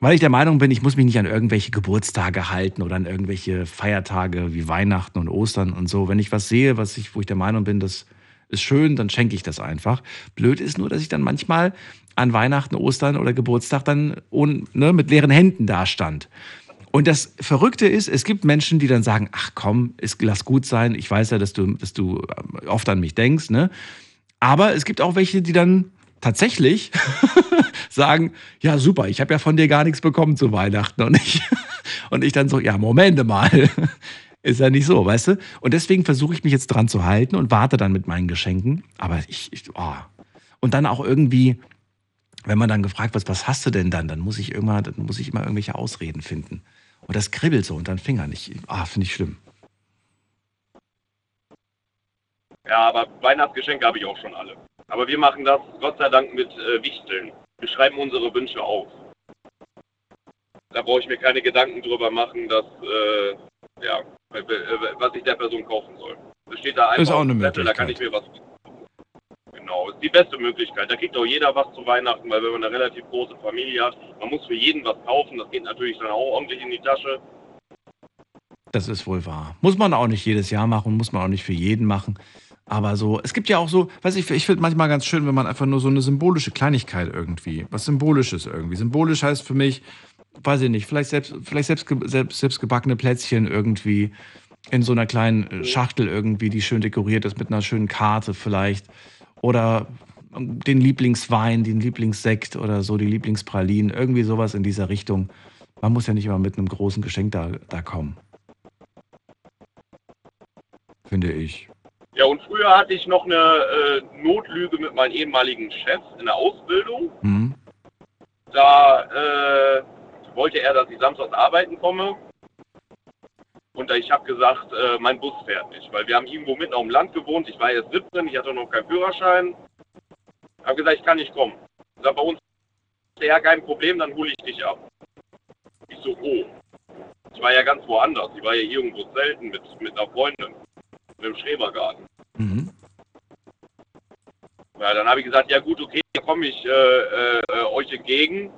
Weil ich der Meinung bin, ich muss mich nicht an irgendwelche Geburtstage halten oder an irgendwelche Feiertage wie Weihnachten und Ostern und so. Wenn ich was sehe, was ich, wo ich der Meinung bin, das ist schön, dann schenke ich das einfach. Blöd ist nur, dass ich dann manchmal an Weihnachten, Ostern oder Geburtstag dann ohne, ne, mit leeren Händen dastand. Und das Verrückte ist, es gibt Menschen, die dann sagen, ach komm, es, lass gut sein, ich weiß ja, dass du, dass du oft an mich denkst, ne? Aber es gibt auch welche, die dann tatsächlich sagen, ja super, ich habe ja von dir gar nichts bekommen zu Weihnachten und ich, und ich dann so, ja Moment mal, ist ja nicht so, weißt du? Und deswegen versuche ich mich jetzt dran zu halten und warte dann mit meinen Geschenken, aber ich, ich oh. und dann auch irgendwie, wenn man dann gefragt wird, was hast du denn dann, dann muss ich immer, dann muss ich immer irgendwelche Ausreden finden. Und das kribbelt so unter den Fingern. Ich, ah, finde ich schlimm. Ja, aber Weihnachtsgeschenke habe ich auch schon alle. Aber wir machen das Gott sei Dank mit äh, Wichteln. Wir schreiben unsere Wünsche auf. Da brauche ich mir keine Gedanken drüber machen, dass, äh, ja, was ich der Person kaufen soll. Das steht da einfach ist auch eine Zettel, da kann ich mir was. Genau, ist die beste Möglichkeit. Da kriegt auch jeder was zu Weihnachten, weil wenn man eine relativ große Familie hat, man muss für jeden was kaufen. Das geht natürlich dann auch ordentlich in die Tasche. Das ist wohl wahr. Muss man auch nicht jedes Jahr machen, muss man auch nicht für jeden machen. Aber so, es gibt ja auch so, weiß ich, ich finde manchmal ganz schön, wenn man einfach nur so eine symbolische Kleinigkeit irgendwie, was Symbolisches irgendwie. Symbolisch heißt für mich, weiß ich nicht, vielleicht selbst, vielleicht selbst, selbst, selbst gebackene Plätzchen irgendwie in so einer kleinen äh, Schachtel irgendwie, die schön dekoriert ist mit einer schönen Karte vielleicht. Oder den Lieblingswein, den Lieblingssekt oder so, die Lieblingspralinen, irgendwie sowas in dieser Richtung. Man muss ja nicht immer mit einem großen Geschenk da, da kommen. Finde ich. Ja, und früher hatte ich noch eine äh, Notlüge mit meinem ehemaligen Chef in der Ausbildung. Mhm. Da äh, wollte er, dass ich samstags arbeiten komme. Und ich habe gesagt, äh, mein Bus fährt nicht, weil wir haben irgendwo mitten auf dem Land gewohnt. Ich war jetzt 17, ich hatte noch keinen Führerschein. Ich habe gesagt, ich kann nicht kommen. Ich sag, bei uns ist ja kein Problem, dann hole ich dich ab. Ich so, oh. Ich war ja ganz woanders. Ich war ja irgendwo selten mit, mit einer Freundin im Schrebergarten. Mhm. Ja, dann habe ich gesagt, ja gut, okay, dann komme ich äh, äh, euch entgegen.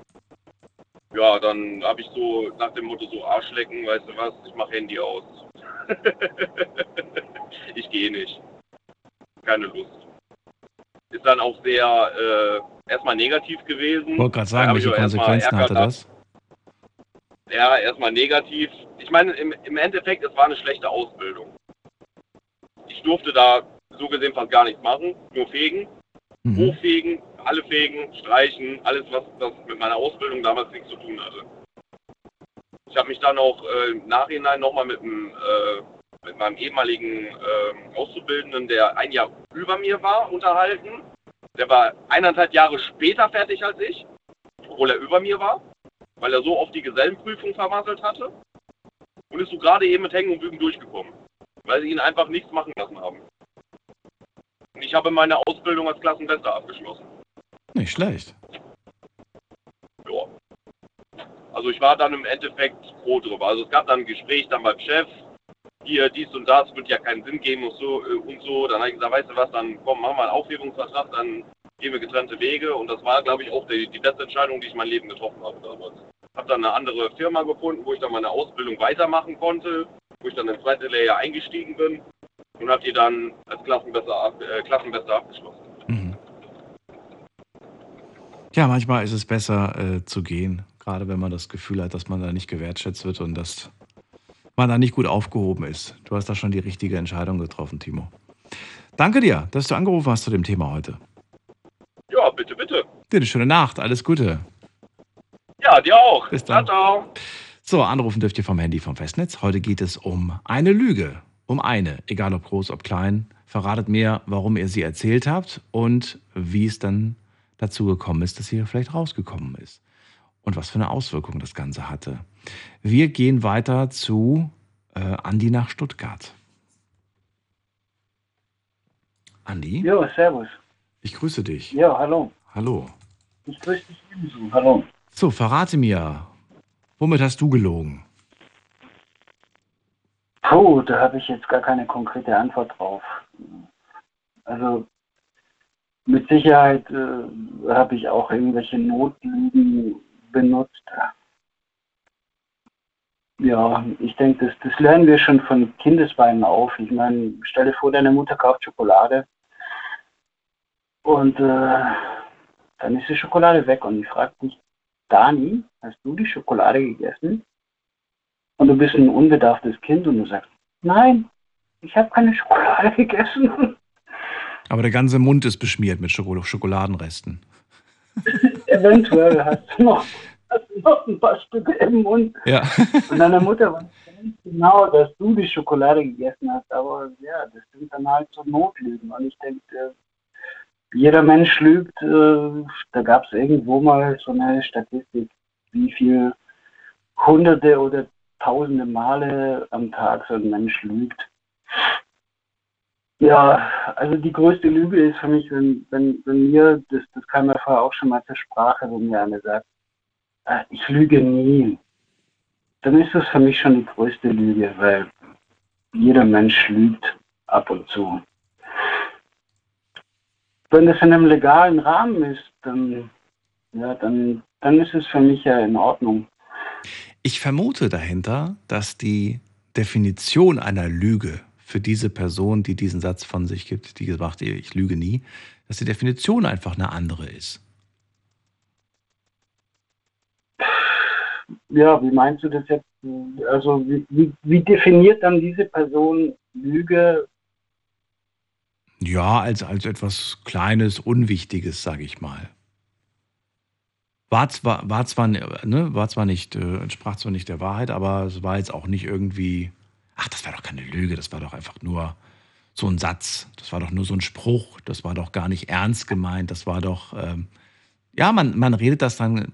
Ja, dann habe ich so nach dem Motto so Arschlecken, weißt du was, ich mache Handy aus. ich gehe nicht. Keine Lust. Ist dann auch sehr äh, erstmal negativ gewesen. Ich wollte gerade sagen, welche Konsequenzen hatte das? Ja, erstmal negativ. Ich meine, im, im Endeffekt, es war eine schlechte Ausbildung ich durfte da so gesehen fast gar nichts machen, nur fegen, mhm. hochfegen, alle fegen, streichen, alles, was, was mit meiner Ausbildung damals nichts zu tun hatte. Ich habe mich dann auch äh, im Nachhinein nochmal mit, äh, mit meinem ehemaligen äh, Auszubildenden, der ein Jahr über mir war, unterhalten. Der war eineinhalb Jahre später fertig als ich, obwohl er über mir war, weil er so oft die Gesellenprüfung vermasselt hatte. Und ist so gerade eben mit Hängen und Bügen durchgekommen weil sie ihn einfach nichts machen lassen haben. Und ich habe meine Ausbildung als Klassenbester abgeschlossen. Nicht schlecht. Ja. Also ich war dann im Endeffekt froh drüber. Also es gab dann ein Gespräch dann beim Chef, hier dies und das wird ja keinen Sinn geben und so äh, und so. Dann habe ich gesagt, weißt du was, dann komm, machen wir einen Aufhebungsvertrag, dann gehen wir getrennte Wege. Und das war, glaube ich, auch die, die beste Entscheidung, die ich in meinem Leben getroffen habe damals. Habe dann eine andere Firma gefunden, wo ich dann meine Ausbildung weitermachen konnte wo ich dann im zweiten Layer eingestiegen bin und habe die dann als Klassenbester, äh, Klassenbester abgeschlossen. Ja, manchmal ist es besser äh, zu gehen, gerade wenn man das Gefühl hat, dass man da nicht gewertschätzt wird und dass man da nicht gut aufgehoben ist. Du hast da schon die richtige Entscheidung getroffen, Timo. Danke dir, dass du angerufen hast zu dem Thema heute. Ja, bitte, bitte. Dir eine schöne Nacht, alles Gute. Ja, dir auch. Bis dann. Ciao, ciao. So, anrufen dürft ihr vom Handy vom Festnetz. Heute geht es um eine Lüge. Um eine, egal ob groß, ob klein. Verratet mir, warum ihr sie erzählt habt und wie es dann dazu gekommen ist, dass sie vielleicht rausgekommen ist. Und was für eine Auswirkung das Ganze hatte. Wir gehen weiter zu äh, Andi nach Stuttgart. Andi? Jo, servus. Ich grüße dich. Ja, hallo. Hallo. Ich grüße dich ebenso. Hallo. So, verrate mir, womit hast du gelogen? Puh, da habe ich jetzt gar keine konkrete Antwort drauf. Also mit Sicherheit äh, habe ich auch irgendwelche Notlügen benutzt. Ja, ich denke, das, das lernen wir schon von Kindesbeinen auf. Ich meine, stell dir vor, deine Mutter kauft Schokolade und äh, dann ist die Schokolade weg und die fragt mich, Dani, hast du die Schokolade gegessen? Und du bist ein unbedarftes Kind und du sagst, nein, ich habe keine Schokolade gegessen. Aber der ganze Mund ist beschmiert mit Schoko Schokoladenresten. Eventuell hast du noch, hast du noch ein paar Stücke im Mund. Ja. Und deine Mutter weiß ganz genau, dass du die Schokolade gegessen hast. Aber ja, das sind dann halt so Notlügen. Und ich denke, äh, jeder Mensch lügt. Äh, da gab es irgendwo mal so eine Statistik, wie viel hunderte oder tausende Male am Tag so ein Mensch lügt. Ja, also die größte Lüge ist für mich, wenn, wenn, wenn mir, das, das kam ja vorher auch schon mal zur Sprache, wenn mir einer sagt, äh, ich lüge nie, dann ist das für mich schon die größte Lüge, weil jeder Mensch lügt ab und zu. Wenn das in einem legalen Rahmen ist, dann, ja, dann, dann ist es für mich ja in Ordnung. Ich vermute dahinter, dass die Definition einer Lüge für diese Person, die diesen Satz von sich gibt, die gesagt, hat, ich lüge nie, dass die Definition einfach eine andere ist. Ja, wie meinst du das jetzt? Also wie, wie, wie definiert dann diese Person Lüge? Ja, als, als etwas Kleines, Unwichtiges, sage ich mal. War zwar, war zwar, ne, war zwar nicht, äh, entsprach zwar nicht der Wahrheit, aber es war jetzt auch nicht irgendwie, ach, das war doch keine Lüge, das war doch einfach nur so ein Satz, das war doch nur so ein Spruch, das war doch gar nicht ernst gemeint, das war doch, ähm, ja, man, man redet das dann,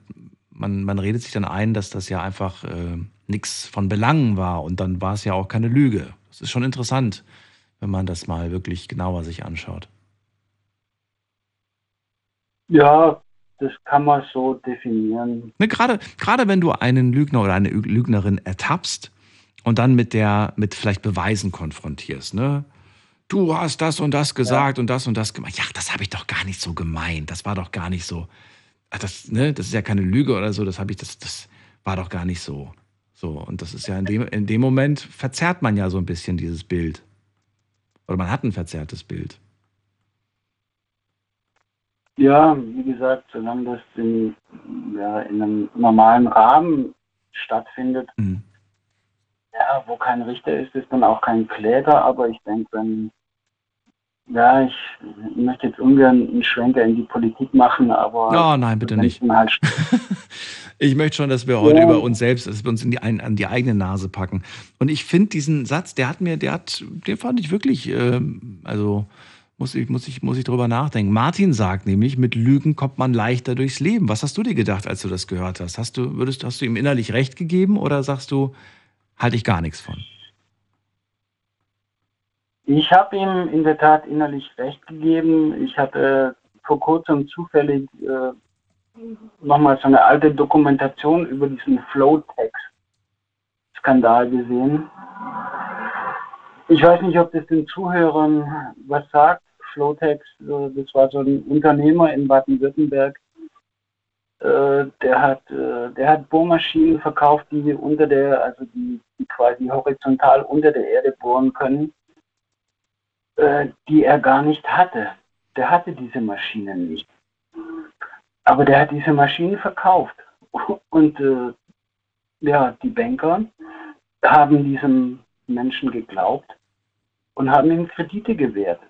man, man redet sich dann ein, dass das ja einfach äh, nichts von Belangen war und dann war es ja auch keine Lüge. Das ist schon interessant, wenn man das mal wirklich genauer sich anschaut. Ja, das kann man so definieren. Ne, gerade, gerade wenn du einen Lügner oder eine Lügnerin ertappst und dann mit der, mit vielleicht Beweisen konfrontierst, ne? Du hast das und das gesagt ja. und das und das gemacht. Ja, das habe ich doch gar nicht so gemeint. Das war doch gar nicht so. Ach, das, ne, das ist ja keine Lüge oder so, das habe ich, das, das war doch gar nicht so. So, und das ist ja in dem, in dem Moment verzerrt man ja so ein bisschen dieses Bild. Oder man hat ein verzerrtes Bild. Ja, wie gesagt, solange das in, ja, in einem normalen Rahmen stattfindet, mhm. Ja, wo kein Richter ist, ist dann auch kein Kläger, aber ich denke, wenn, ja, ich, möchte jetzt ungern einen Schwenker in die Politik machen, aber. Oh nein, bitte nicht. Halt ich möchte schon, dass wir heute ja. über uns selbst, dass wir uns in die, an die eigene Nase packen. Und ich finde diesen Satz, der hat mir, der hat, den fand ich wirklich, ähm, also muss ich, muss, ich, muss ich drüber nachdenken. Martin sagt nämlich, mit Lügen kommt man leichter durchs Leben. Was hast du dir gedacht, als du das gehört hast? Hast du, würdest, hast du ihm innerlich recht gegeben oder sagst du, halte ich gar nichts von? Ich habe ihm in der Tat innerlich recht gegeben. Ich hatte vor kurzem zufällig äh, nochmal so eine alte Dokumentation über diesen Flowtext-Skandal gesehen. Ich weiß nicht, ob das den Zuhörern was sagt. Flowtex, äh, das war so ein Unternehmer in Baden-Württemberg, äh, der hat, äh, der hat Bohrmaschinen verkauft, die unter der, also die, die quasi horizontal unter der Erde bohren können, die er gar nicht hatte. Der hatte diese Maschinen nicht. Aber der hat diese Maschinen verkauft. Und äh, ja, die Banker haben diesem Menschen geglaubt und haben ihm Kredite gewährt.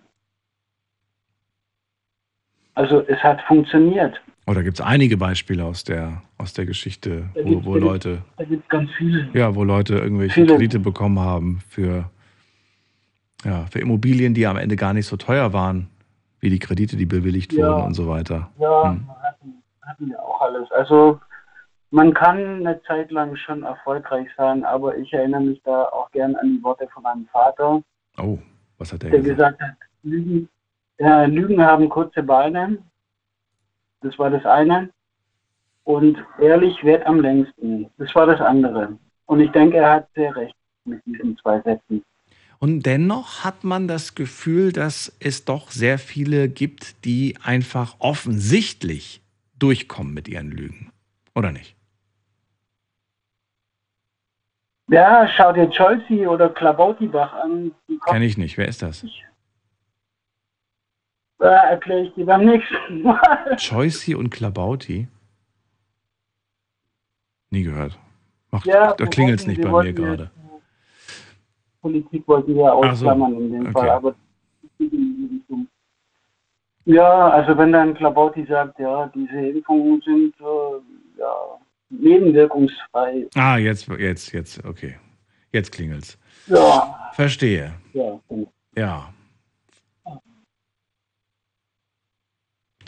Also es hat funktioniert. Oder gibt es einige Beispiele aus der, aus der Geschichte, wo, wo Leute, Da gibt es ganz viele. ja, wo Leute irgendwelche Viele. Kredite bekommen haben für, ja, für Immobilien, die am Ende gar nicht so teuer waren, wie die Kredite, die bewilligt Ja. wurden und so weiter. Ja, Hm. hatten, hatten wir auch alles. Also man kann eine Zeit lang schon erfolgreich sein, aber ich erinnere mich da auch gern an die Worte von meinem Vater, Oh, was hat der der gesagt? gesagt hat, Lügen, ja, Lügen haben kurze Beine. Das war das eine. Und ehrlich währt am längsten. Das war das andere. Und ich denke, er hat sehr recht mit diesen zwei Sätzen. Und dennoch hat man das Gefühl, dass es doch sehr viele gibt, die einfach offensichtlich durchkommen mit ihren Lügen. Oder nicht? Ja, schau dir Chelsea oder Klabautibach an. Kenne ich nicht. Wer ist das? Äh, erkläre ich dir beim nächsten Mal. Choicy und Klabauti? Nie gehört. Macht, Ja, da klingelt es nicht bei mir gerade. Politik wollten wir Ach so, ausklammern in dem okay. Fall, aber ja, also wenn dann Klabauti sagt, ja, diese Impfungen sind äh, ja, nebenwirkungsfrei. Ah, jetzt, jetzt, jetzt, okay. Jetzt klingelt's. Ja, Verstehe. ja. Ja.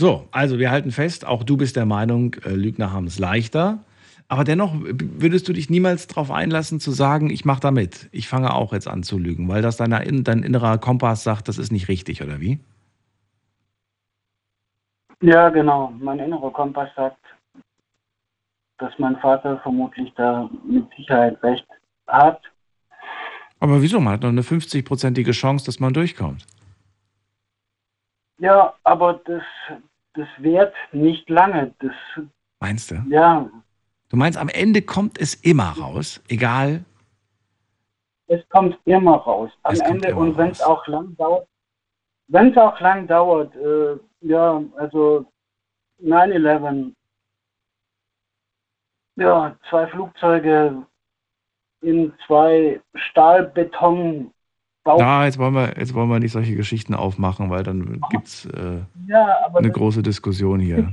So, also wir halten fest, auch du bist der Meinung, äh, Lügner haben es leichter. Aber dennoch äh, würdest du dich niemals darauf einlassen zu sagen, ich mache da mit. Ich fange auch jetzt an zu lügen, weil das deiner, in- dein innerer Kompass sagt, das ist nicht richtig, oder wie? Ja, genau. Mein innerer Kompass sagt, dass mein Vater vermutlich da mit Sicherheit recht hat. Aber wieso? Man hat noch eine 50-prozentige Chance, dass man durchkommt. Ja, aber das, das währt nicht lange. Das, Meinst du? ja, Du meinst, am Ende kommt es immer raus, egal. es kommt immer raus. Am Es Ende und wenn es auch lang dauert, wenn es auch lang dauert, äh, ja, also 9-11, ja, zwei Flugzeuge in zwei Stahlbeton Na, jetzt wollen wir, jetzt wollen wir nicht solche Geschichten aufmachen, weil dann gibt es äh, Ja, eine große Diskussion hier.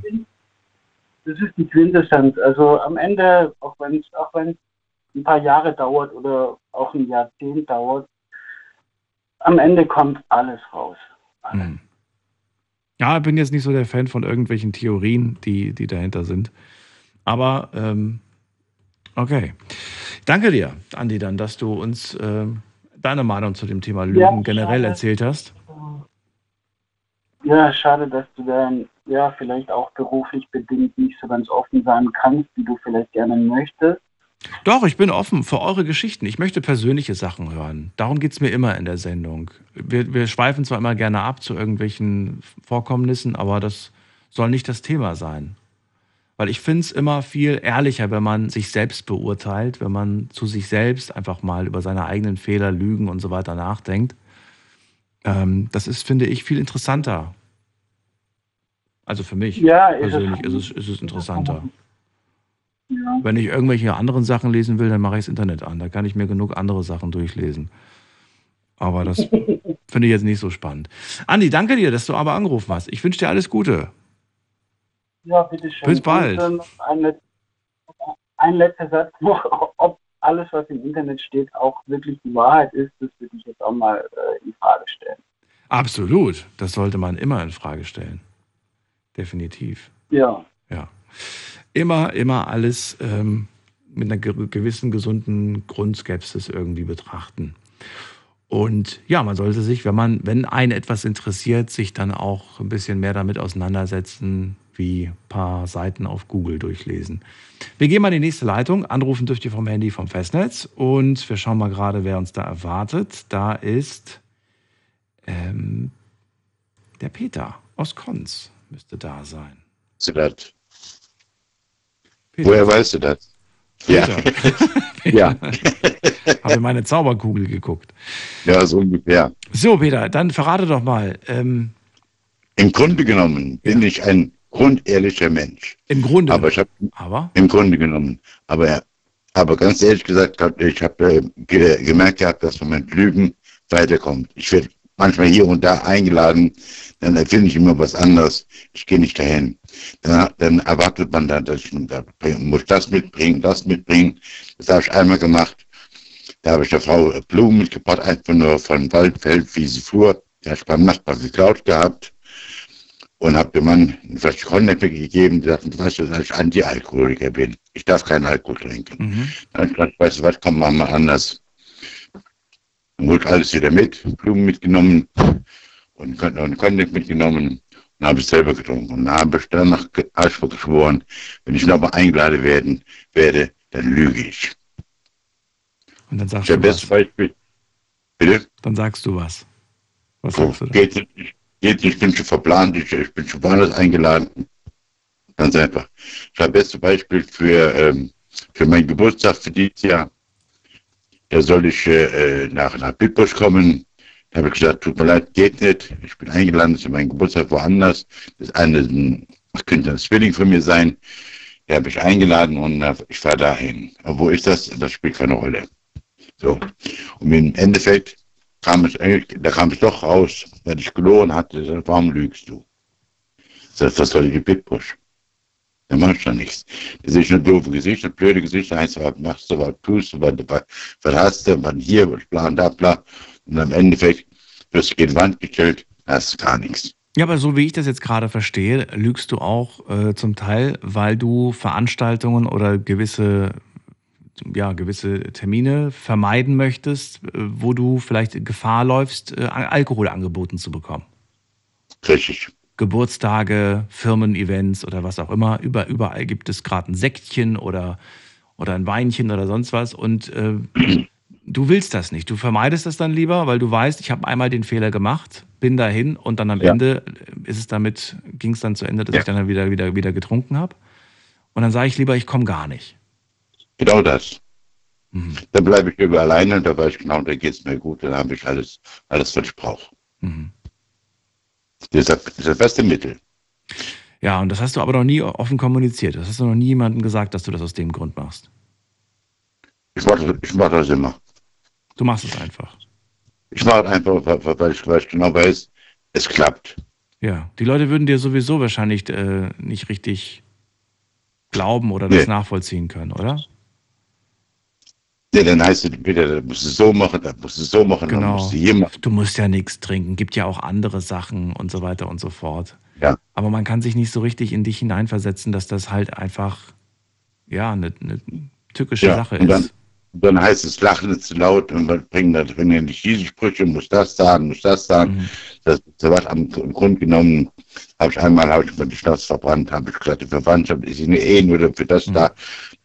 das ist die Quintessenz. Also am Ende, auch wenn es auch ein paar Jahre dauert oder auch ein Jahrzehnt dauert, am Ende kommt alles raus. Hm. Ja, ich bin jetzt nicht so der Fan von irgendwelchen Theorien, die, die dahinter sind. Aber ähm, okay. Danke dir, Andi, dann, dass du uns ähm, deine Meinung zu dem Thema Lügen Ja, generell schade. erzählt hast. Ja, schade, dass du dann ja vielleicht auch beruflich bedingt nicht so ganz offen sein kannst, wie du vielleicht gerne möchtest. Doch, ich bin offen für eure Geschichten. Ich möchte persönliche Sachen hören. Darum geht es mir immer in der Sendung. Wir, wir schweifen zwar immer gerne ab zu irgendwelchen Vorkommnissen, aber das soll nicht das Thema sein. Weil ich finde es immer viel ehrlicher, wenn man sich selbst beurteilt, wenn man zu sich selbst einfach mal über seine eigenen Fehler, Lügen und so weiter nachdenkt. Ähm, das ist, finde ich, viel interessanter. Also für mich Ja, persönlich ist es, ist es interessanter. Ja. Wenn ich irgendwelche anderen Sachen lesen will, dann mache ich das Internet an. Da kann ich mir genug andere Sachen durchlesen. Aber das finde ich jetzt nicht so spannend. Andi, danke dir, dass du aber angerufen hast. Ich wünsche dir alles Gute. Ja, bitteschön. Bis bald. Ähm, ein, ein letzter Satz noch, ob alles, was im Internet steht, auch wirklich die Wahrheit ist, das würde ich jetzt auch mal äh, in Frage stellen. Absolut. Das sollte man immer in Frage stellen. Definitiv. Ja. Ja. Immer, immer alles ähm, mit einer ge gewissen gesunden Grundskepsis irgendwie betrachten. Und ja, man sollte sich, wenn man, wenn einen etwas interessiert, sich dann auch ein bisschen mehr damit auseinandersetzen, wie ein paar Seiten auf Google durchlesen. Wir gehen mal in die nächste Leitung. Anrufen dürft ihr vom Handy vom Festnetz. Und wir schauen mal gerade, wer uns da erwartet. Da ist ähm, der Peter aus Konz. Müsste da sein. Das? Peter. Woher weißt du das? Ja. ja. Habe in meine Zauberkugel geguckt. Ja, so ungefähr. So, Peter, dann verrate doch mal. Ähm, Im Grunde genommen bin ich ein grundehrlicher Mensch. Im Grunde. Aber ich habe aber? im Grunde genommen. Aber, aber ganz ehrlich gesagt, ich habe äh, ge gemerkt gehabt, dass man mit Lügen weiterkommt. Ich werde manchmal hier und da eingeladen, dann erfinde ich immer was anderes. Ich gehe nicht dahin. Dann, dann erwartet man dann, dass ich da muss das mitbringen, das mitbringen. Das habe ich einmal gemacht. Da habe ich der Frau Blumen mitgebracht, einfach nur von Waldfeld, wie sie fuhr. Die hat beim Nachbarn geklaut gehabt und habe dem Mann eine Flasche Cognac gegeben, die sagten, weißt du, dass ich Anti-Alkoholiker bin. Ich darf keinen Alkohol trinken. Mhm. Dann habe ich gesagt, weißt du was, komm, machen wir anders. Dann holt alles wieder mit, Blumen mitgenommen und einen Cognac mitgenommen und habe ich selber getrunken. Und dann habe ich dann nach Ausspruch geschworen, wenn ich nochmal eingeladen werden, werde, dann lüge ich. Und dann sagst Der du beste was. Beispiel. Bitte? Dann sagst du was. Was So, sagst du da? geht nicht, geht nicht, ich bin schon verplant, ich, ich bin schon woanders eingeladen. Ganz einfach. Das beste Beispiel für, ähm, für meinen Geburtstag für dieses Jahr. Da soll ich äh, nach, nach Bitbusch kommen. Da habe ich gesagt, tut mir leid, geht nicht. Ich bin eingeladen zu meinem Geburtstag woanders. Das eine ein, könnte ein Zwilling von mir sein. Der habe ich eingeladen und äh, ich fahre dahin. Aber wo ist das? Das spielt keine Rolle. So. Und im Endeffekt kam es, da kam es doch raus, dass ich gelogen hatte. Warum lügst du? Das, das soll ich Bitbusch. Da machst du nichts. Da sehe ich nur doofe Gesichter, blöde Gesichter, heißt, was machst du, was tust du, was, was, was hast du, was hier, was bla, da, bla. Und am Endeffekt wirst du gegen die Wand gestellt, hast du gar nichts. Ja, aber so wie ich das jetzt gerade verstehe, lügst du auch äh, zum Teil, weil du Veranstaltungen oder gewisse, ja, gewisse Termine vermeiden möchtest, äh, wo du vielleicht Gefahr läufst, äh, Alkohol angeboten zu bekommen. Richtig. Geburtstage, Firmen-Events oder was auch immer. Über, überall gibt es gerade ein Säckchen oder, oder ein Weinchen oder sonst was. Und äh, du willst das nicht. Du vermeidest das dann lieber, weil du weißt, ich habe einmal den Fehler gemacht, bin dahin und dann am Ja. Ende ist es damit, ging es dann zu Ende, dass Ja. ich dann wieder, wieder, wieder getrunken habe. Und dann sage ich lieber, ich komme gar nicht. Genau das. Mhm. Dann bleibe ich lieber alleine, da weiß ich genau, da geht es mir gut, dann habe ich alles, alles, was ich brauche. Mhm. Das ist das, das ist das beste Mittel. Ja, und das hast du aber noch nie offen kommuniziert. Das hast du noch nie jemandem gesagt, dass du das aus dem Grund machst. Ich mache ich mach das immer. Du machst es einfach. Ich mache es einfach, weil weil ich, weil ich genau weiß, es klappt. Ja, die Leute würden dir sowieso wahrscheinlich äh, nicht richtig glauben oder das Nee. nachvollziehen können, oder? Nee, dann heißt es wieder, das musst du so machen, das musst du so machen, dann Genau. musst du hier machen. Du musst ja nichts trinken, gibt ja auch andere Sachen und so weiter und so fort. Ja. Aber man kann sich nicht so richtig in dich hineinversetzen, dass das halt einfach ja eine, eine tückische Ja, Sache und dann, ist. dann heißt es, lachen ist zu laut und wir bringen da bringen nicht diese Sprüche, muss das sagen, muss das sagen. Mhm. Das so was am, im Grunde genommen, habe ich einmal, habe ich mir die Schnauze verbrannt, habe ich gesagt, die Verwandtschaft ist eine eh nur für das Mhm. da.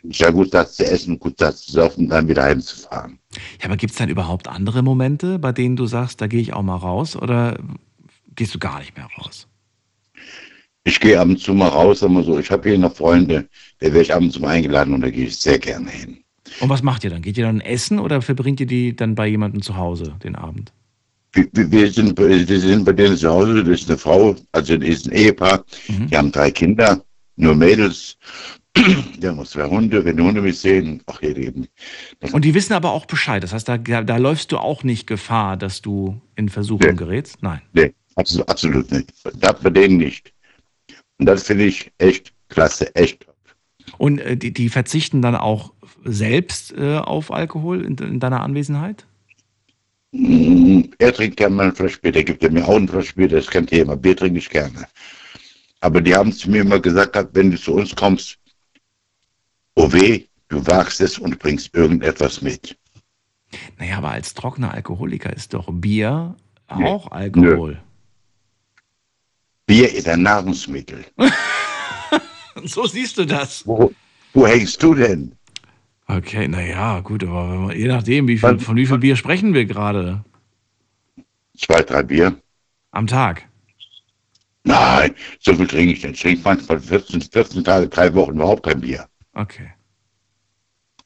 Ja gut, das zu essen, gut, das zu saufen, dann wieder heimzufahren. Ja, aber gibt es dann überhaupt andere Momente, bei denen du sagst, da gehe ich auch mal raus oder gehst du gar nicht mehr raus? Ich gehe ab und zu mal raus, aber so, ich habe hier noch Freunde, da werde ich ab und zu mal eingeladen und da gehe ich sehr gerne hin. Und was macht ihr dann? Geht ihr dann essen oder verbringt ihr die dann bei jemandem zu Hause den Abend? Wir, wir- sind, bei- wir sind bei denen zu Hause, das ist eine Frau, also das ist ein Ehepaar, Mhm. die haben drei Kinder, nur Mädels. Haben auch zwei Hunde, wenn die Hunde mich sehen, ach ihr Leben. Und die wissen aber auch Bescheid. Das heißt, da, da läufst du auch nicht Gefahr, dass du in Versuchung Nee. gerätst? Nein. Nee, absolut, absolut nicht. Das bei denen nicht. Und das finde ich echt klasse, echt. Und äh, die, die verzichten dann auch selbst äh, auf Alkohol in, in deiner Anwesenheit? Er trinkt gerne mal ein Flasch Bier, der gibt er mir auch ein Flasch Bier, das ist kein Thema. Bier trinke ich gerne. Aber die haben zu mir immer gesagt, wenn du zu uns kommst, oh weh, du wagst es und bringst irgendetwas mit. Naja, aber als trockener Alkoholiker ist doch Bier Nee. auch Alkohol. Bier ist ein Nahrungsmittel. So siehst du das. Wo, wo hängst du denn? Okay, naja, gut, aber man, je nachdem, wie viel, von wie viel Bier sprechen wir gerade Zwei, drei Bier? am Tag? Nein, so viel trinke ich nicht. Ich trinke manchmal 14, 14 Tage, drei Wochen überhaupt kein Bier. Okay.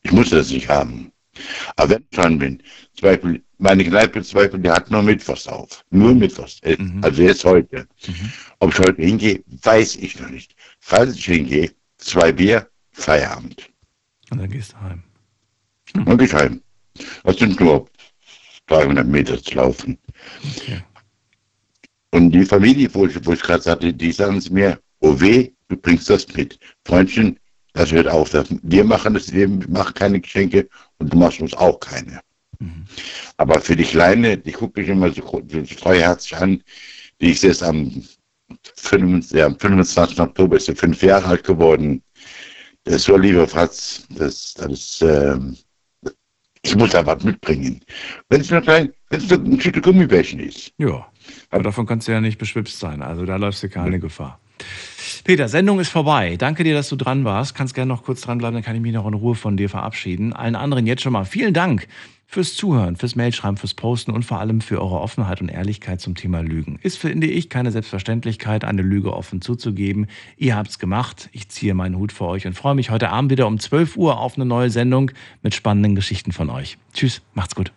Ich muss das nicht haben. Aber wenn ich dran bin, zum Beispiel, meine Kneipe zum Beispiel, die hat nur Mittwochs auf. Nur Mittwochs. Äh, Also jetzt heute. Ob ich heute hingehe, weiß ich noch nicht. Falls ich hingehe, zwei Bier, Feierabend. Und dann gehst du heim. Und ich heim. Das sind nur 300 Meter zu laufen. Und die Familie, wo ich, ich gerade sagte, die sagen es mir, oh weh, du bringst das mit. Freundchen, das hört auf. Das, wir machen das, wir machen keine Geschenke und du machst uns auch keine. Mhm. Aber für die Kleine, die gucke ich immer so, so treuherzig an, die ist jetzt am, 5, ja, am 25. Oktober, ist sie fünf Jahre alt geworden. So, lieber Fratz, das, das, ähm, ich muss da was mitbringen. Wenn es nur klein, wenn es nur ein Stück Gummibärchen ist. Ja, aber davon kannst du ja nicht beschwipst sein. Also da läufst du keine ja. Gefahr. Peter, Sendung ist vorbei. Danke dir, dass du dran warst. Kannst gerne noch kurz dranbleiben, dann kann ich mich noch in Ruhe von dir verabschieden. Allen anderen jetzt schon mal vielen Dank fürs Zuhören, fürs Mailschreiben, fürs Posten und vor allem für eure Offenheit und Ehrlichkeit zum Thema Lügen. Ist, finde ich, keine Selbstverständlichkeit, eine Lüge offen zuzugeben. Ihr habt's gemacht. Ich ziehe meinen Hut vor euch und freue mich heute Abend wieder um 12 Uhr auf eine neue Sendung mit spannenden Geschichten von euch. Tschüss, macht's gut.